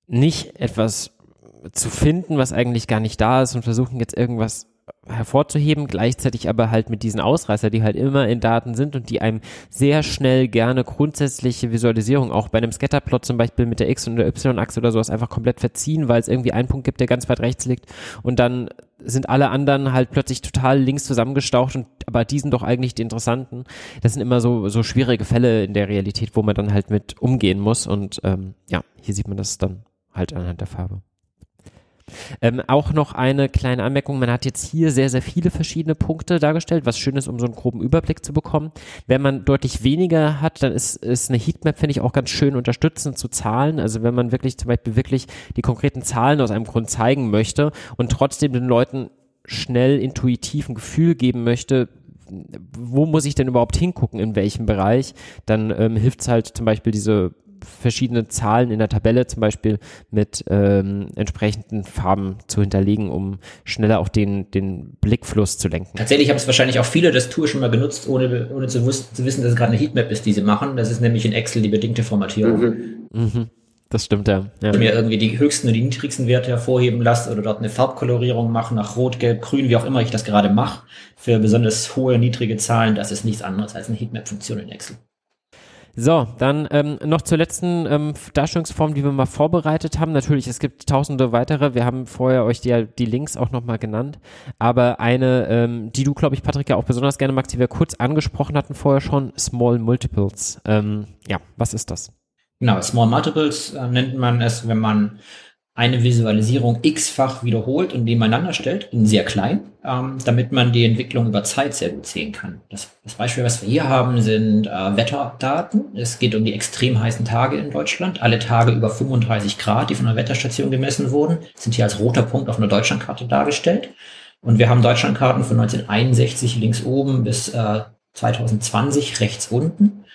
nicht etwas zu finden, was eigentlich gar nicht da ist und versuchen jetzt irgendwas hervorzuheben, gleichzeitig aber halt mit diesen Ausreißer, die halt immer in Daten sind und die einem sehr schnell gerne grundsätzliche Visualisierung, auch bei einem Scatterplot zum Beispiel mit der X- und der Y-Achse oder sowas einfach komplett verziehen, weil es irgendwie einen Punkt gibt, der ganz weit rechts liegt und dann sind alle anderen halt plötzlich total links zusammengestaucht und aber die sind doch eigentlich die interessanten. Das sind immer so, so schwierige Fälle in der Realität, wo man dann halt mit umgehen muss und ähm, ja, hier sieht man das dann halt anhand der Farbe. Ähm, auch noch eine kleine Anmerkung. Man hat jetzt hier sehr, sehr viele verschiedene Punkte dargestellt, was schön ist, um so einen groben Überblick zu bekommen. Wenn man deutlich weniger hat, dann ist, ist eine Heatmap, finde ich, auch ganz schön unterstützend zu Zahlen. Also wenn man wirklich zum Beispiel wirklich die konkreten Zahlen aus einem Grund zeigen möchte und trotzdem den Leuten schnell intuitiv ein Gefühl geben möchte, wo muss ich denn überhaupt hingucken, in welchem Bereich, dann ähm, hilft es halt zum Beispiel diese verschiedene Zahlen in der Tabelle zum Beispiel mit ähm, entsprechenden Farben zu hinterlegen, um schneller auch den, den Blickfluss zu lenken. Tatsächlich haben es wahrscheinlich auch viele das Tool schon mal genutzt, ohne, ohne zu, zu wissen, dass es gerade eine Heatmap ist, die sie machen. Das ist nämlich in Excel die bedingte Formatierung. Mhm. Mhm. Das stimmt, ja. ja. Mir irgendwie die höchsten und die niedrigsten Werte hervorheben lasse oder dort eine Farbkolorierung machen nach Rot, Gelb, Grün, wie auch immer ich das gerade mache, für besonders hohe, niedrige Zahlen, das ist nichts anderes als eine Heatmap-Funktion in Excel. So, dann ähm, noch zur letzten ähm, Darstellungsform, die wir mal vorbereitet haben. Natürlich, es gibt tausende weitere. Wir haben vorher euch die, die Links auch nochmal genannt. Aber eine, ähm, die du, glaube ich, Patrick, ja auch besonders gerne magst, die wir kurz angesprochen hatten vorher schon, Small Multiples. Ähm, ja, was ist das? Genau, Small Multiples äh, nennt man es, wenn man eine Visualisierung x-fach wiederholt und nebeneinander stellt, in sehr klein, ähm, damit man die Entwicklung über Zeit sehr gut sehen kann. Das, das Beispiel, was wir hier haben, sind äh, Wetterdaten. Es geht um die extrem heißen Tage in Deutschland. Alle Tage über 35 Grad, die von der Wetterstation gemessen wurden, sind hier als roter Punkt auf einer Deutschlandkarte dargestellt. Und wir haben Deutschlandkarten von 1961 links oben bis äh, 2020 rechts unten.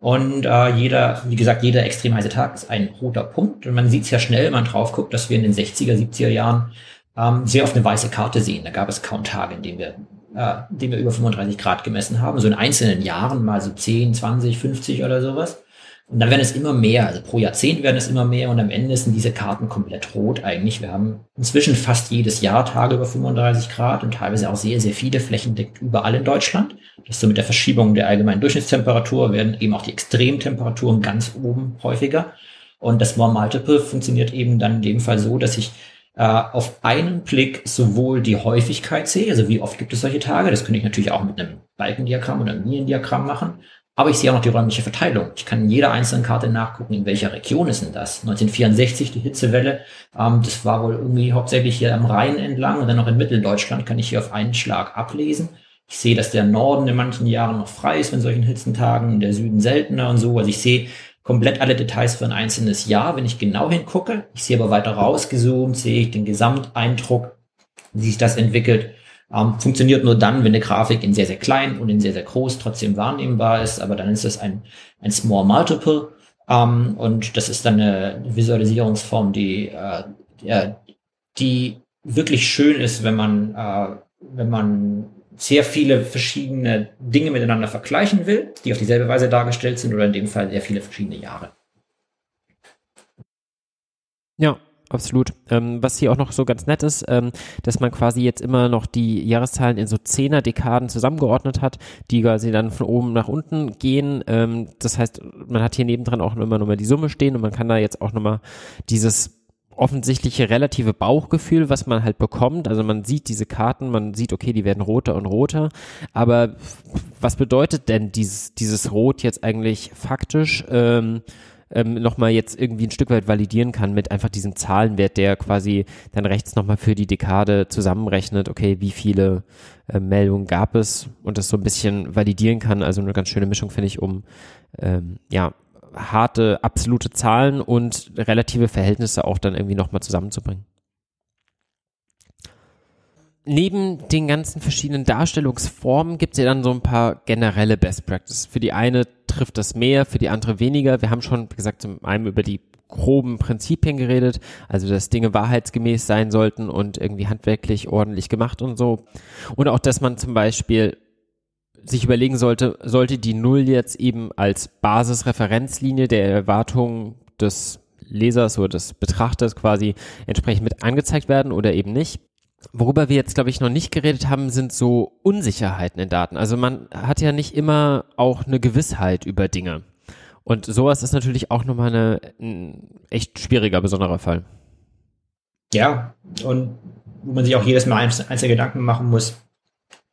Und äh, jeder, wie gesagt, jeder extrem heiße Tag ist ein roter Punkt. Und man sieht es ja schnell, wenn man drauf guckt, dass wir in den 60er, 70er Jahren ähm, sehr oft eine weiße Karte sehen. Da gab es kaum Tage, in denen wir, äh, in denen wir über 35 Grad gemessen haben. So in einzelnen Jahren mal so 10, 20, 50 oder sowas. Und dann werden es immer mehr, also pro Jahrzehnt werden es immer mehr und am Ende sind diese Karten komplett rot eigentlich. Wir haben inzwischen fast jedes Jahr Tage über 35 Grad und teilweise auch sehr, sehr viele flächendeckend überall in Deutschland. Das ist so mit der Verschiebung der allgemeinen Durchschnittstemperatur werden eben auch die Extremtemperaturen ganz oben häufiger. Und das More Multiple funktioniert eben dann in dem Fall so, dass ich äh, auf einen Blick sowohl die Häufigkeit sehe, also wie oft gibt es solche Tage, das könnte ich natürlich auch mit einem Balkendiagramm oder einem Liniendiagramm machen, aber ich sehe auch noch die räumliche Verteilung. Ich kann in jeder einzelnen Karte nachgucken, in welcher Region ist denn das. 1964 die Hitzewelle, ähm, das war wohl irgendwie hauptsächlich hier am Rhein entlang und dann noch in Mitteldeutschland kann ich hier auf einen Schlag ablesen. Ich sehe, dass der Norden in manchen Jahren noch frei ist, wenn solchen Hitzentagen, der Süden seltener und so. Also ich sehe komplett alle Details für ein einzelnes Jahr, wenn ich genau hingucke. Ich sehe aber weiter rausgezoomt, sehe ich den Gesamteindruck, wie sich das entwickelt. Ähm, funktioniert nur dann, wenn eine Grafik in sehr, sehr klein und in sehr, sehr groß trotzdem wahrnehmbar ist, aber dann ist das ein, ein Small Multiple ähm, und das ist dann eine Visualisierungsform, die, äh, die wirklich schön ist, wenn man, äh, wenn man sehr viele verschiedene Dinge miteinander vergleichen will, die auf dieselbe Weise dargestellt sind oder in dem Fall sehr viele verschiedene Jahre. Ja, absolut. Ähm, was hier auch noch so ganz nett ist, ähm, dass man quasi jetzt immer noch die Jahreszahlen in so Zehner-Dekaden zusammengeordnet hat, die quasi dann von oben nach unten gehen. Ähm, das heißt, man hat hier nebendran auch immer nochmal die Summe stehen und man kann da jetzt auch nochmal dieses offensichtliche relative Bauchgefühl, was man halt bekommt. Also man sieht diese Karten, man sieht, okay, die werden roter und roter. Aber was bedeutet denn dieses, dieses Rot jetzt eigentlich faktisch? Ähm, ähm, nochmal jetzt irgendwie ein Stück weit validieren kann mit einfach diesem Zahlenwert, der quasi dann rechts nochmal für die Dekade zusammenrechnet, okay, wie viele äh, Meldungen gab es und das so ein bisschen validieren kann. Also eine ganz schöne Mischung, finde ich, um ähm, ja, harte absolute Zahlen und relative Verhältnisse auch dann irgendwie nochmal zusammenzubringen. Neben den ganzen verschiedenen Darstellungsformen gibt es ja dann so ein paar generelle Best Practices. Für die eine trifft das mehr, für die andere weniger. Wir haben schon, wie gesagt, zum einen über die groben Prinzipien geredet, also dass Dinge wahrheitsgemäß sein sollten und irgendwie handwerklich ordentlich gemacht und so. Und auch, dass man zum Beispiel sich überlegen sollte, sollte die Null jetzt eben als Basisreferenzlinie der Erwartungen des Lesers oder des Betrachters quasi entsprechend mit angezeigt werden oder eben nicht. Worüber wir jetzt, glaube ich, noch nicht geredet haben, sind so Unsicherheiten in Daten. Also man hat ja nicht immer auch eine Gewissheit über Dinge. Und sowas ist natürlich auch nochmal eine, ein echt schwieriger, besonderer Fall. Ja, und wo man sich auch jedes Mal einzelne Gedanken machen muss,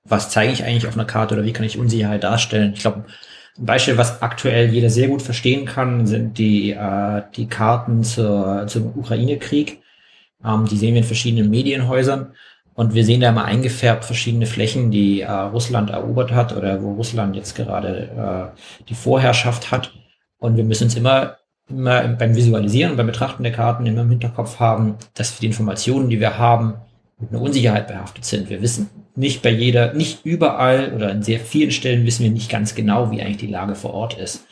was zeige ich eigentlich auf einer Karte oder wie kann ich Unsicherheit darstellen. Ich glaube, ein Beispiel, was aktuell jeder sehr gut verstehen kann, sind die, äh, die Karten zur, zum Ukraine-Krieg. Ähm, die sehen wir in verschiedenen Medienhäusern. Und wir sehen da immer eingefärbt verschiedene Flächen, die äh, Russland erobert hat oder wo Russland jetzt gerade äh, die Vorherrschaft hat. Und wir müssen uns immer, immer beim Visualisieren beim Betrachten der Karten immer im Hinterkopf haben, dass die Informationen, die wir haben, mit einer Unsicherheit behaftet sind. Wir wissen nicht bei jeder, nicht überall oder in sehr vielen Stellen wissen wir nicht ganz genau, wie eigentlich die Lage vor Ort ist.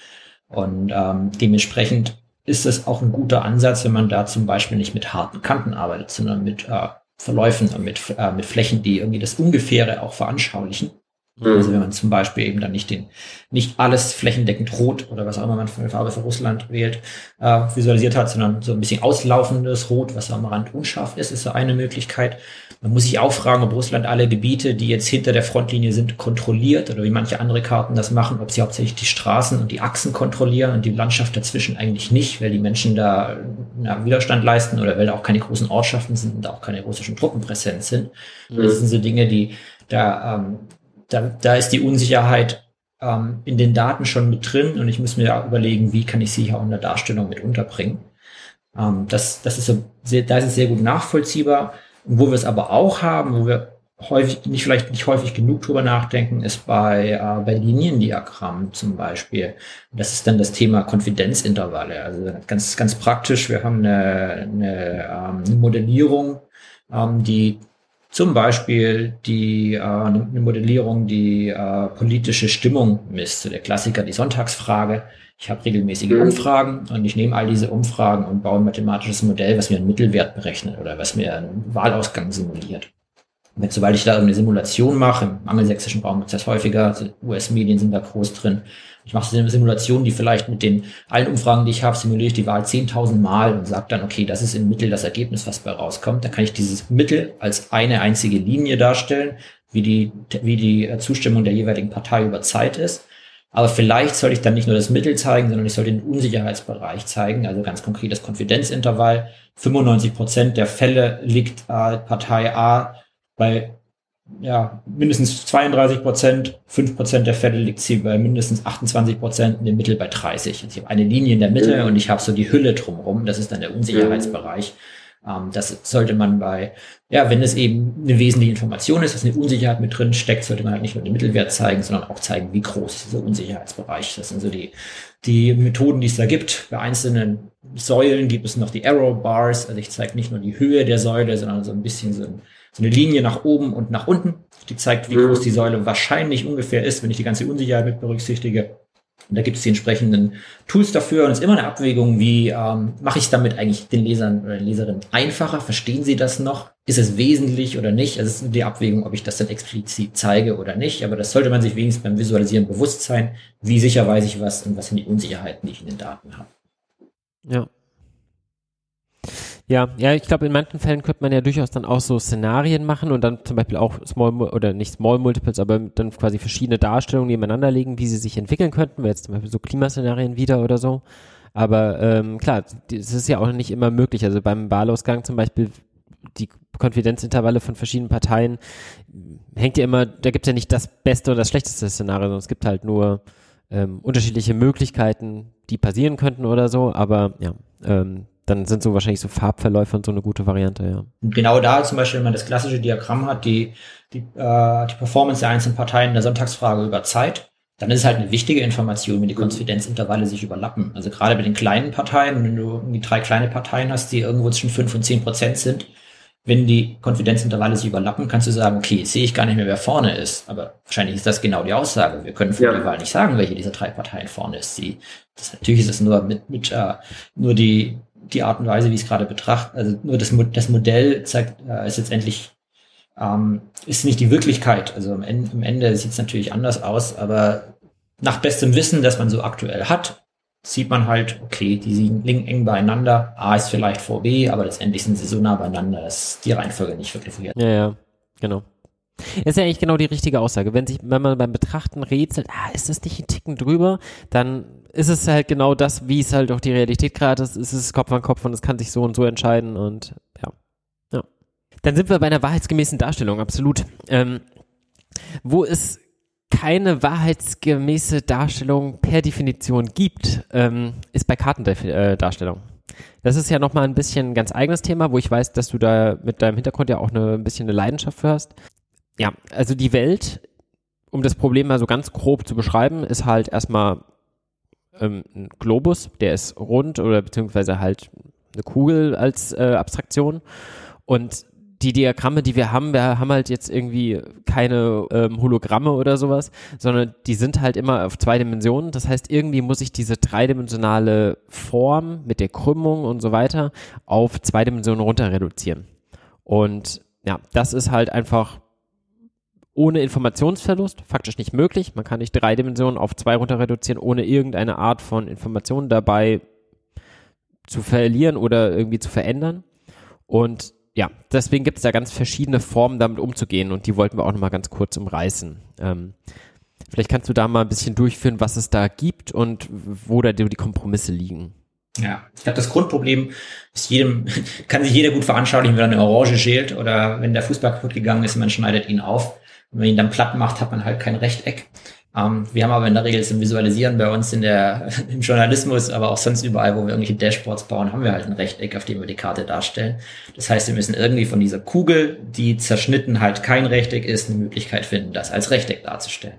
Und ähm, dementsprechend ist es auch ein guter Ansatz, wenn man da zum Beispiel nicht mit harten Kanten arbeitet, sondern mit äh, Verläufen und mit, äh, mit Flächen, die irgendwie das Ungefähre auch veranschaulichen. Mhm. Also wenn man zum Beispiel eben dann nicht den, nicht alles flächendeckend rot oder was auch immer man für eine Farbe für Russland wählt, äh, visualisiert hat, sondern so ein bisschen auslaufendes Rot, was am Rand unscharf ist, ist so eine Möglichkeit. Man muss sich auch fragen, ob Russland alle Gebiete, die jetzt hinter der Frontlinie sind, kontrolliert oder wie manche andere Karten das machen, ob sie hauptsächlich die Straßen und die Achsen kontrollieren und die Landschaft dazwischen eigentlich nicht, weil die Menschen da na, Widerstand leisten oder weil da auch keine großen Ortschaften sind und auch keine russischen Truppen präsent sind. Mhm. Das sind so Dinge, die da, ähm, da, da ist die Unsicherheit ähm, in den Daten schon mit drin und ich muss mir da überlegen, wie kann ich sie hier auch in der Darstellung mit unterbringen. Ähm, das, das ist so sehr, da ist es sehr gut nachvollziehbar. Und wo wir es aber auch haben, wo wir häufig, nicht vielleicht nicht häufig genug drüber nachdenken, ist bei, äh, bei Liniendiagrammen zum Beispiel. Das ist dann das Thema Konfidenzintervalle. Also ganz, ganz praktisch. Wir haben eine, eine, ähm, eine Modellierung, ähm, die zum Beispiel die äh, eine Modellierung, die äh, politische Stimmung misst. So der Klassiker, die Sonntagsfrage. Ich habe regelmäßige mhm. Umfragen und ich nehme all diese Umfragen und baue ein mathematisches Modell, was mir einen Mittelwert berechnet oder was mir einen Wahlausgang simuliert. Und sobald ich da eine Simulation mache, im angelsächsischen Raum es das häufiger, also US-Medien sind da groß drin. Ich mache eine Simulation, die vielleicht mit den allen Umfragen, die ich habe, simuliere ich die Wahl 10.000 Mal und sage dann, okay, das ist im Mittel das Ergebnis, was bei rauskommt. Dann kann ich dieses Mittel als eine einzige Linie darstellen, wie die, wie die Zustimmung der jeweiligen Partei über Zeit ist. Aber vielleicht soll ich dann nicht nur das Mittel zeigen, sondern ich soll den Unsicherheitsbereich zeigen, also ganz konkret das Konfidenzintervall. 95 Prozent der Fälle liegt äh, Partei A bei ja, mindestens 32 Prozent, 5 Prozent der Fälle liegt sie bei mindestens 28 Prozent, in dem Mittel bei 30. Also ich habe eine Linie in der Mitte mhm. und ich habe so die Hülle drumherum, das ist dann der Unsicherheitsbereich. Ähm, das sollte man bei, ja, wenn es eben eine wesentliche Information ist, dass eine Unsicherheit mit drin steckt, sollte man halt nicht nur den Mittelwert zeigen, sondern auch zeigen, wie groß ist dieser Unsicherheitsbereich. Das sind so die, die Methoden, die es da gibt. Bei einzelnen Säulen gibt es noch die Arrow Bars. Also ich zeige nicht nur die Höhe der Säule, sondern so ein bisschen so, ein, so eine Linie nach oben und nach unten. Die zeigt, wie groß die Säule wahrscheinlich ungefähr ist, wenn ich die ganze Unsicherheit mit berücksichtige. Und da gibt es die entsprechenden Tools dafür und es ist immer eine Abwägung, wie ähm, mache ich damit eigentlich den Lesern oder den Leserinnen einfacher? Verstehen sie das noch? Ist es wesentlich oder nicht? Also es ist die Abwägung, ob ich das dann explizit zeige oder nicht. Aber das sollte man sich wenigstens beim Visualisieren bewusst sein. Wie sicher weiß ich was und was sind die Unsicherheiten, die ich in den Daten habe? Ja, ja, ja, ich glaube, in manchen Fällen könnte man ja durchaus dann auch so Szenarien machen und dann zum Beispiel auch Small oder nicht Small Multiples, aber dann quasi verschiedene Darstellungen nebeneinander legen, wie sie sich entwickeln könnten, jetzt zum Beispiel so Klimaszenarien wieder oder so. Aber ähm, klar, es ist ja auch nicht immer möglich. Also beim Wahlausgang zum Beispiel die Konfidenzintervalle von verschiedenen Parteien hängt ja immer, da gibt es ja nicht das beste oder das schlechteste Szenario, sondern es gibt halt nur ähm, unterschiedliche Möglichkeiten, die passieren könnten oder so, aber ja, ähm, dann sind so wahrscheinlich so Farbverläufe und so eine gute Variante, ja. Und genau da zum Beispiel, wenn man das klassische Diagramm hat, die, die, äh, die Performance der einzelnen Parteien in der Sonntagsfrage über Zeit, dann ist es halt eine wichtige Information, wenn die Konfidenzintervalle sich überlappen. Also gerade bei den kleinen Parteien, wenn du irgendwie drei kleine Parteien hast, die irgendwo zwischen fünf und zehn Prozent sind, wenn die Konfidenzintervalle sich überlappen, kannst du sagen, okay, jetzt sehe ich gar nicht mehr, wer vorne ist. Aber wahrscheinlich ist das genau die Aussage. Wir können vor ja. der Wahl nicht sagen, welche dieser drei Parteien vorne ist. Die, das, natürlich ist es nur mit, mit uh, nur die, die Art und Weise, wie es gerade betrachtet, also nur das, das Modell zeigt, uh, ist letztendlich ähm, ist nicht die Wirklichkeit. Also am Ende, am Ende sieht es natürlich anders aus, aber nach bestem Wissen, das man so aktuell hat, sieht man halt, okay, die liegen eng beieinander. A ist vielleicht vor B, aber letztendlich sind sie so nah beieinander, dass die Reihenfolge nicht wirklich vorher. Ja, ja, genau. Ist ja eigentlich genau die richtige Aussage. Wenn sich, wenn man beim Betrachten rätselt, ah, ist das nicht ein Ticken drüber, dann ist es halt genau das, wie es halt auch die Realität gerade ist. Es ist Kopf an Kopf und es kann sich so und so entscheiden und ja. ja. Dann sind wir bei einer wahrheitsgemäßen Darstellung, absolut. Ähm, wo ist keine wahrheitsgemäße Darstellung per Definition gibt, ähm, ist bei Kartendarstellung. Das ist ja nochmal ein bisschen ein ganz eigenes Thema, wo ich weiß, dass du da mit deinem Hintergrund ja auch eine, ein bisschen eine Leidenschaft für hast. Ja, also die Welt, um das Problem mal so ganz grob zu beschreiben, ist halt erstmal ähm, ein Globus, der ist rund oder beziehungsweise halt eine Kugel als äh, Abstraktion. Und die Diagramme, die wir haben, wir haben halt jetzt irgendwie keine ähm, Hologramme oder sowas, sondern die sind halt immer auf zwei Dimensionen. Das heißt, irgendwie muss ich diese dreidimensionale Form mit der Krümmung und so weiter auf zwei Dimensionen runter reduzieren. Und ja, das ist halt einfach ohne Informationsverlust faktisch nicht möglich. Man kann nicht drei Dimensionen auf zwei runter reduzieren, ohne irgendeine Art von Information dabei zu verlieren oder irgendwie zu verändern. Und ja, deswegen gibt es da ganz verschiedene Formen, damit umzugehen und die wollten wir auch nochmal ganz kurz umreißen. Ähm, vielleicht kannst du da mal ein bisschen durchführen, was es da gibt und wo da die Kompromisse liegen. Ja, ich glaube, das Grundproblem ist jedem, kann sich jeder gut veranschaulichen, wenn er eine Orange schält oder wenn der Fußball kaputt gegangen ist, man schneidet ihn auf. Und wenn man ihn dann platt macht, hat man halt kein Rechteck. Ähm, wir haben aber in der Regel zum Visualisieren bei uns in der, im Journalismus, aber auch sonst überall, wo wir irgendwelche Dashboards bauen, haben wir halt ein Rechteck, auf dem wir die Karte darstellen. Das heißt, wir müssen irgendwie von dieser Kugel, die zerschnitten halt kein Rechteck ist, eine Möglichkeit finden, das als Rechteck darzustellen.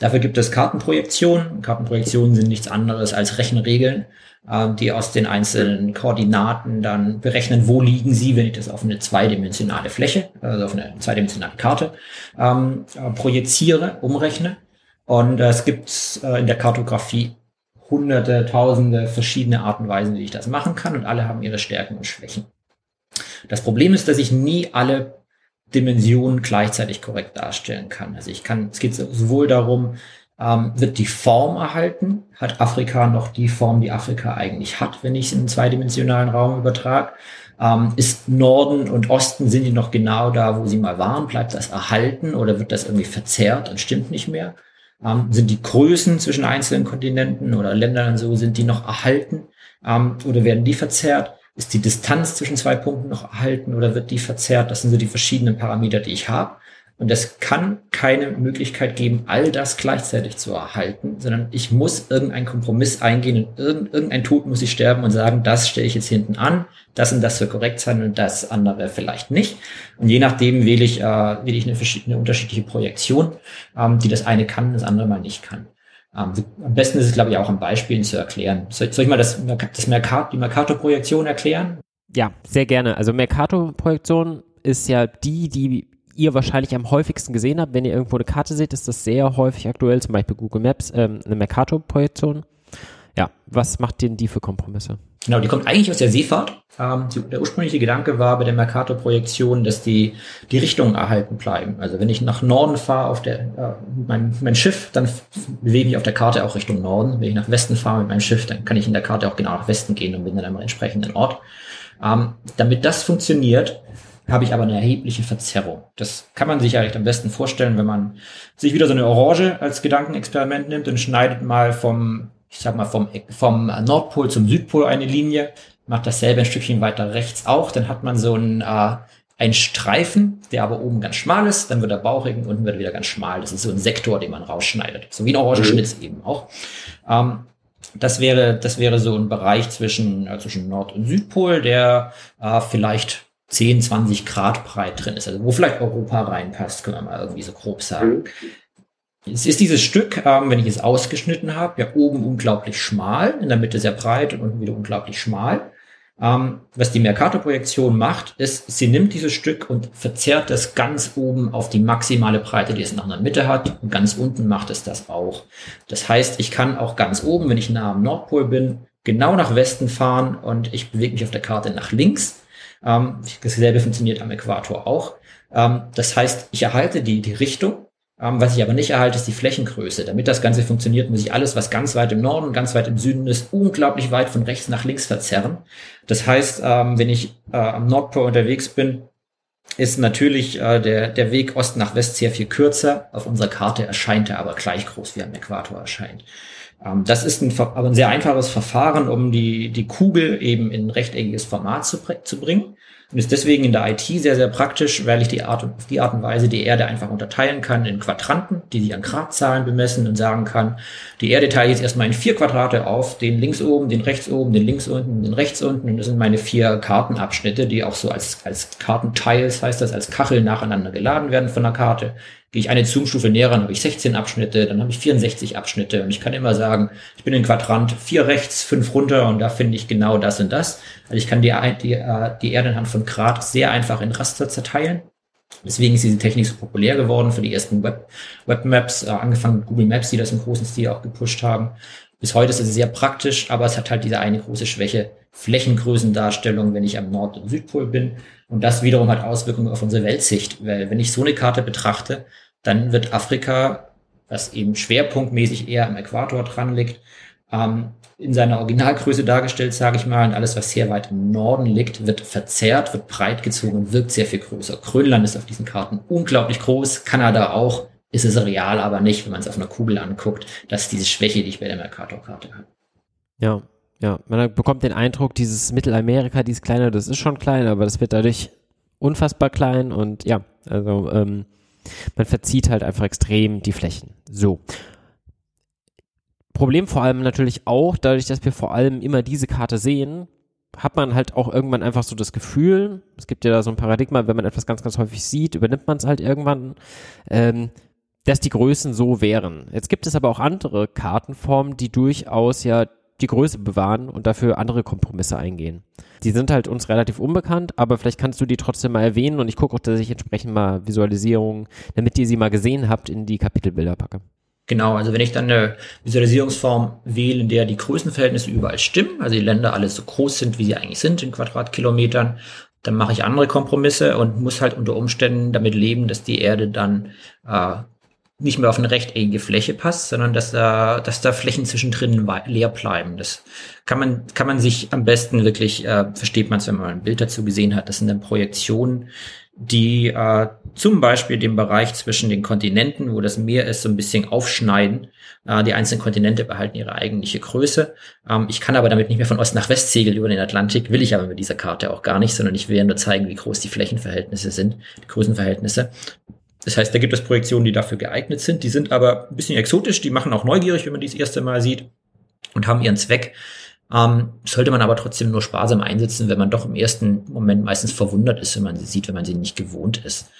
Dafür gibt es Kartenprojektionen. Kartenprojektionen sind nichts anderes als Rechenregeln, die aus den einzelnen Koordinaten dann berechnen, wo liegen sie, wenn ich das auf eine zweidimensionale Fläche, also auf eine zweidimensionale Karte ähm, projiziere, umrechne und äh, es gibt äh, in der Kartografie hunderte, tausende verschiedene Arten und Weisen, wie ich das machen kann und alle haben ihre Stärken und Schwächen. Das Problem ist, dass ich nie alle Dimensionen gleichzeitig korrekt darstellen kann. Also ich kann, es geht sowohl darum, ähm, wird die Form erhalten? Hat Afrika noch die Form, die Afrika eigentlich hat, wenn ich es in einen zweidimensionalen Raum übertrage? Ähm, ist Norden und Osten, sind die noch genau da, wo sie mal waren? Bleibt das erhalten oder wird das irgendwie verzerrt und stimmt nicht mehr? Ähm, sind die Größen zwischen einzelnen Kontinenten oder Ländern und so, sind die noch erhalten ähm, oder werden die verzerrt? Ist die Distanz zwischen zwei Punkten noch erhalten oder wird die verzerrt? Das sind so die verschiedenen Parameter, die ich habe. Und es kann keine Möglichkeit geben, all das gleichzeitig zu erhalten, sondern ich muss irgendeinen Kompromiss eingehen und irgendein Tod muss ich sterben und sagen, das stelle ich jetzt hinten an, das und das soll korrekt sein und das andere vielleicht nicht. Und je nachdem wähle ich, äh, wähle ich eine, verschiedene unterschiedliche Projektion, ähm, die das eine kann, das andere mal nicht kann. Ähm, am besten ist es, glaube ich, auch an Beispielen zu erklären. Soll, soll ich mal das, das Mercator, die Mercator-Projektion erklären? Ja, sehr gerne. Also Mercator-Projektion ist ja die, die ihr wahrscheinlich am häufigsten gesehen habt, wenn ihr irgendwo eine Karte seht, ist das sehr häufig aktuell, zum Beispiel Google Maps, ähm, eine Mercator-Projektion. Ja, was macht denn die für Kompromisse? Genau, die kommt eigentlich aus der Seefahrt. Ähm, die, der ursprüngliche Gedanke war bei der Mercator-Projektion, dass die, die Richtungen erhalten bleiben. Also wenn ich nach Norden fahre auf der, äh, mein, mein Schiff, dann bewege ich auf der Karte auch Richtung Norden. Wenn ich nach Westen fahre mit meinem Schiff, dann kann ich in der Karte auch genau nach Westen gehen und bin dann am entsprechenden Ort. Ähm, damit das funktioniert, habe ich aber eine erhebliche Verzerrung. Das kann man sich eigentlich am besten vorstellen, wenn man sich wieder so eine Orange als Gedankenexperiment nimmt und schneidet mal vom ich sag mal, vom, vom Nordpol zum Südpol eine Linie, macht dasselbe ein Stückchen weiter rechts auch, dann hat man so ein äh, ein Streifen, der aber oben ganz schmal ist, dann wird er bauchig und unten wird er wieder ganz schmal. Das ist so ein Sektor, den man rausschneidet. So wie ein Orangenschnitz mhm. eben auch. Ähm, das wäre, das wäre so ein Bereich zwischen, äh, zwischen Nord- und Südpol, der äh, vielleicht 10, 20 Grad breit drin ist. Also wo vielleicht Europa reinpasst, können wir mal irgendwie so grob sagen. Mhm. Es ist dieses Stück, ähm, wenn ich es ausgeschnitten habe, ja oben unglaublich schmal, in der Mitte sehr breit und unten wieder unglaublich schmal. Ähm, was die Mercator-Projektion macht, ist, sie nimmt dieses Stück und verzerrt das ganz oben auf die maximale Breite, die es nach der Mitte hat. Und ganz unten macht es das auch. Das heißt, ich kann auch ganz oben, wenn ich nah am Nordpol bin, genau nach Westen fahren und ich bewege mich auf der Karte nach links. Ähm, dasselbe funktioniert am Äquator auch. Ähm, das heißt, ich erhalte die, die Richtung ähm, was ich aber nicht erhalte, ist die Flächengröße. Damit das Ganze funktioniert, muss ich alles, was ganz weit im Norden, ganz weit im Süden ist, unglaublich weit von rechts nach links verzerren. Das heißt, ähm, wenn ich äh, am Nordpol unterwegs bin, ist natürlich äh, der, der Weg Ost nach West sehr viel kürzer. Auf unserer Karte erscheint er aber gleich groß, wie am Äquator erscheint. Ähm, das ist ein, aber ein sehr einfaches Verfahren, um die, die Kugel eben in rechteckiges Format zu, zu bringen. Und ist deswegen in der IT sehr, sehr praktisch, weil ich die Art und, auf die Art und Weise die Erde einfach unterteilen kann in Quadranten, die sich an Gradzahlen bemessen und sagen kann, die Erde teile ich jetzt erstmal in vier Quadrate auf, den links oben, den rechts oben, den links unten, den rechts unten. Und das sind meine vier Kartenabschnitte, die auch so als, als Kartentiles, heißt das, als Kachel nacheinander geladen werden von der Karte. Gehe ich eine Zoom-Stufe näher, dann habe ich 16 Abschnitte, dann habe ich 64 Abschnitte und ich kann immer sagen, ich bin in Quadrant vier rechts, fünf runter und da finde ich genau das und das. Also ich kann die, die, äh, die Erde anhand von Grad sehr einfach in Raster zerteilen. Deswegen ist diese Technik so populär geworden für die ersten Web, Webmaps, äh, angefangen mit Google Maps, die das im großen Stil auch gepusht haben. Bis heute ist es sehr praktisch, aber es hat halt diese eine große Schwäche, Flächengrößendarstellung, wenn ich am Nord- und Südpol bin. Und das wiederum hat Auswirkungen auf unsere Weltsicht, weil wenn ich so eine Karte betrachte, dann wird Afrika, was eben schwerpunktmäßig eher am Äquator dran liegt, ähm, in seiner Originalgröße dargestellt, sage ich mal, und alles, was sehr weit im Norden liegt, wird verzerrt, wird breit gezogen und wirkt sehr viel größer. Grönland ist auf diesen Karten unglaublich groß, Kanada auch, ist es real aber nicht, wenn man es auf einer Kugel anguckt. Das ist diese Schwäche, die ich bei der Mercator-Karte habe. Ja, ja, man bekommt den Eindruck, dieses Mittelamerika, dieses kleine, das ist schon klein, aber das wird dadurch unfassbar klein und ja, also ähm, man verzieht halt einfach extrem die Flächen. So. Problem vor allem natürlich auch, dadurch, dass wir vor allem immer diese Karte sehen, hat man halt auch irgendwann einfach so das Gefühl, es gibt ja da so ein Paradigma, wenn man etwas ganz, ganz häufig sieht, übernimmt man es halt irgendwann, ähm, dass die Größen so wären. Jetzt gibt es aber auch andere Kartenformen, die durchaus ja die Größe bewahren und dafür andere Kompromisse eingehen. Die sind halt uns relativ unbekannt, aber vielleicht kannst du die trotzdem mal erwähnen und ich gucke auch, dass ich entsprechend mal Visualisierungen, damit ihr sie mal gesehen habt, in die Kapitelbilder packe. Genau, also wenn ich dann eine Visualisierungsform wähle, in der die Größenverhältnisse überall stimmen, also die Länder alle so groß sind, wie sie eigentlich sind in Quadratkilometern, dann mache ich andere Kompromisse und muss halt unter Umständen damit leben, dass die Erde dann äh, nicht mehr auf eine rechteckige Fläche passt, sondern dass da, dass da Flächen zwischendrin leer bleiben. Das kann man, kann man sich am besten wirklich, äh, versteht man es, wenn man ein Bild dazu gesehen hat. Das sind dann Projektionen, die äh, zum Beispiel den Bereich zwischen den Kontinenten, wo das Meer ist, so ein bisschen aufschneiden. Äh, die einzelnen Kontinente behalten ihre eigentliche Größe. Ähm, ich kann aber damit nicht mehr von Ost nach West segeln über den Atlantik, will ich aber mit dieser Karte auch gar nicht, sondern ich will ja nur zeigen, wie groß die Flächenverhältnisse sind, die Größenverhältnisse. Das heißt, da gibt es Projektionen, die dafür geeignet sind. Die sind aber ein bisschen exotisch, die machen auch neugierig, wenn man die das erste Mal sieht und haben ihren Zweck. Ähm, sollte man aber trotzdem nur sparsam einsetzen, wenn man doch im ersten Moment meistens verwundert ist, wenn man sie sieht, wenn man sie nicht gewohnt ist.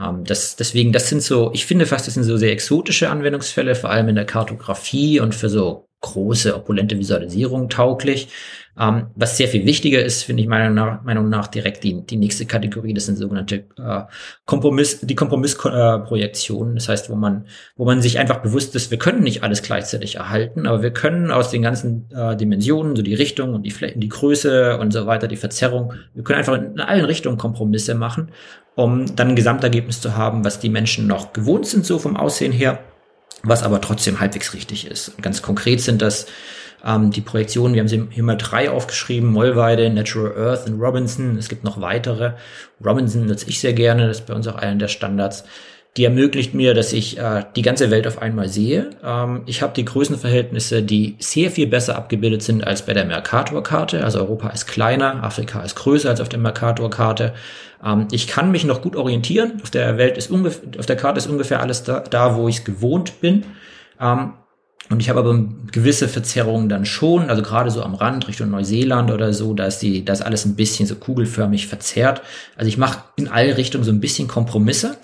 Ähm, das, deswegen, das sind so, ich finde fast, das sind so sehr exotische Anwendungsfälle, vor allem in der Kartografie und für so große, opulente Visualisierung tauglich. Ähm, was sehr viel wichtiger ist, finde ich meiner Meinung nach direkt die, die nächste Kategorie, das sind sogenannte äh, Kompromiss, die Kompromissprojektionen. Äh, das heißt, wo man, wo man sich einfach bewusst ist, wir können nicht alles gleichzeitig erhalten, aber wir können aus den ganzen äh, Dimensionen, so die Richtung und die Flächen, die Größe und so weiter, die Verzerrung, wir können einfach in allen Richtungen Kompromisse machen, um dann ein Gesamtergebnis zu haben, was die Menschen noch gewohnt sind, so vom Aussehen her, was aber trotzdem halbwegs richtig ist. Und ganz konkret sind das ähm, die Projektionen, wir haben sie hier mal drei aufgeschrieben, Mollweide, Natural Earth und Robinson. Es gibt noch weitere. Robinson nutze ich sehr gerne, das ist bei uns auch einer der Standards. Die ermöglicht mir, dass ich äh, die ganze Welt auf einmal sehe. Ähm, ich habe die Größenverhältnisse, die sehr viel besser abgebildet sind als bei der Mercator-Karte. Also Europa ist kleiner, Afrika ist größer als auf der Mercator-Karte. Ähm, ich kann mich noch gut orientieren. Auf der Welt ist ungefähr, auf der Karte ist ungefähr alles da, da wo ich es gewohnt bin. Ähm, und ich habe aber gewisse Verzerrungen dann schon, also gerade so am Rand Richtung Neuseeland oder so, da ist die, da alles ein bisschen so kugelförmig verzerrt. Also ich mache in alle Richtungen so ein bisschen Kompromisse.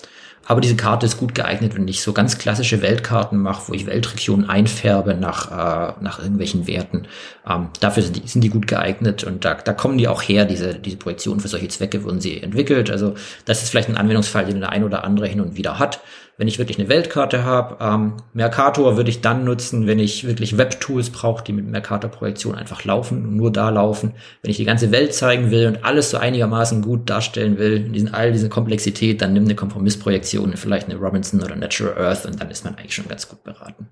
Aber diese Karte ist gut geeignet, wenn ich so ganz klassische Weltkarten mache, wo ich Weltregionen einfärbe nach, äh, nach irgendwelchen Werten. Ähm, dafür sind die, sind die gut geeignet und da, da kommen die auch her, diese, diese Projektionen für solche Zwecke wurden sie entwickelt. Also das ist vielleicht ein Anwendungsfall, den der ein oder andere hin und wieder hat wenn ich wirklich eine Weltkarte habe. Ähm, Mercator würde ich dann nutzen, wenn ich wirklich Webtools brauche, die mit Mercator-Projektion einfach laufen und nur da laufen. Wenn ich die ganze Welt zeigen will und alles so einigermaßen gut darstellen will, in diesen, all diese Komplexität, dann nimm eine Kompromissprojektion, vielleicht eine Robinson oder Natural Earth und dann ist man eigentlich schon ganz gut beraten.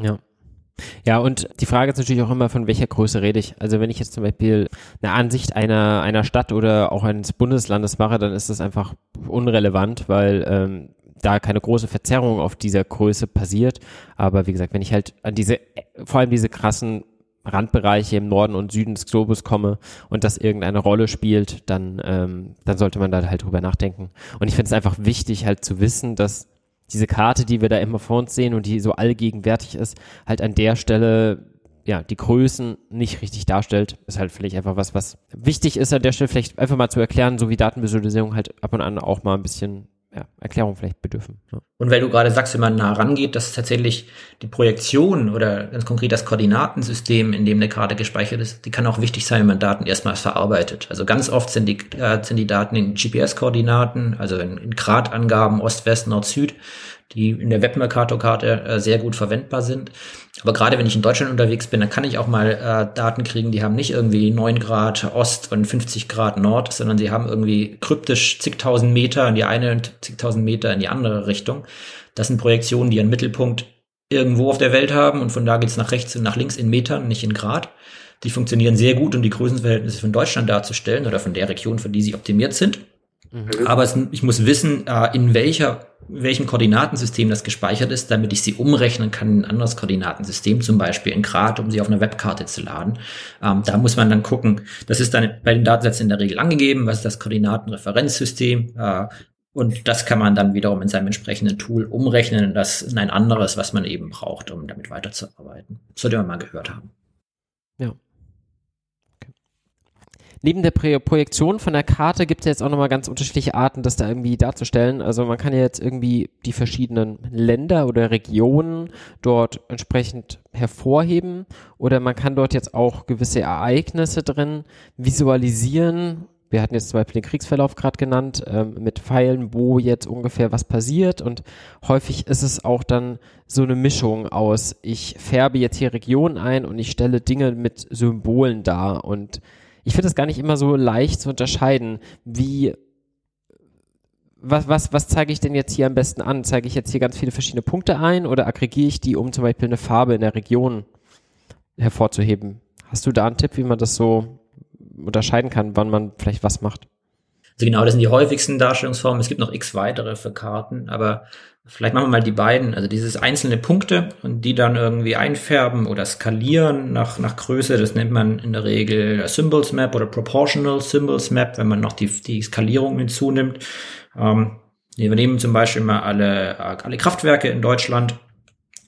Ja. Ja, und die Frage ist natürlich auch immer, von welcher Größe rede ich. Also wenn ich jetzt zum Beispiel eine Ansicht einer, einer Stadt oder auch eines Bundeslandes mache, dann ist das einfach unrelevant, weil ähm, da keine große Verzerrung auf dieser Größe passiert. Aber wie gesagt, wenn ich halt an diese, vor allem diese krassen Randbereiche im Norden und Süden des Globus komme und das irgendeine Rolle spielt, dann, ähm, dann sollte man da halt drüber nachdenken. Und ich finde es einfach wichtig, halt zu wissen, dass diese Karte, die wir da immer vor uns sehen und die so allgegenwärtig ist, halt an der Stelle ja, die Größen nicht richtig darstellt, ist halt vielleicht einfach was, was wichtig ist an der Stelle vielleicht einfach mal zu erklären, so wie Datenvisualisierung halt ab und an auch mal ein bisschen ja, Erklärung vielleicht bedürfen. Ja. Und weil du gerade sagst, wenn man nah rangeht, dass tatsächlich die Projektion oder ganz konkret das Koordinatensystem, in dem eine Karte gespeichert ist, die kann auch wichtig sein, wenn man Daten erstmal verarbeitet. Also ganz oft sind die, äh, sind die Daten in GPS-Koordinaten, also in, in Gradangaben Ost, West, Nord, Süd die in der Webmercator-Karte äh, sehr gut verwendbar sind. Aber gerade wenn ich in Deutschland unterwegs bin, dann kann ich auch mal äh, Daten kriegen, die haben nicht irgendwie 9 Grad Ost und 50 Grad Nord, sondern sie haben irgendwie kryptisch zigtausend Meter in die eine und zigtausend Meter in die andere Richtung. Das sind Projektionen, die einen Mittelpunkt irgendwo auf der Welt haben und von da geht's nach rechts und nach links in Metern, nicht in Grad. Die funktionieren sehr gut, um die Größenverhältnisse von Deutschland darzustellen oder von der Region, für die sie optimiert sind. Mhm. Aber es, ich muss wissen, äh, in welcher welchem Koordinatensystem das gespeichert ist, damit ich sie umrechnen kann in ein anderes Koordinatensystem, zum Beispiel in Grad, um sie auf einer Webkarte zu laden. Ähm, da muss man dann gucken, das ist dann bei den Datensätzen in der Regel angegeben, was ist das Koordinatenreferenzsystem, äh, und das kann man dann wiederum in seinem entsprechenden Tool umrechnen in das in ein anderes, was man eben braucht, um damit weiterzuarbeiten. Das sollte man mal gehört haben. Ja. Neben der Projektion von der Karte gibt es jetzt auch nochmal ganz unterschiedliche Arten, das da irgendwie darzustellen. Also man kann ja jetzt irgendwie die verschiedenen Länder oder Regionen dort entsprechend hervorheben oder man kann dort jetzt auch gewisse Ereignisse drin visualisieren. Wir hatten jetzt zum Beispiel den Kriegsverlauf gerade genannt, ähm, mit Pfeilen, wo jetzt ungefähr was passiert. Und häufig ist es auch dann so eine Mischung aus, ich färbe jetzt hier Regionen ein und ich stelle Dinge mit Symbolen dar. Und ich finde es gar nicht immer so leicht zu unterscheiden, wie was, was, was zeige ich denn jetzt hier am besten an? Zeige ich jetzt hier ganz viele verschiedene Punkte ein oder aggregiere ich die, um zum Beispiel eine Farbe in der Region hervorzuheben? Hast du da einen Tipp, wie man das so unterscheiden kann, wann man vielleicht was macht? Also genau, das sind die häufigsten Darstellungsformen. Es gibt noch x weitere für Karten, aber vielleicht machen wir mal die beiden. Also dieses einzelne Punkte und die dann irgendwie einfärben oder skalieren nach, nach Größe. Das nennt man in der Regel Symbols Map oder Proportional Symbols Map, wenn man noch die, die Skalierung hinzunimmt. Ähm, wir nehmen zum Beispiel mal alle, alle Kraftwerke in Deutschland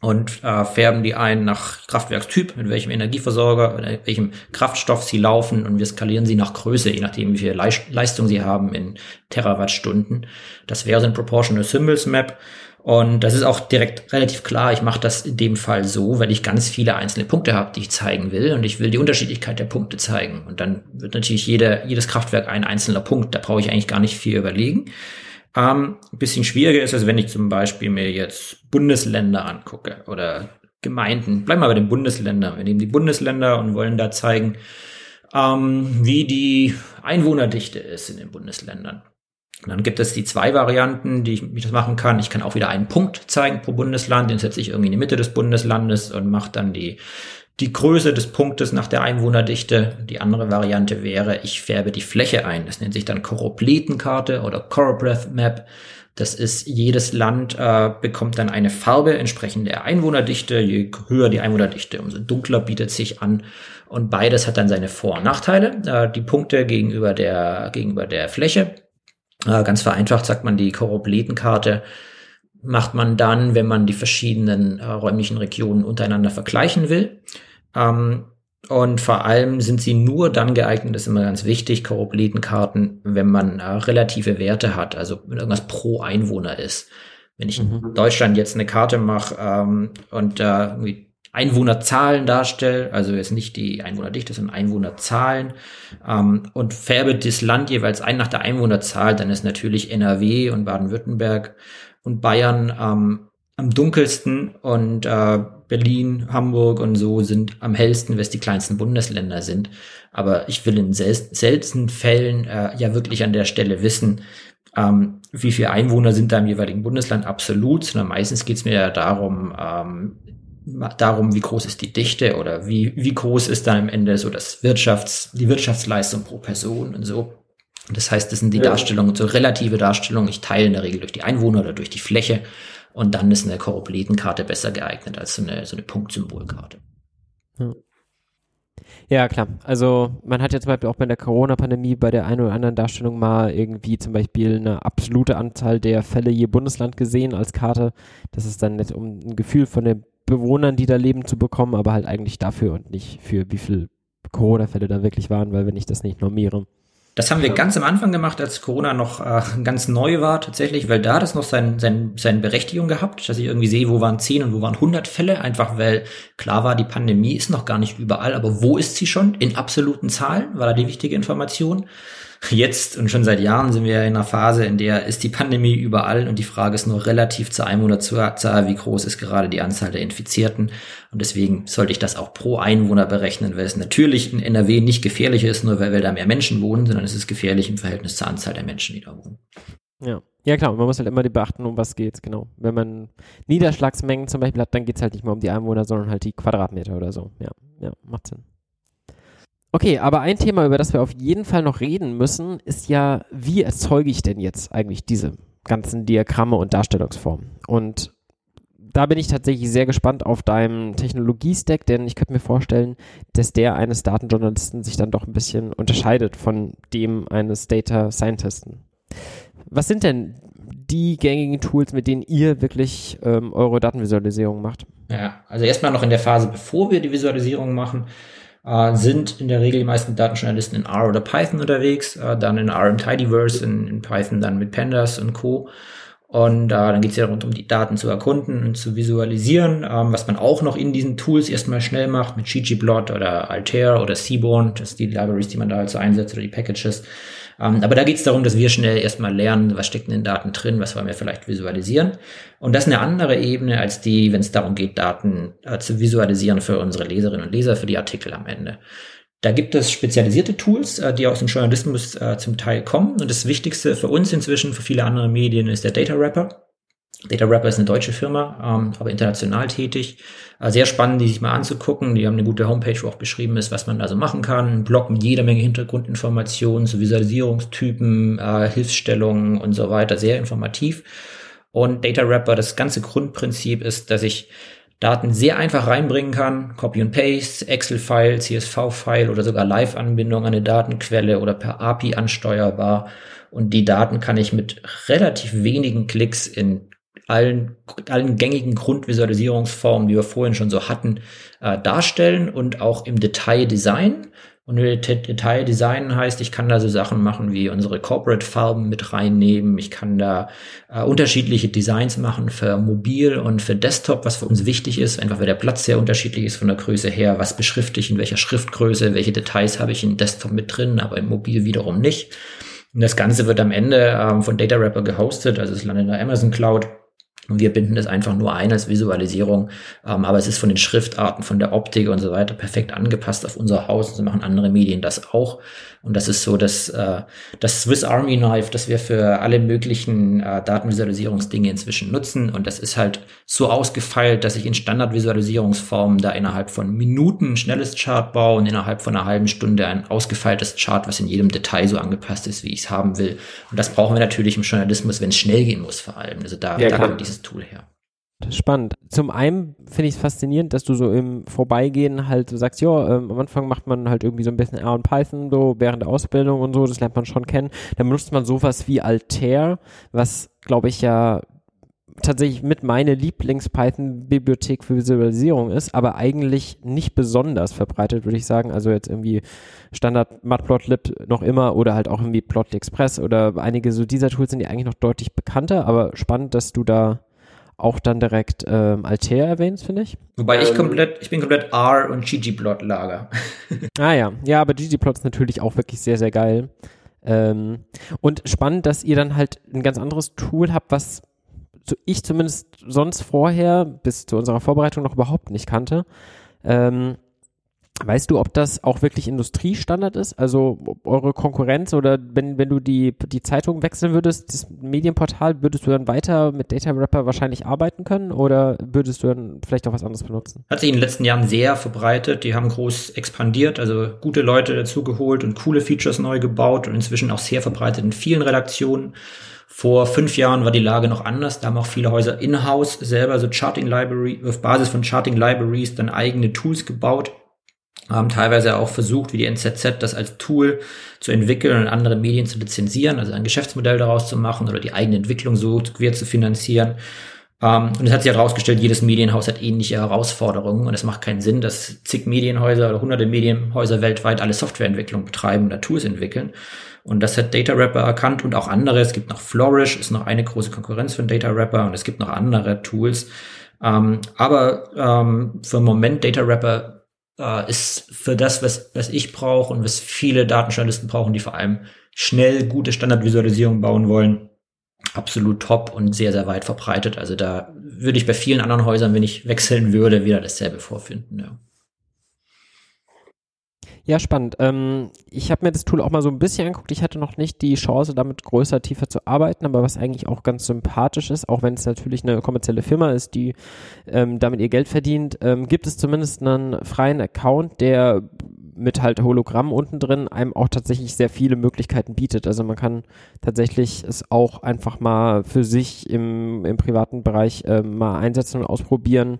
und äh, färben die ein nach Kraftwerkstyp, mit welchem Energieversorger oder welchem Kraftstoff sie laufen und wir skalieren sie nach Größe, je nachdem wie viel Leistung sie haben in Terawattstunden. Das wäre so ein Proportional Symbols Map und das ist auch direkt relativ klar. Ich mache das in dem Fall so, weil ich ganz viele einzelne Punkte habe, die ich zeigen will und ich will die Unterschiedlichkeit der Punkte zeigen. Und dann wird natürlich jeder, jedes Kraftwerk ein einzelner Punkt. Da brauche ich eigentlich gar nicht viel überlegen. Ähm, ein bisschen schwieriger ist es, wenn ich zum Beispiel mir jetzt Bundesländer angucke oder Gemeinden. Bleiben wir bei den Bundesländern. Wir nehmen die Bundesländer und wollen da zeigen, ähm, wie die Einwohnerdichte ist in den Bundesländern. Dann gibt es die zwei Varianten, die ich, wie ich das machen kann. Ich kann auch wieder einen Punkt zeigen pro Bundesland, den setze ich irgendwie in die Mitte des Bundeslandes und mache dann die, die Größe des Punktes nach der Einwohnerdichte. Die andere Variante wäre, ich färbe die Fläche ein. Das nennt sich dann Choropletenkarte oder Chorobreth Map. Das ist, jedes Land äh, bekommt dann eine Farbe entsprechend der Einwohnerdichte. Je höher die Einwohnerdichte, umso dunkler bietet sich an. Und beides hat dann seine Vor- und Nachteile. Äh, die Punkte gegenüber der, gegenüber der Fläche äh, ganz vereinfacht sagt man, die Choropletenkarte macht man dann, wenn man die verschiedenen äh, räumlichen Regionen untereinander vergleichen will. Ähm, und vor allem sind sie nur dann geeignet, das ist immer ganz wichtig, Choropletenkarten, wenn man äh, relative Werte hat, also wenn irgendwas pro Einwohner ist. Wenn ich mhm. in Deutschland jetzt eine Karte mache ähm, und äh, irgendwie Einwohnerzahlen darstelle, also jetzt nicht die Einwohnerdichte, sondern Einwohnerzahlen. Ähm, und färbe das Land jeweils ein nach der Einwohnerzahl, dann ist natürlich NRW und Baden-Württemberg und Bayern ähm, am dunkelsten. Und äh, Berlin, Hamburg und so sind am hellsten, es die kleinsten Bundesländer sind. Aber ich will in sel seltenen Fällen äh, ja wirklich an der Stelle wissen, ähm, wie viele Einwohner sind da im jeweiligen Bundesland. Absolut, sondern meistens geht es mir ja darum, ähm, darum, wie groß ist die Dichte oder wie, wie groß ist dann am Ende so das Wirtschafts, die Wirtschaftsleistung pro Person und so. Das heißt, das sind die ja. Darstellungen, so relative Darstellungen. Ich teile in der Regel durch die Einwohner oder durch die Fläche. Und dann ist eine Koropletenkarte besser geeignet als so eine, so eine Punktsymbolkarte. Ja. Ja, klar. Also man hat ja zum Beispiel auch bei der Corona-Pandemie bei der einen oder anderen Darstellung mal irgendwie zum Beispiel eine absolute Anzahl der Fälle je Bundesland gesehen als Karte. Das ist dann nicht um ein Gefühl von den Bewohnern, die da leben, zu bekommen, aber halt eigentlich dafür und nicht für wie viele Corona-Fälle da wirklich waren, weil wenn ich das nicht normiere. Das haben wir ganz am Anfang gemacht, als Corona noch äh, ganz neu war tatsächlich, weil da hat es noch sein, sein, seine Berechtigung gehabt, dass ich irgendwie sehe, wo waren 10 und wo waren 100 Fälle, einfach weil klar war, die Pandemie ist noch gar nicht überall, aber wo ist sie schon? In absoluten Zahlen war da die wichtige Information. Jetzt und schon seit Jahren sind wir in einer Phase, in der ist die Pandemie überall und die Frage ist nur relativ zur Einwohnerzahl, wie groß ist gerade die Anzahl der Infizierten. Und deswegen sollte ich das auch pro Einwohner berechnen, weil es natürlich in NRW nicht gefährlich ist, nur weil, weil da mehr Menschen wohnen, sondern es ist gefährlich im Verhältnis zur Anzahl der Menschen, die da wohnen. Ja. Ja klar, man muss halt immer die beachten, um was geht's, genau. Wenn man Niederschlagsmengen zum Beispiel hat, dann geht's halt nicht mehr um die Einwohner, sondern halt die Quadratmeter oder so. Ja, ja, macht Sinn. Okay, aber ein Thema, über das wir auf jeden Fall noch reden müssen, ist ja, wie erzeuge ich denn jetzt eigentlich diese ganzen Diagramme und Darstellungsformen? Und da bin ich tatsächlich sehr gespannt auf deinem Technologie-Stack, denn ich könnte mir vorstellen, dass der eines Datenjournalisten sich dann doch ein bisschen unterscheidet von dem eines Data Scientisten. Was sind denn die gängigen Tools, mit denen ihr wirklich ähm, eure Datenvisualisierung macht? Ja, also erstmal noch in der Phase, bevor wir die Visualisierung machen, äh, sind in der Regel die meisten Datenjournalisten in R oder Python unterwegs, äh, dann in R im Tidyverse, in, in Python dann mit Pandas und Co. Und äh, dann geht es ja rund um die Daten zu erkunden und zu visualisieren, ähm, was man auch noch in diesen Tools erstmal schnell macht, mit ggplot oder Altair oder Seaborn, das sind die Libraries, die man da halt so einsetzt oder die Packages. Ähm, aber da geht es darum, dass wir schnell erstmal lernen, was steckt in den Daten drin, was wollen wir vielleicht visualisieren. Und das ist eine andere Ebene als die, wenn es darum geht, Daten äh, zu visualisieren für unsere Leserinnen und Leser, für die Artikel am Ende. Da gibt es spezialisierte Tools, äh, die aus dem Journalismus äh, zum Teil kommen. Und das Wichtigste für uns inzwischen, für viele andere Medien, ist der Data Wrapper. Data Wrapper ist eine deutsche Firma, ähm, aber international tätig. Äh, sehr spannend, die sich mal anzugucken. Die haben eine gute Homepage, wo auch beschrieben ist, was man da so machen kann. Ein Blog mit jeder Menge Hintergrundinformationen zu Visualisierungstypen, äh, Hilfsstellungen und so weiter. Sehr informativ. Und Data Wrapper, das ganze Grundprinzip ist, dass ich Daten sehr einfach reinbringen kann. Copy and Paste, Excel-File, CSV-File oder sogar Live-Anbindung an eine Datenquelle oder per API ansteuerbar. Und die Daten kann ich mit relativ wenigen Klicks in allen, allen gängigen Grundvisualisierungsformen, die wir vorhin schon so hatten, äh, darstellen und auch im Detail designen. Und Detail designen heißt, ich kann da so Sachen machen wie unsere Corporate Farben mit reinnehmen. Ich kann da äh, unterschiedliche Designs machen für mobil und für Desktop, was für uns wichtig ist, einfach weil der Platz sehr unterschiedlich ist von der Größe her. Was beschrifte ich in welcher Schriftgröße? Welche Details habe ich in Desktop mit drin, aber im Mobil wiederum nicht. Und das Ganze wird am Ende ähm, von Data Wrapper gehostet, also es landet in der Amazon Cloud Und wir binden das einfach nur ein als Visualisierung. Ähm, aber es ist von den Schriftarten, von der Optik und so weiter perfekt angepasst auf unser Haus. Und so machen andere Medien das auch. Und das ist so das, äh, das Swiss Army Knife, das wir für alle möglichen äh, Datenvisualisierungsdinge inzwischen nutzen. Und das ist halt so ausgefeilt, dass ich in Standardvisualisierungsformen da innerhalb von Minuten ein schnelles Chart baue und innerhalb von einer halben Stunde ein ausgefeiltes Chart, was in jedem Detail so angepasst ist, wie ich es haben will. Und das brauchen wir natürlich im Journalismus, wenn es schnell gehen muss vor allem. Also da, ja, da kommt dieses Tool her. Spannend. Zum einen finde ich es faszinierend, dass du so im Vorbeigehen halt so sagst, ja, ähm, am Anfang macht man halt irgendwie so ein bisschen R und Python so während der Ausbildung und so, das lernt man schon kennen. Dann benutzt man sowas wie Altair, was glaube ich ja tatsächlich mit meine Lieblings-Python-Bibliothek für Visualisierung ist, aber eigentlich nicht besonders verbreitet, würde ich sagen. Also jetzt irgendwie Standard Matplotlib noch immer oder halt auch irgendwie Plotly Express oder einige so dieser Tools sind ja eigentlich noch deutlich bekannter, aber spannend, dass du da auch dann direkt ähm, Altair erwähnst, finde ich. Wobei ich ähm, komplett, ich bin komplett R und ggplot-Lager. ah ja, ja, aber ggplot ist natürlich auch wirklich sehr, sehr geil. Ähm, und spannend, dass ihr dann halt ein ganz anderes Tool habt, was so ich zumindest sonst vorher bis zu unserer Vorbereitung noch überhaupt nicht kannte. Ähm, Weißt du, ob das auch wirklich Industriestandard ist? Also eure Konkurrenz oder wenn, wenn du die, die Zeitung wechseln würdest, das Medienportal, würdest du dann weiter mit Data Wrapper wahrscheinlich arbeiten können oder würdest du dann vielleicht auch was anderes benutzen? Hat sich in den letzten Jahren sehr verbreitet. Die haben groß expandiert, also gute Leute dazugeholt und coole Features neu gebaut und inzwischen auch sehr verbreitet in vielen Redaktionen. Vor fünf Jahren war die Lage noch anders. Da haben auch viele Häuser in-house selber so Charting Library, auf Basis von Charting Libraries dann eigene Tools gebaut haben teilweise auch versucht, wie die NZZ, das als Tool zu entwickeln und andere Medien zu lizenzieren, also ein Geschäftsmodell daraus zu machen oder die eigene Entwicklung so quer zu finanzieren. Um, ähm, und es hat sich herausgestellt, jedes Medienhaus hat ähnliche Herausforderungen und es macht keinen Sinn, dass zig Medienhäuser oder hunderte Medienhäuser weltweit alle Softwareentwicklung betreiben oder Tools entwickeln. Und das hat Data Wrapper erkannt und auch andere. Es gibt noch Flourish, ist noch eine große Konkurrenz von Data Wrapper und es gibt noch andere Tools. Um, ähm, aber um, ähm, für den Moment Data Wrapper äh, ist für das, was, was ich brauche und was viele Datenjournalisten brauchen, die vor allem schnell gute Standardvisualisierung bauen wollen, absolut top und sehr, sehr weit verbreitet. Also da würde ich bei vielen anderen Häusern, wenn ich wechseln würde, wieder dasselbe vorfinden. Ja. Ja, spannend. Ähm, ich habe mir das Tool auch mal so ein bisschen angeguckt. Ich hatte noch nicht die Chance, damit größer, tiefer zu arbeiten, aber was eigentlich auch ganz sympathisch ist, auch wenn es natürlich eine kommerzielle Firma ist, die ähm, damit ihr Geld verdient, ähm, gibt es zumindest einen freien Account, der mit halt Hologramm unten drin einem auch tatsächlich sehr viele Möglichkeiten bietet. Also man kann tatsächlich es auch einfach mal für sich im, im privaten Bereich ähm, mal einsetzen und ausprobieren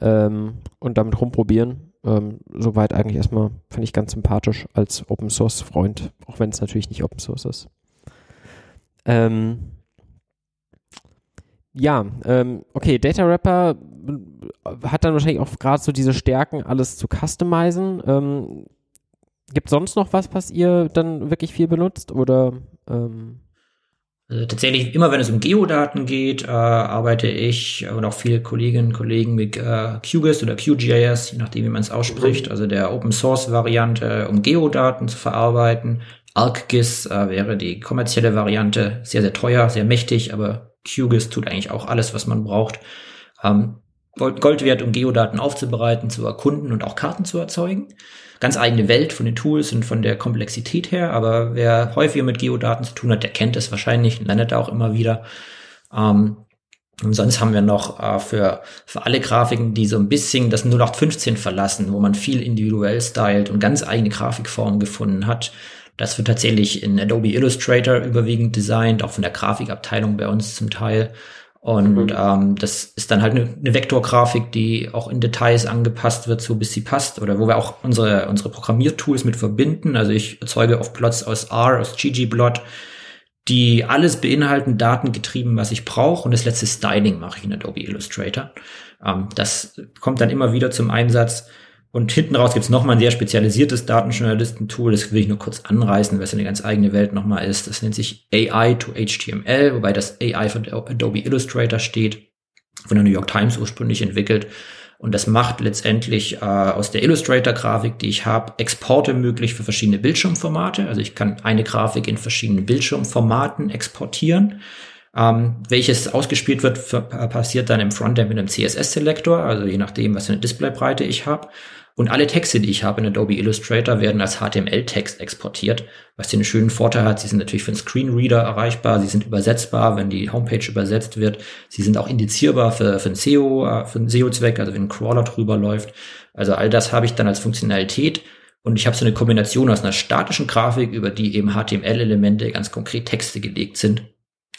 ähm, und damit rumprobieren ähm, soweit eigentlich erstmal, finde ich ganz sympathisch als Open Source Freund, auch wenn es natürlich nicht Open Source ist. Ähm, ja, ähm, okay, Data Wrapper hat dann wahrscheinlich auch gerade so diese Stärken, alles zu customizen. Ähm, Gibt sonst noch was, was ihr dann wirklich viel benutzt oder ähm also tatsächlich, immer wenn es um Geodaten geht, äh, arbeite ich und auch viele Kolleginnen und Kollegen mit äh, QGIS oder QGIS, je nachdem, wie man es ausspricht, also der Open Source Variante, um Geodaten zu verarbeiten. ArcGIS äh, wäre die kommerzielle Variante, sehr, sehr teuer, sehr mächtig, aber QGIS tut eigentlich auch alles, was man braucht. Ähm, Gold wert, um Geodaten aufzubereiten, zu erkunden und auch Karten zu erzeugen ganz eigene Welt von den Tools und von der Komplexität her, aber wer häufiger mit Geodaten zu tun hat, der kennt es wahrscheinlich und landet da auch immer wieder. Ähm, und sonst haben wir noch äh, für, für alle Grafiken, die so ein bisschen das 0815 verlassen, wo man viel individuell stylt und ganz eigene Grafikformen gefunden hat. Das wird tatsächlich in Adobe Illustrator überwiegend designt, auch von der Grafikabteilung bei uns zum Teil. Und mhm. ähm, das ist dann halt eine, eine Vektorgrafik, die auch in Details angepasst wird, so bis sie passt. Oder wo wir auch unsere, unsere Programmiertools mit verbinden. Also ich erzeuge oft Plots aus R, aus ggplot, die alles beinhalten, datengetrieben, was ich brauche. Und das letzte Styling mache ich in Adobe Illustrator. Ähm, das kommt dann immer wieder zum Einsatz. Und hinten raus gibt's nochmal ein sehr spezialisiertes Datenjournalisten-Tool, das will ich nur kurz anreißen, was eine ganz eigene Welt nochmal ist. Das nennt sich AI to HTML, wobei das AI von Adobe Illustrator steht, von der New York Times ursprünglich entwickelt. Und das macht letztendlich äh, aus der Illustrator-Grafik, die ich habe, Exporte möglich für verschiedene Bildschirmformate. Also ich kann eine Grafik in verschiedenen Bildschirmformaten exportieren Ähm, welches ausgespielt wird, passiert dann im Frontend mit einem CSS-Selektor, also je nachdem, was für eine Displaybreite ich habe. Und alle Texte, die ich habe in Adobe Illustrator, werden als HTML-Text exportiert, was den schönen Vorteil hat, sie sind natürlich für den Screenreader erreichbar, sie sind übersetzbar, wenn die Homepage übersetzt wird, sie sind auch indizierbar für, für einen SEO, äh, für einen SEO-Zweck, also wenn ein Crawler drüber läuft. Also all das habe ich dann als Funktionalität. Und ich habe so eine Kombination aus einer statischen Grafik, über die eben HTML-Elemente ganz konkret Texte gelegt sind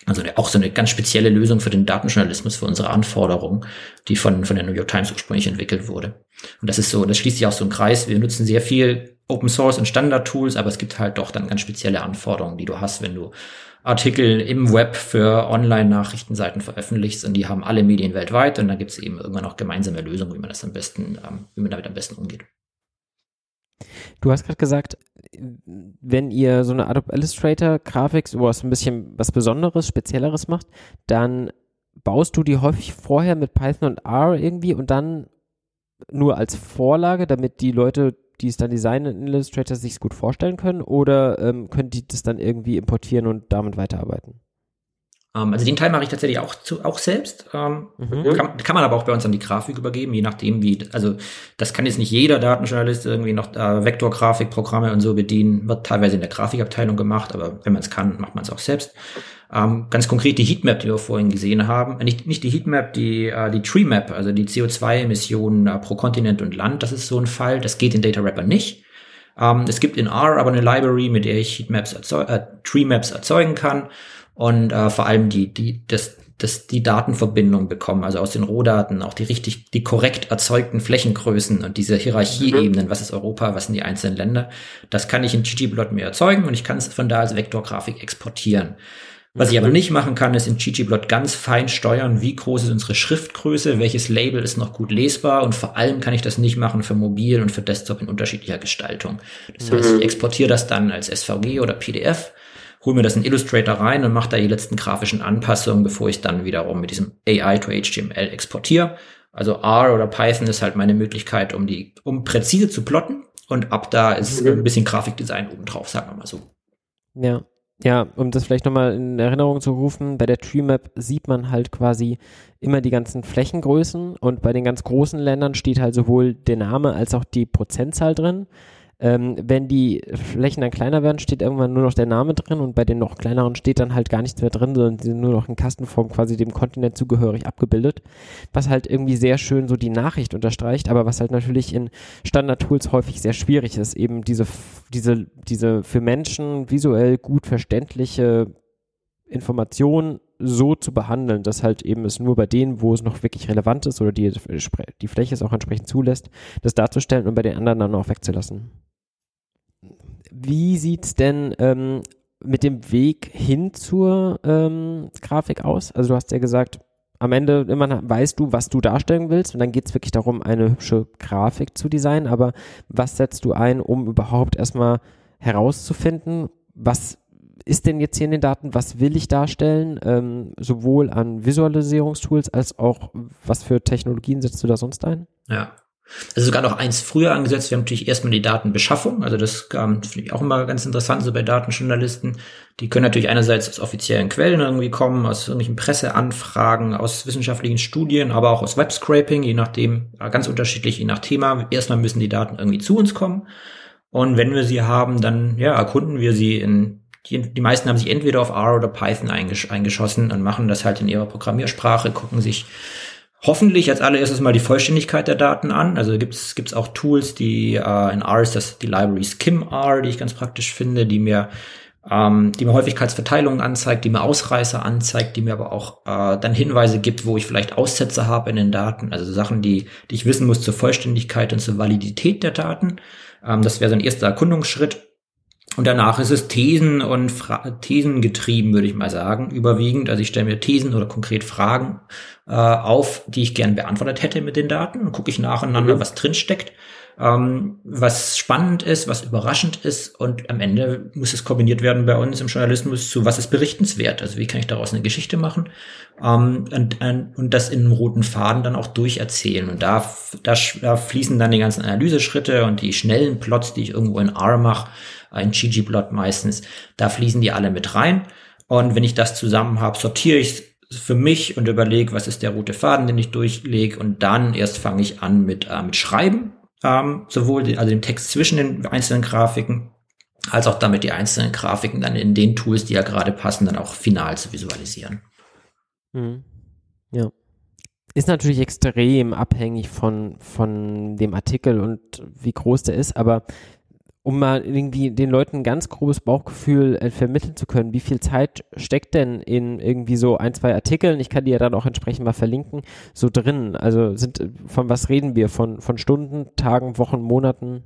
also auch so eine ganz spezielle Lösung für den Datenjournalismus, für unsere Anforderungen, die von, von der New York Times ursprünglich entwickelt wurde. Und das ist so, das schließt sich auch so einen Kreis. Wir nutzen sehr viel Open Source und Standard Tools, aber es gibt halt doch dann ganz spezielle Anforderungen, die du hast, wenn du Artikel im Web für Online-Nachrichtenseiten veröffentlichst und die haben alle Medien weltweit und dann gibt es eben irgendwann auch gemeinsame Lösungen, wie man das am besten, ähm, wie man damit am besten umgeht. Du hast gerade gesagt, wenn ihr so eine Adobe Illustrator Grafik, so was ein bisschen was Besonderes, Spezielleres macht, dann baust du die häufig vorher mit Python und R irgendwie und dann nur als Vorlage, damit die Leute, die es dann designen in Illustrator, sich gut vorstellen können? Oder ähm, können die das dann irgendwie importieren und damit weiterarbeiten? Ähm, also den Teil mache ich tatsächlich auch, zu, auch selbst. Ähm, mhm. kann, kann, man aber auch bei uns an die Grafik übergeben, je nachdem wie, also das kann jetzt nicht jeder Datenjournalist irgendwie noch äh, Vektorgrafikprogramme und so bedienen, wird teilweise in der Grafikabteilung gemacht, aber wenn man es kann, macht man es auch selbst. Ähm, ganz konkret die Heatmap, die wir vorhin gesehen haben, äh, nicht, nicht die Heatmap, die, äh, die Tree Map, also die CO2-Emissionen äh, pro Kontinent und Land, das ist so ein Fall, das geht in Data Wrapper nicht. Ähm, es gibt in R aber eine Library, mit der ich Heatmaps äh, Tree Maps erzeugen kann und äh, vor allem die, die, das, das, die Datenverbindung bekommen, also aus den Rohdaten, auch die richtig, die korrekt erzeugten Flächengrößen und diese Hierarchieebenen, mhm. was ist Europa, was sind die einzelnen Länder, das kann ich in ggplot mir erzeugen und ich kann es von da als Vektorgrafik exportieren. Was ich aber mhm. nicht machen kann, ist in ggplot ganz fein steuern, wie groß ist unsere Schriftgröße, welches Label ist noch gut lesbar und vor allem kann ich das nicht machen für mobil und für Desktop in unterschiedlicher Gestaltung. Das heißt, ich mhm. exportiere das dann als SVG oder PDF hole mir das in Illustrator rein und mache da die letzten grafischen Anpassungen, bevor ich dann wiederum mit diesem AI to HTML exportiere. Also R oder Python ist halt meine Möglichkeit, um die, um präzise zu plotten. Und ab da ist ein bisschen Grafikdesign obendrauf, sagen wir mal so. Ja. Ja, um das vielleicht nochmal in Erinnerung zu rufen, bei der TreeMap sieht man halt quasi immer die ganzen Flächengrößen und bei den ganz großen Ländern steht halt sowohl der Name als auch die Prozentzahl drin. Ähm, wenn die Flächen dann kleiner werden, steht irgendwann nur noch der Name drin und bei den noch kleineren steht dann halt gar nichts mehr drin, sondern sie sind nur noch in Kastenform quasi dem Kontinent zugehörig abgebildet, was halt irgendwie sehr schön so die Nachricht unterstreicht, aber was halt natürlich in Standard-Tools häufig sehr schwierig ist, eben diese, diese, diese für Menschen visuell gut verständliche Information so zu behandeln, dass halt eben es nur bei denen, wo es noch wirklich relevant ist oder die, die Fläche es auch entsprechend zulässt, das darzustellen und bei den anderen dann auch wegzulassen. Wie sieht's denn ähm, mit dem Weg hin zur ähm, Grafik aus? Also du hast ja gesagt, am Ende immer weißt du, was du darstellen willst und dann geht es wirklich darum, eine hübsche Grafik zu designen, aber was setzt du ein, um überhaupt erstmal herauszufinden, was ist denn jetzt hier in den Daten, was will ich darstellen, ähm, sowohl an Visualisierungstools als auch, was für Technologien setzt du da sonst ein? Ja, also sogar noch eins früher angesetzt. Wir haben natürlich erstmal die Datenbeschaffung. Also das ähm, finde ich auch immer ganz interessant so bei Datenjournalisten. Die können natürlich einerseits aus offiziellen Quellen irgendwie kommen, aus irgendwelchen Presseanfragen, aus wissenschaftlichen Studien, aber auch aus Webscraping, je nachdem, ganz unterschiedlich, je nach Thema. Erstmal müssen die Daten irgendwie zu uns kommen. Und wenn wir sie haben, dann ja, erkunden wir sie in die, die meisten haben sich entweder auf R oder Python eingesch eingeschossen und machen das halt in ihrer Programmiersprache, gucken sich hoffentlich als allererstes mal die Vollständigkeit der Daten an. Also gibt's gibt's auch Tools, die äh, in R ist das die Library SkimR, die ich ganz praktisch finde, die mir ähm, die mir Häufigkeitsverteilungen anzeigt, die mir Ausreißer anzeigt, die mir aber auch äh, dann Hinweise gibt, wo ich vielleicht Aussätze habe in den Daten, also Sachen, die, die ich wissen muss zur Vollständigkeit und zur Validität der Daten. Ähm, das wäre so ein erster Erkundungsschritt. Und danach ist es Thesen und Fra Thesen getrieben, würde ich mal sagen, überwiegend. Also ich stelle mir Thesen oder konkret Fragen äh, auf, die ich gern beantwortet hätte mit den Daten. Dann gucke ich nacheinander, mhm. was drinsteckt, ähm, was spannend ist, was überraschend ist. Und am Ende muss es kombiniert werden bei uns im Journalismus zu, was ist berichtenswert? Also wie kann ich daraus eine Geschichte machen? Ähm, und, und das in einem roten Faden dann auch durcherzählen. Und da, da, da fließen dann die ganzen Analyseschritte und die schnellen Plots, die ich irgendwo in R mache, ein ggplot meistens, da fließen die alle mit rein. Und wenn ich das zusammen habe, sortiere ich es für mich und überlege, was ist der rote Faden, den ich durchlege. Und dann erst fange ich an mit, äh, mit Schreiben, ähm, sowohl die, also dem Text zwischen den einzelnen Grafiken, als auch damit die einzelnen Grafiken dann in den Tools, die ja gerade passen, dann auch final zu visualisieren. Mhm. Ja. Ist natürlich extrem abhängig von, von dem Artikel und wie groß der ist, aber um mal irgendwie den Leuten ein ganz grobes Bauchgefühl äh, vermitteln zu können, wie viel Zeit steckt denn in irgendwie so ein, zwei Artikeln, ich kann die ja dann auch entsprechend mal verlinken, so drin? Also sind, von was reden wir? Von, von Stunden, Tagen, Wochen, Monaten?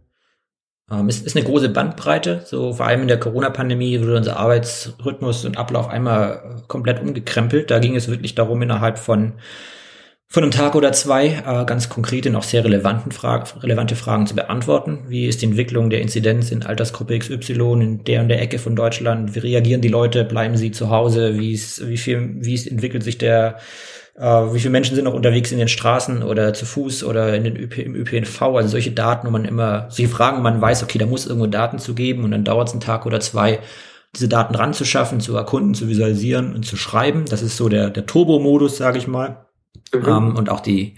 Ähm, es ist eine große Bandbreite, so vor allem in der Corona-Pandemie wurde unser Arbeitsrhythmus und Ablauf einmal äh, komplett umgekrempelt. Da ging es wirklich darum, innerhalb von von einem Tag oder zwei äh, ganz konkrete und auch sehr relevanten Fragen, relevante Fragen zu beantworten. Wie ist die Entwicklung der Inzidenz in Altersgruppe XY in der und der Ecke von Deutschland? Wie reagieren die Leute? Bleiben sie zu Hause? Wie ist, wie viel, wie ist, entwickelt sich der, äh, wie viele Menschen sind noch unterwegs in den Straßen oder zu Fuß oder in den ÖP, im ÖPNV? Also solche Daten, wo man immer, solche Fragen, wo man weiß, okay, da muss irgendwo Daten zu geben und dann dauert es einen Tag oder zwei, diese Daten ranzuschaffen, zu erkunden, zu visualisieren und zu schreiben. Das ist so der, der Turbo-Modus, sage ich mal. Mhm. Ähm, und auch die,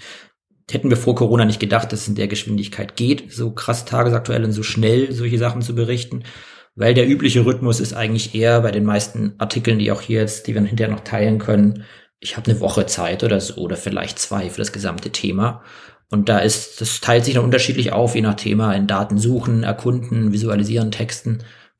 hätten wir vor Corona nicht gedacht, dass es in der Geschwindigkeit geht, so krass tagesaktuell und so schnell solche Sachen zu berichten. Weil der übliche Rhythmus ist eigentlich eher bei den meisten Artikeln, die auch hier jetzt, die wir hinterher noch teilen können, ich habe eine Woche Zeit oder so, oder vielleicht zwei für das gesamte Thema. Und da ist, das teilt sich dann unterschiedlich auf, je nach Thema, in Daten suchen, erkunden, visualisieren, texten.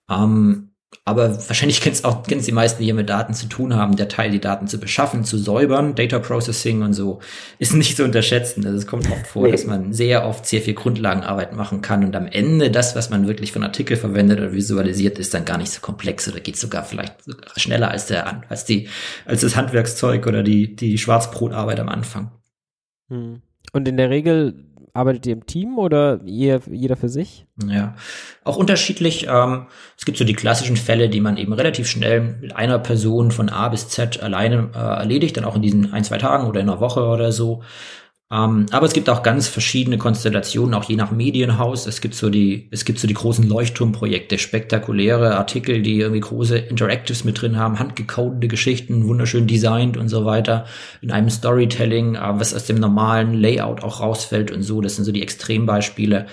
Ähm, aber wahrscheinlich kennen es auch kennen die meisten, die hier mit Daten zu tun haben, der Teil, die Daten zu beschaffen, zu säubern, Data Processing und so, ist nicht zu unterschätzen. Also es kommt oft vor, nee. dass man sehr oft sehr viel Grundlagenarbeit machen kann und am Ende das, was man wirklich von Artikel verwendet oder visualisiert, ist dann gar nicht so komplex oder geht sogar vielleicht schneller als der als die als das Handwerkszeug oder die die Schwarzbrotarbeit am Anfang. Hm. Und in der Regel Arbeitet ihr im Team oder jeder, jeder für sich? Ja, auch unterschiedlich. Ähm, es gibt so die klassischen Fälle, die man eben relativ schnell mit einer Person von A bis Z alleine äh, erledigt, dann auch in diesen ein, zwei Tagen oder in einer Woche oder so. Ähm, aber es gibt auch ganz verschiedene Konstellationen, auch je nach Medienhaus. Es gibt so die, es gibt so die großen Leuchtturmprojekte, spektakuläre Artikel, die irgendwie große Interactives mit drin haben, handgecodete Geschichten, wunderschön designt und so weiter, in einem Storytelling, äh, was aus dem normalen Layout auch rausfällt und so. Das sind so die Extrembeispiele.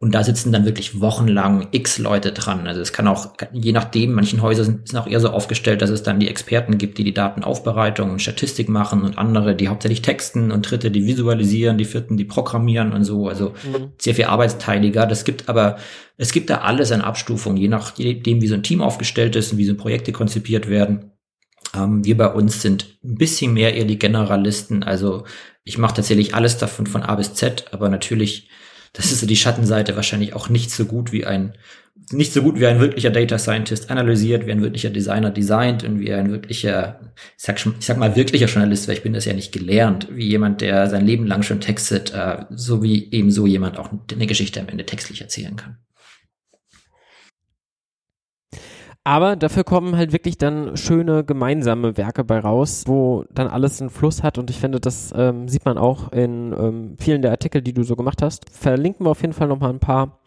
Und da sitzen dann wirklich wochenlang x Leute dran. Also es kann auch, je nachdem, manchen Häuser sind, sind auch eher so aufgestellt, dass es dann die Experten gibt, die die Datenaufbereitung und Statistik machen und andere, die hauptsächlich texten und dritte, die visualisieren, die vierten, die programmieren und so. Also mhm. sehr viel arbeitsteiliger. Das gibt aber, es gibt da alles an Abstufung, je nachdem, wie so ein Team aufgestellt ist und wie so Projekte konzipiert werden. Ähm, wir bei uns sind ein bisschen mehr eher die Generalisten. Also ich mache tatsächlich alles davon von A bis Z, aber natürlich das ist so die Schattenseite wahrscheinlich auch nicht so gut wie ein, nicht so gut wie ein wirklicher Data Scientist analysiert, wie ein wirklicher Designer designt und wie ein wirklicher, ich sag, schon, ich sag mal wirklicher Journalist, weil ich bin das ja nicht gelernt, wie jemand, der sein Leben lang schon textet, äh, so wie eben so jemand auch eine Geschichte am Ende textlich erzählen kann. Aber dafür kommen halt wirklich dann schöne gemeinsame Werke bei raus, wo dann alles einen Fluss hat und ich finde, das ähm, sieht man auch in ähm, vielen der Artikel, die du so gemacht hast. Verlinken wir auf jeden Fall nochmal ein paar,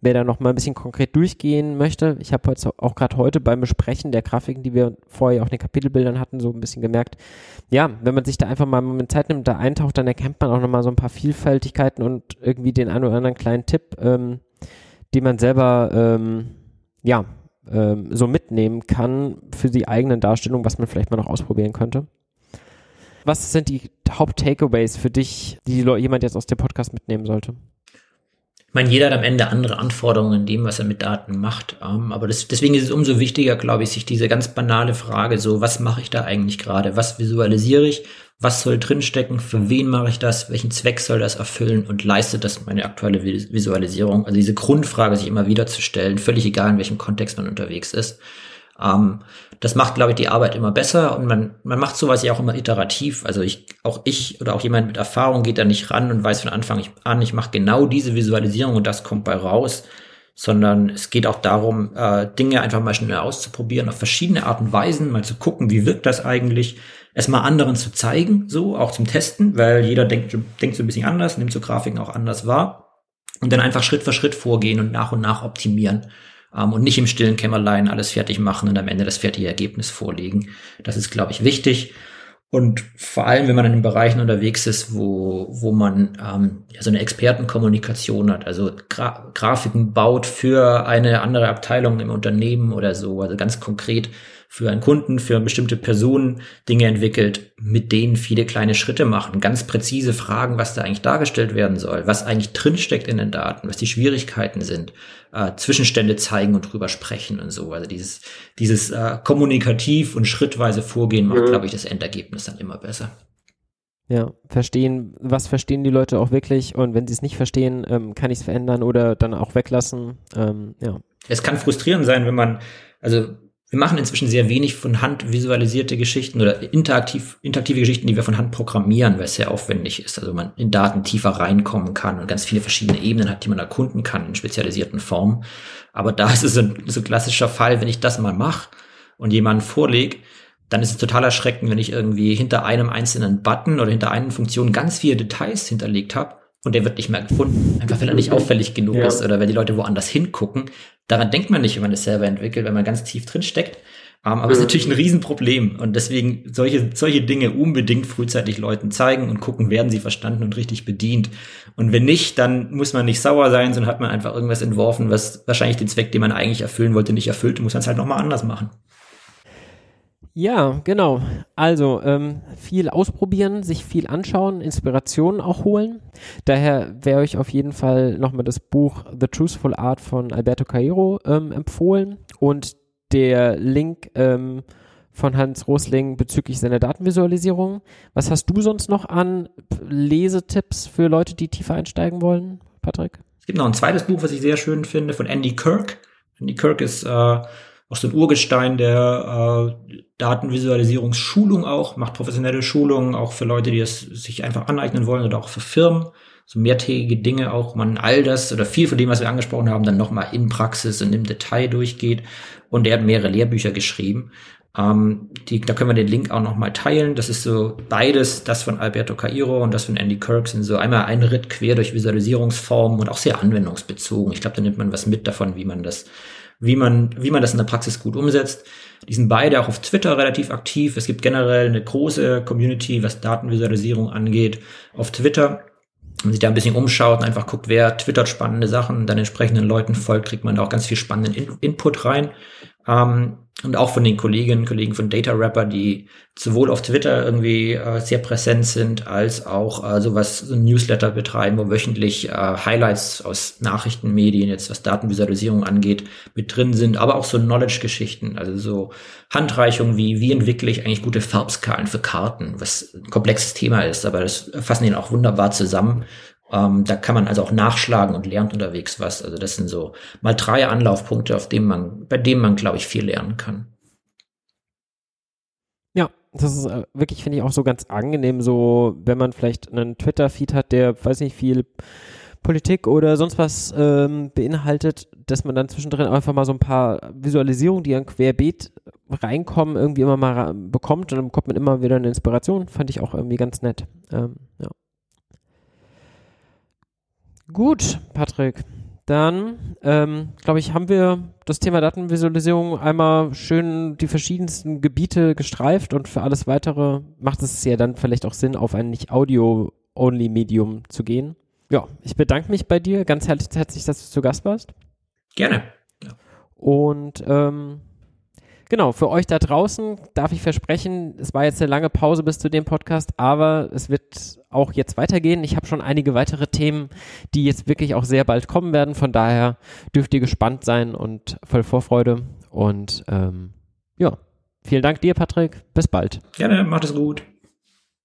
wer da nochmal ein bisschen konkret durchgehen möchte. Ich habe heute auch gerade heute beim Besprechen der Grafiken, die wir vorher auch in den Kapitelbildern hatten, so ein bisschen gemerkt, ja, wenn man sich da einfach mal mit Zeit nimmt, da eintaucht, dann erkennt man auch nochmal so ein paar Vielfältigkeiten und irgendwie den einen oder anderen kleinen Tipp, ähm, den man selber, ähm, ja, ähm, so mitnehmen kann für die eigenen Darstellungen, was man vielleicht mal noch ausprobieren könnte. Was sind die Haupt-Takeaways für dich, die jemand jetzt aus dem Podcast mitnehmen sollte? Ich meine, jeder hat am Ende andere Anforderungen in dem, was er mit Daten macht. Ähm, aber das, deswegen ist es umso wichtiger, glaube ich, sich diese ganz banale Frage so, was mache ich da eigentlich gerade? Was visualisiere ich? Was soll drinstecken, für wen mache ich das, welchen Zweck soll das erfüllen und leistet das meine aktuelle Visualisierung? Also diese Grundfrage sich immer wieder zu stellen, völlig egal in welchem Kontext man unterwegs ist. Ähm, das macht, glaube ich, die Arbeit immer besser und man, man macht sowas ja auch immer iterativ. Also ich, auch ich oder auch jemand mit Erfahrung geht da nicht ran und weiß von Anfang an, ich mache genau diese Visualisierung und das kommt bei raus, sondern es geht auch darum, äh, Dinge einfach mal schnell auszuprobieren, auf verschiedene Arten und Weisen, mal zu gucken, wie wirkt das eigentlich, erstmal anderen zu zeigen, so auch zum Testen, weil jeder denkt, denkt so ein bisschen anders, nimmt so Grafiken auch anders wahr und dann einfach Schritt für Schritt vorgehen und nach und nach optimieren. ähm, und nicht im stillen Kämmerlein alles fertig machen und am Ende das fertige Ergebnis vorlegen. Das ist, glaube ich, wichtig. Und vor allem, wenn man in Bereichen unterwegs ist, wo, wo man ähm, ja, so eine Expertenkommunikation hat, also Gra Grafiken baut für eine andere Abteilung im Unternehmen oder so, also ganz konkret für einen Kunden, für bestimmte Personen Dinge entwickelt, mit denen viele kleine Schritte machen, ganz präzise fragen, was da eigentlich dargestellt werden soll, was eigentlich drinsteckt in den Daten, was die Schwierigkeiten sind, äh, Zwischenstände zeigen und drüber sprechen und so. Also dieses, dieses äh, kommunikativ und schrittweise Vorgehen macht, mhm. glaube ich, das Endergebnis dann immer besser. Ja, verstehen, was verstehen die Leute auch wirklich und wenn sie es nicht verstehen, ähm, kann ich es verändern oder dann auch weglassen. Ähm, ja. Es kann frustrierend sein, wenn man, also wir machen inzwischen sehr wenig von Hand visualisierte Geschichten oder interaktiv, interaktive Geschichten, die wir von Hand programmieren, weil es sehr aufwendig ist. Also man in Daten tiefer reinkommen kann und ganz viele verschiedene Ebenen hat, die man erkunden kann in spezialisierten Formen. Aber da ist es so ein so klassischer Fall, wenn ich das mal mache und jemanden vorlege, dann ist es total erschreckend, wenn ich irgendwie hinter einem einzelnen Button oder hinter einer Funktion ganz viele Details hinterlegt habe und der wird nicht mehr gefunden. Einfach weil er nicht auffällig genug ja. ist oder wenn die Leute woanders hingucken. Daran denkt man nicht, wenn man es selber entwickelt, wenn man ganz tief drin steckt. Um, ähm, aber es ist natürlich ein Riesenproblem und deswegen solche, solche Dinge unbedingt frühzeitig Leuten zeigen und gucken, werden sie verstanden und richtig bedient. Und wenn nicht, dann muss man nicht sauer sein, sondern hat man einfach irgendwas entworfen, was wahrscheinlich den Zweck, den man eigentlich erfüllen wollte, nicht erfüllt und muss man es halt nochmal anders machen. Ja, genau. Also ähm, viel ausprobieren, sich viel anschauen, Inspirationen auch holen. Daher wäre euch auf jeden Fall nochmal das Buch The Truthful Art von Alberto Cairo ähm, empfohlen und der Link ähm, von Hans Rosling bezüglich seiner Datenvisualisierung. Was hast du sonst noch an Lesetipps für Leute, die tiefer einsteigen wollen, Patrick? Es gibt noch ein zweites Buch, was ich sehr schön finde, von Andy Kirk. Andy Kirk ist äh, so ein Urgestein der äh, Datenvisualisierungsschulung auch, macht professionelle Schulungen auch für Leute, die es sich einfach aneignen wollen oder auch für Firmen. So mehrtägige Dinge auch, man all das oder viel von dem, was wir angesprochen haben, dann nochmal in Praxis und im Detail durchgeht. Und er hat mehrere Lehrbücher geschrieben. Ähm, die, da können wir den Link auch nochmal teilen. Das ist so beides, das von Alberto Cairo und das von Andy Kirk sind so einmal ein Ritt quer durch Visualisierungsformen und auch sehr anwendungsbezogen. Ich glaube, da nimmt man was mit davon, wie man das wie man, wie man das in der Praxis gut umsetzt. Die sind beide auch auf Twitter relativ aktiv. Es gibt generell eine große Community, was Datenvisualisierung angeht, auf Twitter. Wenn man sich da ein bisschen umschaut und einfach guckt, wer twittert spannende Sachen dann entsprechenden Leuten folgt, kriegt man da auch ganz viel spannenden In Input rein. Ähm, und auch von den Kolleginnen und Kollegen von Data Rapper, die sowohl auf Twitter irgendwie äh, sehr präsent sind, als auch äh, sowas, so ein Newsletter betreiben, wo wöchentlich äh, Highlights aus Nachrichtenmedien, jetzt was Datenvisualisierung angeht, mit drin sind, aber auch so Knowledge-Geschichten, also so Handreichungen wie, wie entwickle ich eigentlich gute Farbskalen für Karten, was ein komplexes Thema ist, aber das fassen ihn auch wunderbar zusammen ähm, da kann man also auch nachschlagen und lernt unterwegs was. Also das sind so mal drei Anlaufpunkte, auf denen man, bei denen man, glaube ich, viel lernen kann. Ja, das ist äh, wirklich, finde ich, auch so ganz angenehm, so wenn man vielleicht einen Twitter-Feed hat, der, weiß nicht, viel Politik oder sonst was ähm, beinhaltet, dass man dann zwischendrin einfach mal so ein paar Visualisierungen, die an Querbeet reinkommen, irgendwie immer mal bekommt und dann bekommt man immer wieder eine Inspiration. Fand ich auch irgendwie ganz nett. Ähm, ja. Gut, Patrick. Dann, ähm, glaube ich, haben wir das Thema Datenvisualisierung einmal schön die verschiedensten Gebiete gestreift und für alles weitere macht es ja dann vielleicht auch Sinn, auf ein nicht Audio-Only-Medium zu gehen. Ja, ich bedanke mich bei dir ganz herzlich, dass du zu Gast warst. Gerne. Und ähm, Genau, für euch da draußen darf ich versprechen, es war jetzt eine lange Pause bis zu dem Podcast, aber es wird auch jetzt weitergehen. Ich habe schon einige weitere Themen, die jetzt wirklich auch sehr bald kommen werden. Von daher dürft ihr gespannt sein und voll Vorfreude. Und ähm, ja, vielen Dank dir, Patrick. Bis bald. Gerne, macht es gut.